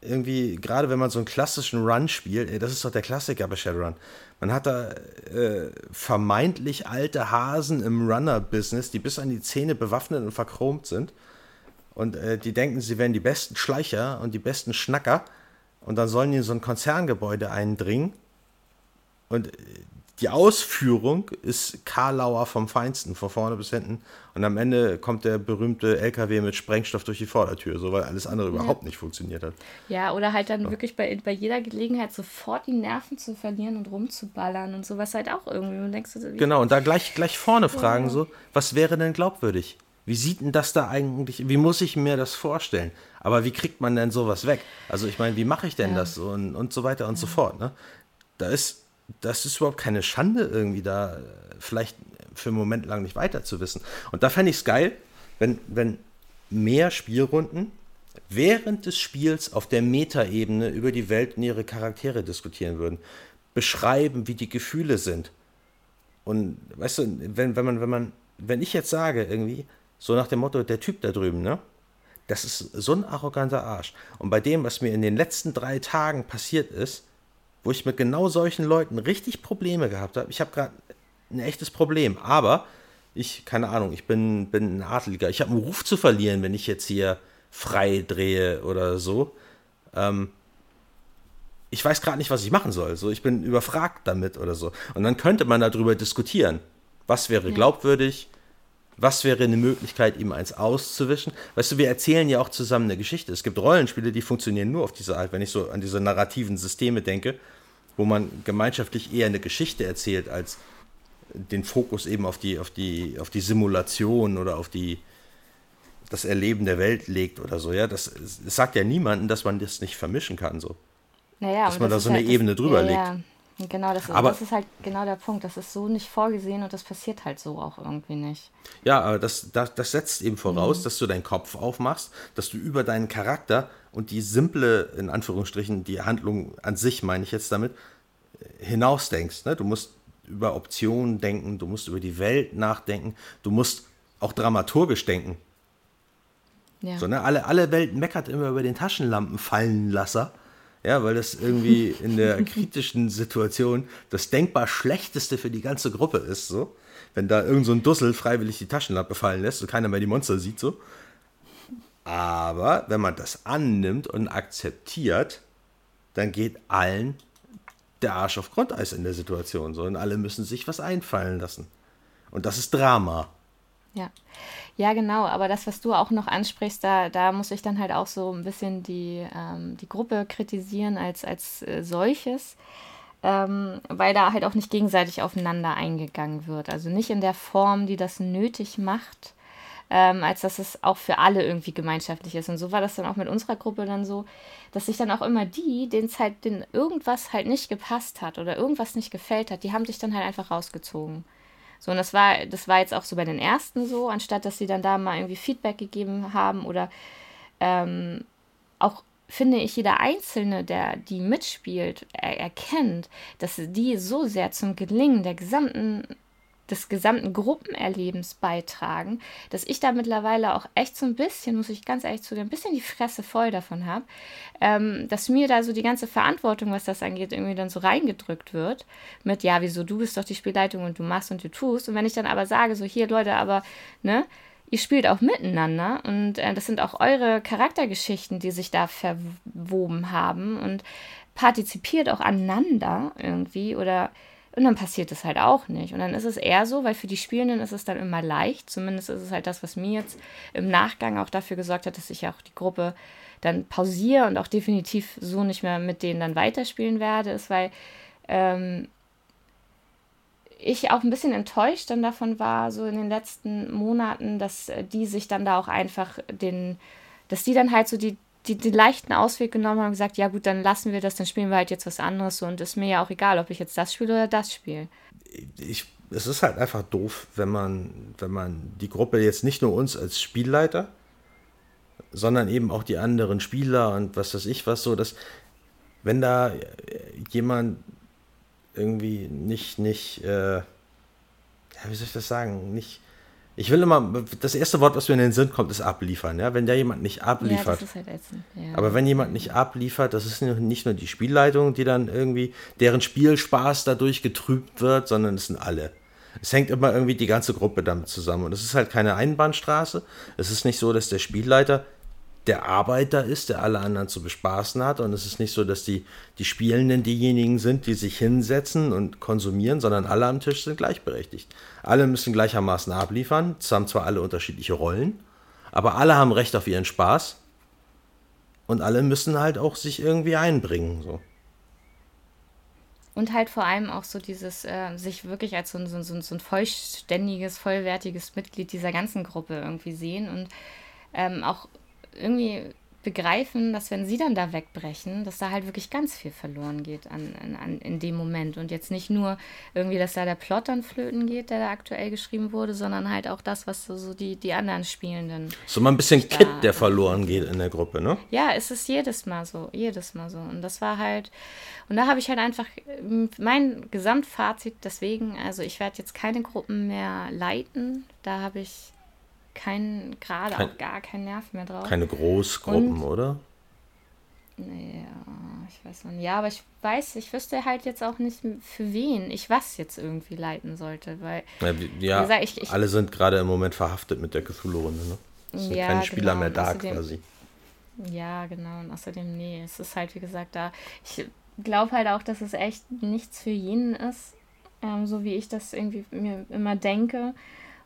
irgendwie, gerade wenn man so einen klassischen Run spielt, ey, das ist doch der Klassiker bei Shadowrun. Man hat da äh, vermeintlich alte Hasen im Runner-Business, die bis an die Zähne bewaffnet und verchromt sind. Und äh, die denken, sie wären die besten Schleicher und die besten Schnacker. Und dann sollen die in so ein Konzerngebäude eindringen. Und äh, die Ausführung ist Karlauer vom Feinsten, von vorne bis hinten. Und am Ende kommt der berühmte LKW mit Sprengstoff durch die Vordertür, so weil alles andere ja. überhaupt nicht funktioniert hat. Ja, oder halt dann ja. wirklich bei, bei jeder Gelegenheit sofort die Nerven zu verlieren und rumzuballern und sowas halt auch irgendwie. Und denkst genau, und da gleich, gleich vorne fragen ja. so, was wäre denn glaubwürdig? Wie sieht denn das da eigentlich, wie muss ich mir das vorstellen? Aber wie kriegt man denn sowas weg? Also ich meine, wie mache ich denn das und, und so weiter und so fort. Ne? Da ist das ist überhaupt keine Schande, irgendwie da vielleicht für einen Moment lang nicht weiter zu wissen. Und da fände ich es geil, wenn, wenn mehr Spielrunden während des Spiels auf der Metaebene über die Welt und ihre Charaktere diskutieren würden. Beschreiben, wie die Gefühle sind. Und weißt du, wenn, wenn man, wenn man, wenn ich jetzt sage, irgendwie, so nach dem Motto, der Typ da drüben, ne? Das ist so ein arroganter Arsch. Und bei dem, was mir in den letzten drei Tagen passiert ist, wo ich mit genau solchen Leuten richtig Probleme gehabt habe. Ich habe gerade ein echtes Problem, aber ich, keine Ahnung, ich bin, bin ein Adeliger. Ich habe einen Ruf zu verlieren, wenn ich jetzt hier frei drehe oder so. Ähm, ich weiß gerade nicht, was ich machen soll. So, ich bin überfragt damit oder so. Und dann könnte man darüber diskutieren. Was wäre glaubwürdig? Was wäre eine Möglichkeit, ihm eins auszuwischen? Weißt du, wir erzählen ja auch zusammen eine Geschichte. Es gibt Rollenspiele, die funktionieren nur auf diese Art, wenn ich so an diese narrativen Systeme denke, wo man gemeinschaftlich eher eine Geschichte erzählt, als den Fokus eben auf die, auf die, auf die Simulation oder auf die, das Erleben der Welt legt oder so. Ja, das, das sagt ja niemanden, dass man das nicht vermischen kann, so. Naja, dass man da so eine halt Ebene drüber ja, legt. Genau, das ist, aber, das ist halt genau der Punkt. Das ist so nicht vorgesehen und das passiert halt so auch irgendwie nicht. Ja, aber das, das, das setzt eben voraus, mhm. dass du deinen Kopf aufmachst, dass du über deinen Charakter und die simple, in Anführungsstrichen, die Handlung an sich, meine ich jetzt damit, hinausdenkst. Ne? Du musst über Optionen denken, du musst über die Welt nachdenken, du musst auch dramaturgisch denken. Ja. So, ne? alle, alle Welt meckert immer über den Taschenlampenfallenlasser. Ja, weil das irgendwie in der kritischen Situation das denkbar Schlechteste für die ganze Gruppe ist, so. Wenn da irgend so ein Dussel freiwillig die Taschenlampe fallen lässt und keiner mehr die Monster sieht, so. Aber wenn man das annimmt und akzeptiert, dann geht allen der Arsch auf Grundeis in der Situation, so. Und alle müssen sich was einfallen lassen. Und das ist Drama. Ja. Ja, genau, aber das, was du auch noch ansprichst, da, da muss ich dann halt auch so ein bisschen die, ähm, die Gruppe kritisieren als, als äh, solches, ähm, weil da halt auch nicht gegenseitig aufeinander eingegangen wird. Also nicht in der Form, die das nötig macht, ähm, als dass es auch für alle irgendwie gemeinschaftlich ist. Und so war das dann auch mit unserer Gruppe dann so, dass sich dann auch immer die, denen es halt denen irgendwas halt nicht gepasst hat oder irgendwas nicht gefällt hat, die haben sich dann halt einfach rausgezogen. So, und das war, das war jetzt auch so bei den ersten so, anstatt dass sie dann da mal irgendwie Feedback gegeben haben oder ähm, auch finde ich, jeder Einzelne, der die mitspielt, er erkennt, dass die so sehr zum Gelingen der gesamten des gesamten Gruppenerlebens beitragen, dass ich da mittlerweile auch echt so ein bisschen, muss ich ganz ehrlich zugeben, ein bisschen die Fresse voll davon habe, ähm, dass mir da so die ganze Verantwortung, was das angeht, irgendwie dann so reingedrückt wird mit, ja, wieso, du bist doch die Spielleitung und du machst und du tust. Und wenn ich dann aber sage, so hier Leute, aber, ne, ihr spielt auch miteinander und äh, das sind auch eure Charaktergeschichten, die sich da verwoben haben und partizipiert auch aneinander irgendwie oder und dann passiert es halt auch nicht. Und dann ist es eher so, weil für die Spielenden ist es dann immer leicht. Zumindest ist es halt das, was mir jetzt im Nachgang auch dafür gesorgt hat, dass ich auch die Gruppe dann pausiere und auch definitiv so nicht mehr mit denen dann weiterspielen werde, ist, weil ähm, ich auch ein bisschen enttäuscht dann davon war, so in den letzten Monaten, dass die sich dann da auch einfach den, dass die dann halt so die die, die leichten Ausweg genommen haben und gesagt, ja gut, dann lassen wir das, dann spielen wir halt jetzt was anderes und ist mir ja auch egal, ob ich jetzt das spiele oder das spiele. Ich, es ist halt einfach doof, wenn man, wenn man die Gruppe jetzt nicht nur uns als Spielleiter, sondern eben auch die anderen Spieler und was weiß ich was so, dass wenn da jemand irgendwie nicht, nicht, äh, ja, wie soll ich das sagen, nicht, ich will immer, das erste Wort, was mir in den Sinn kommt, ist abliefern. Ja? Wenn da jemand nicht abliefert. Ja, halt ja. Aber wenn jemand nicht abliefert, das ist nicht nur die Spielleitung, die dann irgendwie, deren Spielspaß dadurch getrübt wird, sondern es sind alle. Es hängt immer irgendwie die ganze Gruppe damit zusammen. Und es ist halt keine Einbahnstraße. Es ist nicht so, dass der Spielleiter der Arbeiter ist, der alle anderen zu bespaßen hat. Und es ist nicht so, dass die, die Spielenden diejenigen sind, die sich hinsetzen und konsumieren, sondern alle am Tisch sind gleichberechtigt. Alle müssen gleichermaßen abliefern. Es haben zwar alle unterschiedliche Rollen, aber alle haben Recht auf ihren Spaß. Und alle müssen halt auch sich irgendwie einbringen. So. Und halt vor allem auch so dieses, äh, sich wirklich als so ein, so, so, ein vollständiges, vollwertiges Mitglied dieser ganzen Gruppe irgendwie sehen und ähm, auch irgendwie begreifen, dass wenn sie dann da wegbrechen, dass da halt wirklich ganz viel verloren geht an, an, in dem Moment. Und jetzt nicht nur irgendwie, dass da der Plot dann flöten geht, der da aktuell geschrieben wurde, sondern halt auch das, was so, so die, die anderen Spielenden. So mal ein bisschen Kit, der verloren geht in der Gruppe, ne? Ja, es ist jedes Mal so, jedes Mal so. Und das war halt, und da habe ich halt einfach mein Gesamtfazit deswegen, also ich werde jetzt keine Gruppen mehr leiten. Da habe ich kein, gerade kein, auch gar keinen Nerv mehr drauf. Keine Großgruppen, Und, oder? Naja, ich weiß noch nicht. Ja, aber ich weiß, ich wüsste halt jetzt auch nicht, für wen ich was jetzt irgendwie leiten sollte, weil. Ja, ja gesagt, ich, ich, alle sind gerade im Moment verhaftet mit der Cthulhu-Runde, ne? Es sind ja, keine Spieler genau, mehr da außerdem, quasi. Ja, genau. Und außerdem, nee, es ist halt, wie gesagt, da. Ich glaube halt auch, dass es echt nichts für jeden ist, ähm, so wie ich das irgendwie mir immer denke.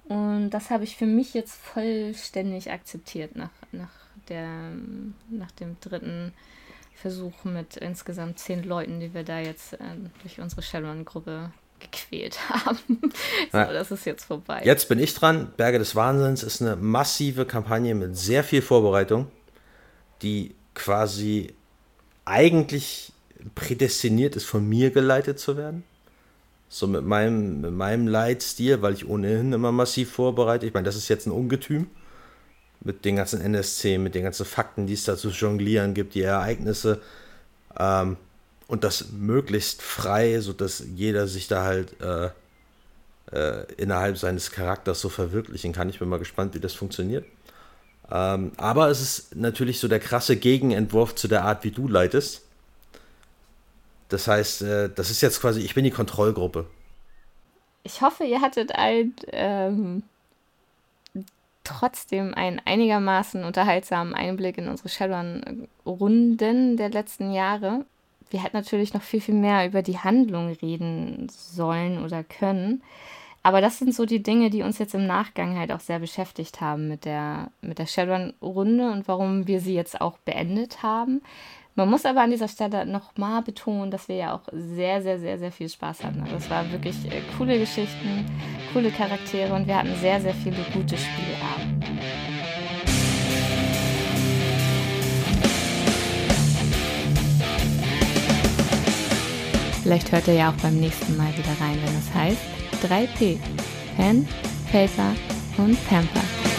Und das habe ich für mich jetzt vollständig akzeptiert nach, nach, der, nach dem dritten Versuch mit insgesamt zehn Leuten, die wir da jetzt äh, durch unsere Shadowrun-Gruppe gequält haben. so, ja. das ist jetzt vorbei. Jetzt bin ich dran. Berge des Wahnsinns ist eine massive Kampagne mit sehr viel Vorbereitung, die quasi eigentlich prädestiniert ist, von mir geleitet zu werden. So mit meinem, mit meinem Leitstil, weil ich ohnehin immer massiv vorbereite. Ich meine, das ist jetzt ein Ungetüm. Mit den ganzen NSC, mit den ganzen Fakten, die es da zu jonglieren gibt, die Ereignisse. Ähm, und das möglichst frei, sodass jeder sich da halt äh, äh, innerhalb seines Charakters so verwirklichen kann. Ich bin mal gespannt, wie das funktioniert. Ähm, aber es ist natürlich so der krasse Gegenentwurf zu der Art, wie du leitest. Das heißt, äh, das ist jetzt quasi, ich bin die Kontrollgruppe. Ich hoffe, ihr hattet ein, ähm, trotzdem einen einigermaßen unterhaltsamen Einblick in unsere Shadowrun-Runden der letzten Jahre. Wir hätten natürlich noch viel, viel mehr über die Handlung reden sollen oder können. Aber das sind so die Dinge, die uns jetzt im Nachgang halt auch sehr beschäftigt haben mit der, mit der Shadowrun-Runde und warum wir sie jetzt auch beendet haben. Man muss aber an dieser Stelle nochmal betonen, dass wir ja auch sehr, sehr, sehr, sehr viel Spaß hatten. Also es waren wirklich äh, coole Geschichten, coole Charaktere und wir hatten sehr, sehr viele gute Spielabende. Vielleicht hört ihr ja auch beim nächsten Mal wieder rein, wenn es heißt 3P. Pen, Paper und Pamper.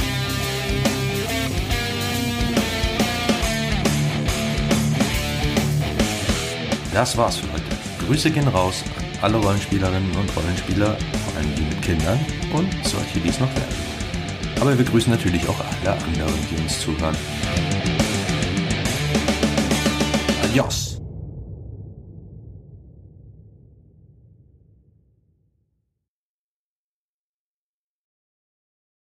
Das war's für heute. Grüße gehen raus an alle Rollenspielerinnen und Rollenspieler, vor allem die mit Kindern und solche, die es noch werden. Aber wir grüßen natürlich auch alle anderen, die uns zuhören. Adios!